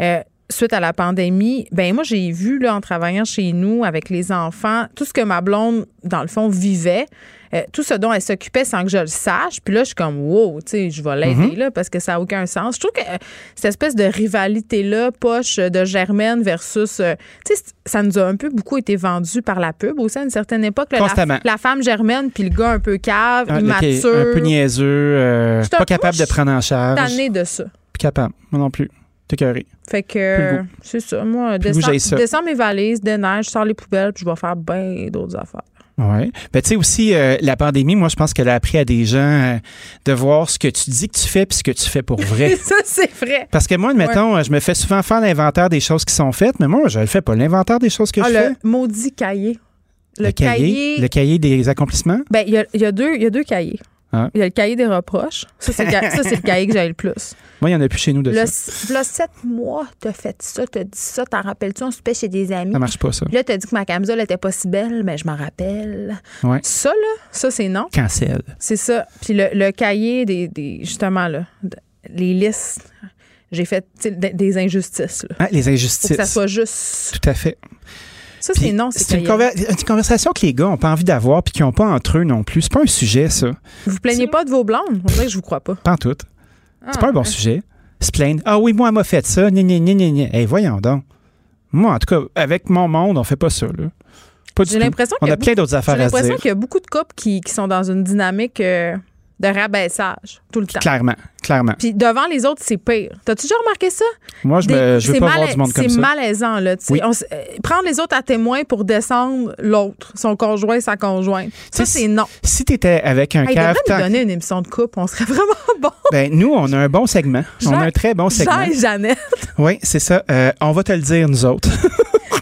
euh, suite à la pandémie, ben moi j'ai vu là en travaillant chez nous avec les enfants tout ce que ma blonde dans le fond vivait, euh, tout ce dont elle s'occupait sans que je le sache. Puis là je suis comme wow, tu sais, je vais l'aider Mhm. là parce que ça a aucun sens. Je trouve que euh, cette espèce de rivalité là, poche euh, de Germaine versus euh, tu sais ça nous a un peu beaucoup été vendu par la pub aussi à une certaine époque là, la, Constamment. la femme Germaine puis le gars un peu cave, Ah, immature. un peu niaiseux, pas capable de prendre en charge. tannée de ça. Pas capable, moi non plus. T'es carré. Fait le que c'est ça. Moi, le descends, ça. descends mes valises, déneige, je sors les poubelles, puis je vais faire bien d'autres affaires. Ouais. Ben, tu sais aussi, euh, la pandémie, moi, je pense qu'elle a appris à des gens euh, de voir ce que tu dis que tu fais puis ce que tu fais pour vrai. ça, c'est vrai. Parce que moi, admettons, je me fais souvent faire l'inventaire des choses qui sont faites, mais moi, je le fais pas. L'inventaire des choses que Ah, je le fais. maudit cahier. Le, Le cahier, le cahier des accomplissements? Ben, il y a, il y a deux, il y a deux cahiers. Ah. Il y a le cahier des reproches. Ça, c'est le, ca- le cahier que j'ai le plus. Moi, il y en a plus chez nous de Le, ça. là, sept mois, t'as fait ça, t'as dit ça, t'en rappelles-tu? On se paie chez des amis? Ça marche pas, ça. Puis là, t'as dit que ma camisole était pas si belle, mais je m'en rappelle. Ouais. Ça, là, ça, c'est non. Cancel. C'est ça. Puis le, le cahier des, des- justement, là, les listes, j'ai fait des, injustices. Là. Ah, les Faut que injustices. ça soit juste. Tout à fait. Ça, c'est non, c'est C'est une, cahier. conver- une conversation que les gars n'ont pas envie d'avoir puis qu'ils n'ont pas entre eux non plus. C'est pas un sujet, ça. Vous vous plaignez pas de vos blondes? On dirait que je vous crois pas. Pas en tout. C'est Ah, pas un bon ouais. sujet. Se plaindre. Ah oui, moi, elle m'a fait ça. Gna, gna, gna, gna. Hey, voyons donc. Moi, en tout cas, avec mon monde, on fait pas ça, là. Pas du J'ai tout. l'impression On qu'il y a a plein d'autres J'ai affaires à se l'impression qu'il y a beaucoup de couples qui, qui sont dans une dynamique euh, de rabaissage tout le temps. Clairement, clairement. Puis devant les autres, c'est pire. T'as-tu déjà remarqué ça? Moi, je, Des- me, je veux c'est pas voir du monde comme C'est ça. malaisant, là. Oui. On euh, prendre les autres à témoin pour descendre l'autre, son conjoint, sa conjointe. Ça, c'est non. Si t'étais avec un Hey, cave, nous donner une émission de couple. On serait vraiment bon. ben, nous, on a un bon segment. On a un très bon segment. Jean et Jeannette. Oui, c'est ça. Euh, on va te le dire, nous autres.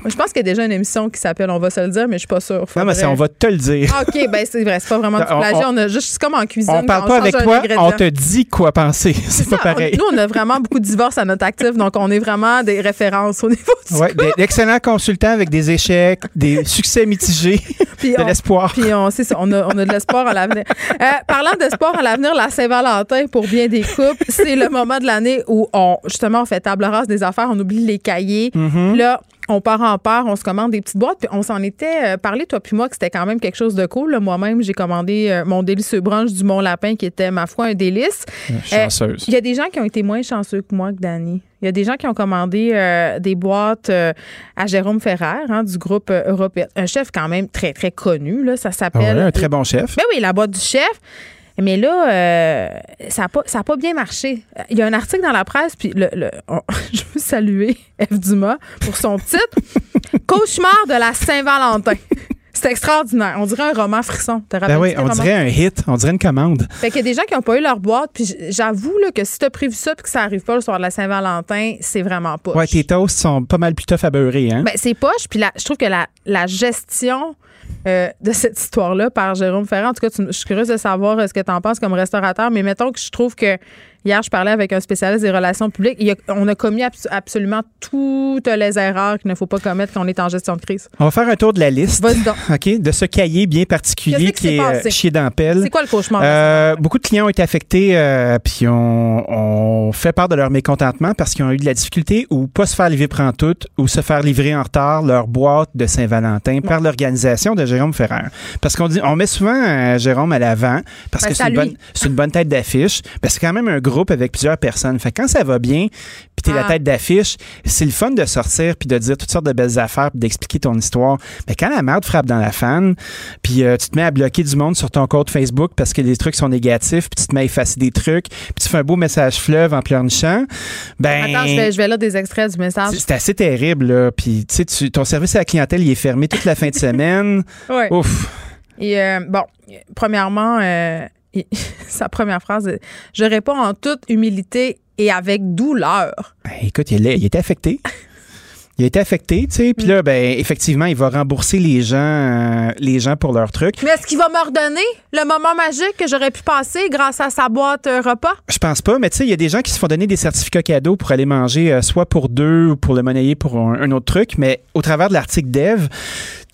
Je pense qu'il y a déjà une émission qui s'appelle On va se le dire, mais je suis pas sûre. non, mais c'est on va te le dire. Ah, OK, ben c'est vrai, c'est pas vraiment du plagiat. on- On, a juste c'est comme en cuisine. on parle pas avec toi, on te dit quoi penser. C'est pas Ça, on- pareil. nous, on a vraiment beaucoup de divorces à notre actif, donc on est vraiment des références au niveau du Ouais, des- d'excellents consultants avec des échecs, des succès mitigés, Puis de l'espoir. Puis on, c'est ça, on a, on a de l'espoir à l'avenir. Euh, parlant d'espoir à l'avenir, la Saint-Valentin pour bien des couples, c'est le moment de l'année où on justement on fait table rase des affaires, on oublie les cahiers. Mm-hmm. Là, on part en part, on se commande des petites boîtes. Puis on s'en était euh, parlé, toi puis moi, que c'était quand même quelque chose de cool. Moi-même, j'ai commandé euh, mon délicieux brunch du Mont Lapin, qui était, ma foi, un délice. Euh, chanceuse. Il y a des gens qui ont été moins chanceux que moi, que Danny. Il y a des gens qui ont commandé euh, des boîtes euh, à Jérôme Ferrer, hein, du groupe Européen. Un chef quand même très, très connu. Là, ça Ah s'appelle. ouais, un très bon chef. Ben oui, la boîte du chef. Mais là, euh, ça n'a pas, ça a pas bien marché. Il y a un article dans la presse, puis le, le- je veux saluer F. Dumas pour son titre Cauchemar de la Saint-Valentin. C'est extraordinaire. On dirait un roman frisson. Ben oui, on dirait un hit, on dirait une commande. Fait qu'il y a des gens qui n'ont pas eu leur boîte, puis j'avoue que si tu as prévu ça puis que ça arrive pas le soir de la Saint-Valentin, c'est vraiment pas. Ouais, tes toasts sont pas mal plus tough à beurrer, hein? Ben, c'est poche. Puis je trouve que la, la gestion euh, de cette histoire-là par Jérôme Ferrand, en tout cas, tu- je suis curieuse de savoir euh, ce que tu en penses comme restaurateur, mais mettons que je trouve que hier, je parlais avec un spécialiste des relations publiques. Il y a- on a commis abs- absolument toutes les erreurs qu'il ne faut pas commettre quand on est en gestion de crise. On va faire un tour de la liste. Donc. OK, de ce cahier bien particulier qui est euh, chier dans la pelle. C'est quoi le cauchemar? Euh, beaucoup de clients ont été affectés, euh, puis on, on fait part de leur mécontentement parce qu'ils ont eu de la difficulté ou pas se faire livrer prend tout ou se faire livrer en retard leur boîte de Saint-Valentin par l'organisation de Jérôme Ferrer. Parce qu'on dit, on met souvent euh, Jérôme à l'avant parce Ben, que c'est une, bonne, c'est une bonne tête d'affiche. Ben, c'est quand même un groupe avec plusieurs personnes. Fait que quand ça va bien, puis t'es la Ah. tête d'affiche, c'est le fun de sortir puis de dire toutes sortes de belles affaires puis d'expliquer ton histoire. Mais quand la merde frappe dans la fan, puis euh, tu te mets à bloquer du monde sur ton compte Facebook parce que les trucs sont négatifs, puis tu te mets à effacer des trucs, puis tu fais un beau message fleuve en pleurnichant, ben Attends, je vais, je vais là des extraits du message. c'est assez terrible là. Puis tu sais, ton service à la clientèle il est fermé toute la fin de semaine. Ouais. Ouf. Et euh, bon, premièrement, euh, sa première phrase, je réponds en toute humilité et avec douleur. Ben, écoute, il, est- il était affecté. Il a été affecté, tu sais, puis là, ben, effectivement, il va rembourser les gens, euh, les gens pour leurs trucs. Mais est-ce qu'il va me redonner le moment magique que j'aurais pu passer grâce à sa boîte euh, repas? Je pense pas, mais tu sais, il y a des gens qui se font donner des certificats cadeaux pour aller manger, euh, soit pour deux ou pour le monnayer pour un, un autre truc. Mais au travers de l'article Dev,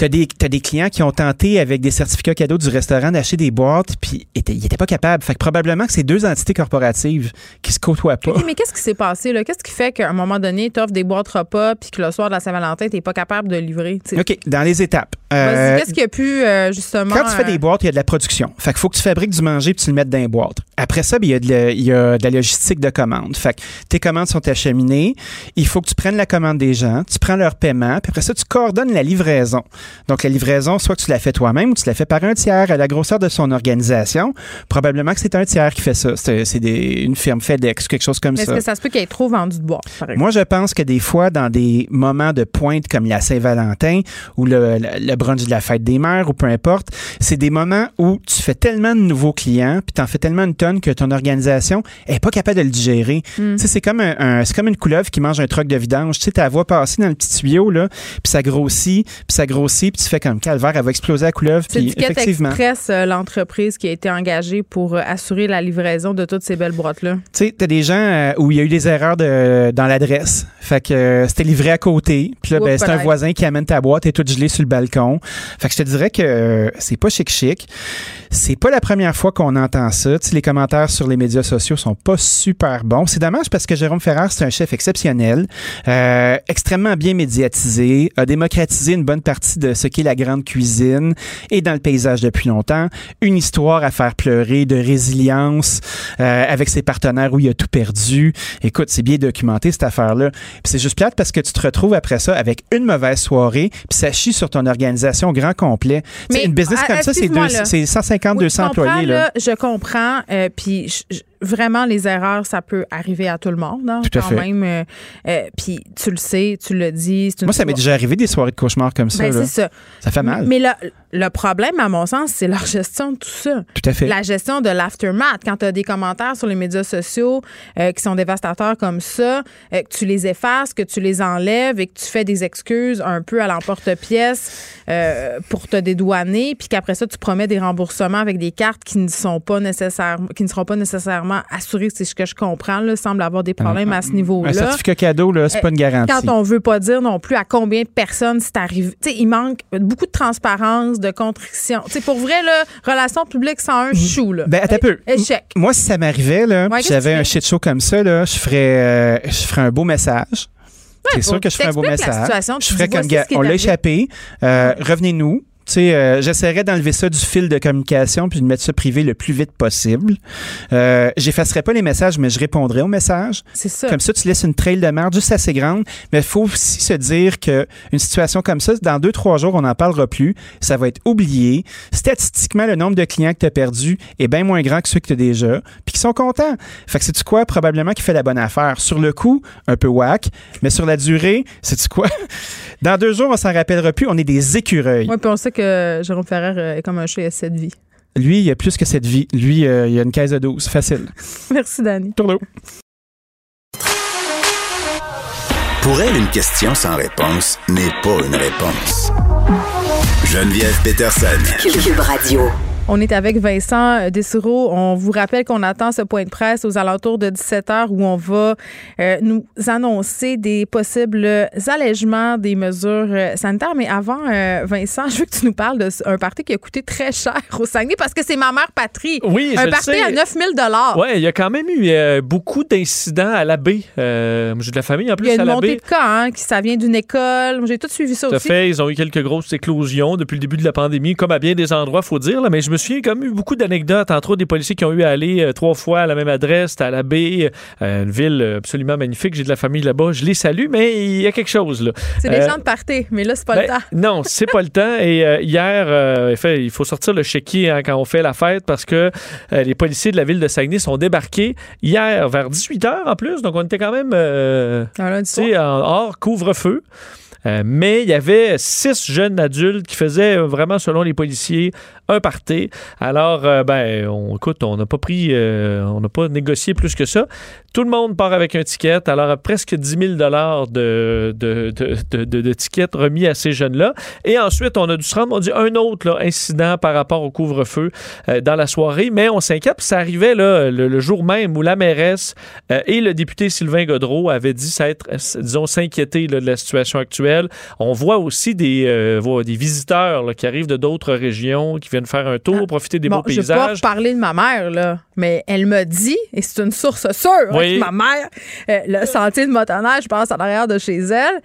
tu as des, t'as des clients qui ont tenté avec des certificats cadeaux du restaurant d'acheter des boîtes, puis ils n'étaient pas capables. Fait que probablement que c'est deux entités corporatives qui se côtoient pas. Mais qu'est-ce qui s'est passé? là? Qu'est-ce qui fait qu'à un moment donné, tu offres des boîtes repas puis que le soir de la Saint-Valentin, tu n'es pas capable de livrer? OK, dans les étapes. Euh, Qu'est-ce qui a pu, euh, justement. Quand tu fais euh, des boîtes, il y a de la production. Fait qu'il faut que tu fabriques du manger puis tu le mettes dans les boîtes. Après ça, ben, il y, a de la- il y a de la logistique de commande. Fait que tes commandes sont acheminées. Il faut que tu prennes la commande des gens, tu prends leur paiement, puis après ça, tu coordonnes la livraison. Donc, la livraison, soit que tu la fais toi-même ou tu la fais par un tiers à la grosseur de son organisation. Probablement que c'est un tiers qui fait ça. C'est une firme FedEx, quelque chose comme mais Est-ce ça. que ça se peut qu'il y ait trop vendu de boîtes, par exemple? Moi, je pense que des fois, dans des moments de pointe comme la Saint-Valentin ou le, le, le brunch de la fête des mères ou peu importe, c'est des moments où tu fais tellement de nouveaux clients puis t'en fais tellement une tonne que ton organisation est pas capable de le digérer. Tu sais, c'est comme un, un- c'est comme une couleuvre qui mange un truc de vidange. Tu sais, ta voix passer dans le petit tuyau là, puis ça grossit, puis ça grossit, puis tu fais comme calvaire, elle va exploser la couleuvre. C'est Puis effectivement, Express, euh, l'entreprise qui a été engagée pour euh, assurer la livraison de toutes ces belles boîtes-là. Tu sais, t'as des gens euh, où il y a eu des erreurs de, dans l'adresse. Fait que c'était livré à côté. Puis là, ben, c'est un voisin qui amène ta boîte et tout gelé sur le balcon. Fait que je te dirais que euh, c'est pas chic-chic. C'est pas la première fois qu'on entend ça. Les commentaires sur les médias sociaux sont pas super bons. C'est dommage parce que Jérôme Ferrer, c'est un chef exceptionnel, euh, extrêmement bien médiatisé, a démocratisé une bonne partie de ce qu'est la grande cuisine et dans le paysage depuis longtemps. Une histoire à faire pleurer de résilience euh, avec ses partenaires où il a tout perdu. Écoute, c'est bien documenté cette affaire-là. C'est juste plate parce que tu te retrouves après ça avec une mauvaise soirée, puis ça chie sur ton organisation au grand complet. Mais, une business ah, comme ça, c'est excuse-moi, deux- là. c'est 150, Oui, 200 je comprends, employés. Là. là, je comprends. euh, puis je- vraiment, les erreurs, ça peut arriver à tout le monde. hein, Tout à quand fait. même. euh, euh, puis tu le sais, tu le dis. Moi, ça m'est déjà arrivé des soirées de cauchemar comme ça. Ben, là. ça. Ça fait mal. Mais le, le problème, à mon sens, c'est leur gestion de tout ça. Tout à fait. La gestion de l'aftermath. Quand tu as des commentaires sur les médias sociaux euh, qui sont dévastateurs comme ça, que tu les effaces, que tu les enlèves et que tu fais des excuses un peu à l'emporte-pièce pour te dédouaner, puis qu'après ça, tu promets des remboursements avec des cartes qui ne sont pas qui ne seront pas nécessairement assurées, c'est ce que je comprends, là, semble avoir des problèmes à ce niveau-là. Un certificat cadeau, là, c'est pas une garantie. Quand on veut pas dire non plus à combien de personnes c'est arrivé. Tu sais, il manque beaucoup de transparence, de contrition. Tu sais, pour vrai, là, relations publiques sans un chou, là. Ben, attends un peu. Échec. Moi, si ça m'arrivait, là, Ouais, j'avais un shit show comme ça, là, je ferais, euh, je ferais un beau message. c'est sûr que je ferais un beau message. je ferais comme gars, on l'a échappé. Euh, Revenez-nous. Tu sais, euh, j'essaierais d'enlever ça du fil de communication puis de mettre ça privé le plus vite possible. Euh, J'effacerai pas les messages, mais je répondrai aux messages. C'est ça. Comme ça, tu laisses une trail de merde juste assez grande. Mais il faut aussi se dire que une situation comme ça, dans deux, trois jours, on n'en parlera plus. Ça va être oublié. Statistiquement, le nombre de clients que tu as perdu est bien moins grand que ceux que tu as déjà, puis qui sont contents. Fait que c'est-tu quoi? Probablement qu'il fait la bonne affaire. Sur le coup, un peu whack, mais sur la durée, c'est-tu quoi? Dans deux jours, on s'en rappellera plus. On est des écureuils. Oui, puis on sait que Jérôme Ferrer euh, est comme un chat, il a cette vie. Lui, il a plus que cette vie. Lui, euh, il a une caisse de 12. Facile. Merci, Dani. Tourneau. Pour elle, une question sans réponse n'est pas une réponse. Geneviève Peterson. Cube Radio. On est avec Vincent Dessureau. On vous rappelle qu'on attend ce point de presse aux alentours de 17 heures où on va euh, nous annoncer des possibles allègements des mesures euh, sanitaires. Mais avant, euh, Vincent, je veux que tu nous parles d'un party qui a coûté très cher au Saguenay parce que c'est ma mère patrie. Oui, je Un le party sais. à 9 000 Oui, il y a quand même eu euh, beaucoup d'incidents à la baie. J'ai de la famille en plus Il y a une à montée de cas, hein, qui ça vient d'une école. J'ai tout suivi ça Tout aussi. fait. Ils ont eu quelques grosses éclosions depuis le début de la pandémie, comme à bien des endroits, faut dire. Là. Mais je me souviens quand même eu beaucoup d'anecdotes, entre autres des policiers qui ont eu à aller euh, trois fois à la même adresse, à la baie, euh, une ville euh, absolument magnifique. J'ai de la famille là-bas. Je les salue, mais il y a quelque chose. là. C'est des gens de party, mais là, c'est pas ben, le temps. Non, c'est pas le temps. Et hier, en fait, il faut sortir le chéquier hein, quand on fait la fête parce que les policiers de la ville de Saguenay sont débarqués hier vers 18 h en plus. Donc, on était quand même en hors couvre-feu. Euh, mais il y avait six jeunes adultes qui faisaient euh, vraiment, selon les policiers, un party. Alors, euh, ben, on, écoute, on n'a pas pris, euh, on n'a pas négocié plus que ça. Tout le monde part avec un ticket. Alors, presque 10 000 dollars de, de, de, de, tickets remis à ces jeunes-là. Et ensuite, on a dû se rendre, on dit un autre incident par rapport au couvre-feu euh, dans la soirée. Mais on s'inquiète. Ça arrivait là, le, jour même où la mairesse euh, et le député Sylvain Godreau avaient dit s'être, disons, s'inquiéter de la situation actuelle. On voit aussi des, des visiteurs qui arrivent de d'autres régions, qui viennent faire un tour, profiter des Bon, beaux je vais pas paysages. parler de ma mère, là, mais elle me dit, et c'est une source sûre, hein, que ma mère, euh, le sentier de motoneige, je pense, en arrière de chez elle,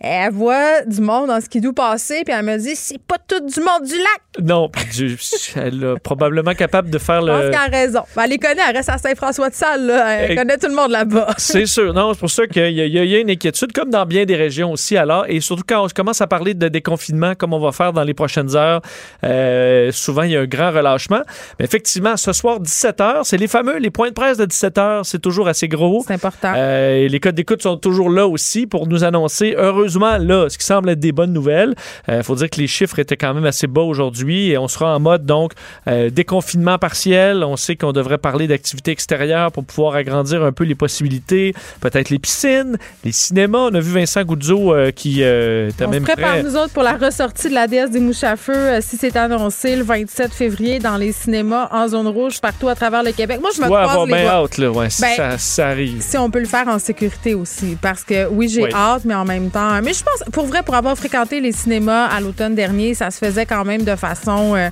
elle voit du monde en skidoo passer, puis elle me dit, c'est pas tout du monde du lac. Non, puis Dieu, elle est probablement capable de faire Je pense le. qu'elle a raison. Ben, elle les connaît, elle reste à Saint-François-de-Salle, là. Elle connaît tout le monde là-bas. C'est sûr. Non, c'est pour ça qu'il y, a- y une inquiétude, comme dans bien des régions aussi, alors. Et surtout quand on commence à parler de déconfinement, comme on va faire dans les prochaines heures, euh, souvent, il y a un grand relâchement. Mais effectivement, ce soir, 17h, c'est les fameux, les points de presse de 17h, c'est toujours assez gros. C'est important. Euh, et les codes d'écoute sont toujours là aussi pour nous annoncer, heureusement, là, ce qui semble être des bonnes nouvelles. Il faut dire que les chiffres étaient quand même assez bas aujourd'hui et on sera en mode, donc, euh, déconfinement partiel. On sait qu'on devrait parler d'activités extérieures pour pouvoir agrandir un peu les possibilités. Peut-être les piscines, les cinémas. On a vu Vincent Goudzo euh, qui euh, était On se même prépare, prêt. nous autres, pour la ressortie de la déesse des mouches à feu, euh, si c'est annoncé le 27 février dans les cinémas en zone rouge partout à travers le Québec. Moi, je me Tu dois croise avoir les bien hâte, là, ouais, si Ben, ça, ça arrive. Si on peut le faire en sécurité aussi. Parce que oui, j'ai Oui. hâte, mais en même temps. Mais je pense, pour vrai, pour avoir fréquenté les cinémas à l'automne dernier, ça se faisait quand même de façon euh,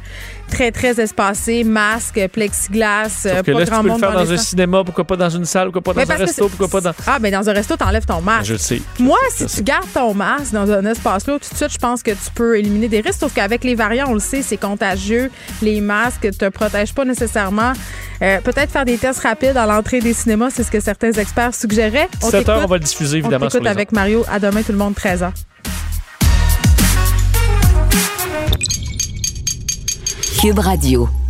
très, très espacée. Masque, plexiglas, euh, Sauf que pas là, si grand tu peux le monde faire dans un cinéma, pourquoi pas dans une salle, pourquoi pas Mais dans un resto, pourquoi pas dans... Ah, ben dans un resto, t'enlèves ton masque. Je le sais. Moi, si sais. tu gardes ton masque dans un espace-là, tout de suite, je pense que tu peux éliminer des risques. Sauf qu'avec les variants, on le sait, c'est contagieux. Les masques te protègent pas nécessairement. Euh, Peut-être faire des tests rapides à l'entrée des cinémas, c'est ce que certains experts suggéraient. 17 heures, on va le diffuser, évidemment, On sur les avec Mario. À demain, tout le monde, 13 ans. Cube Radio.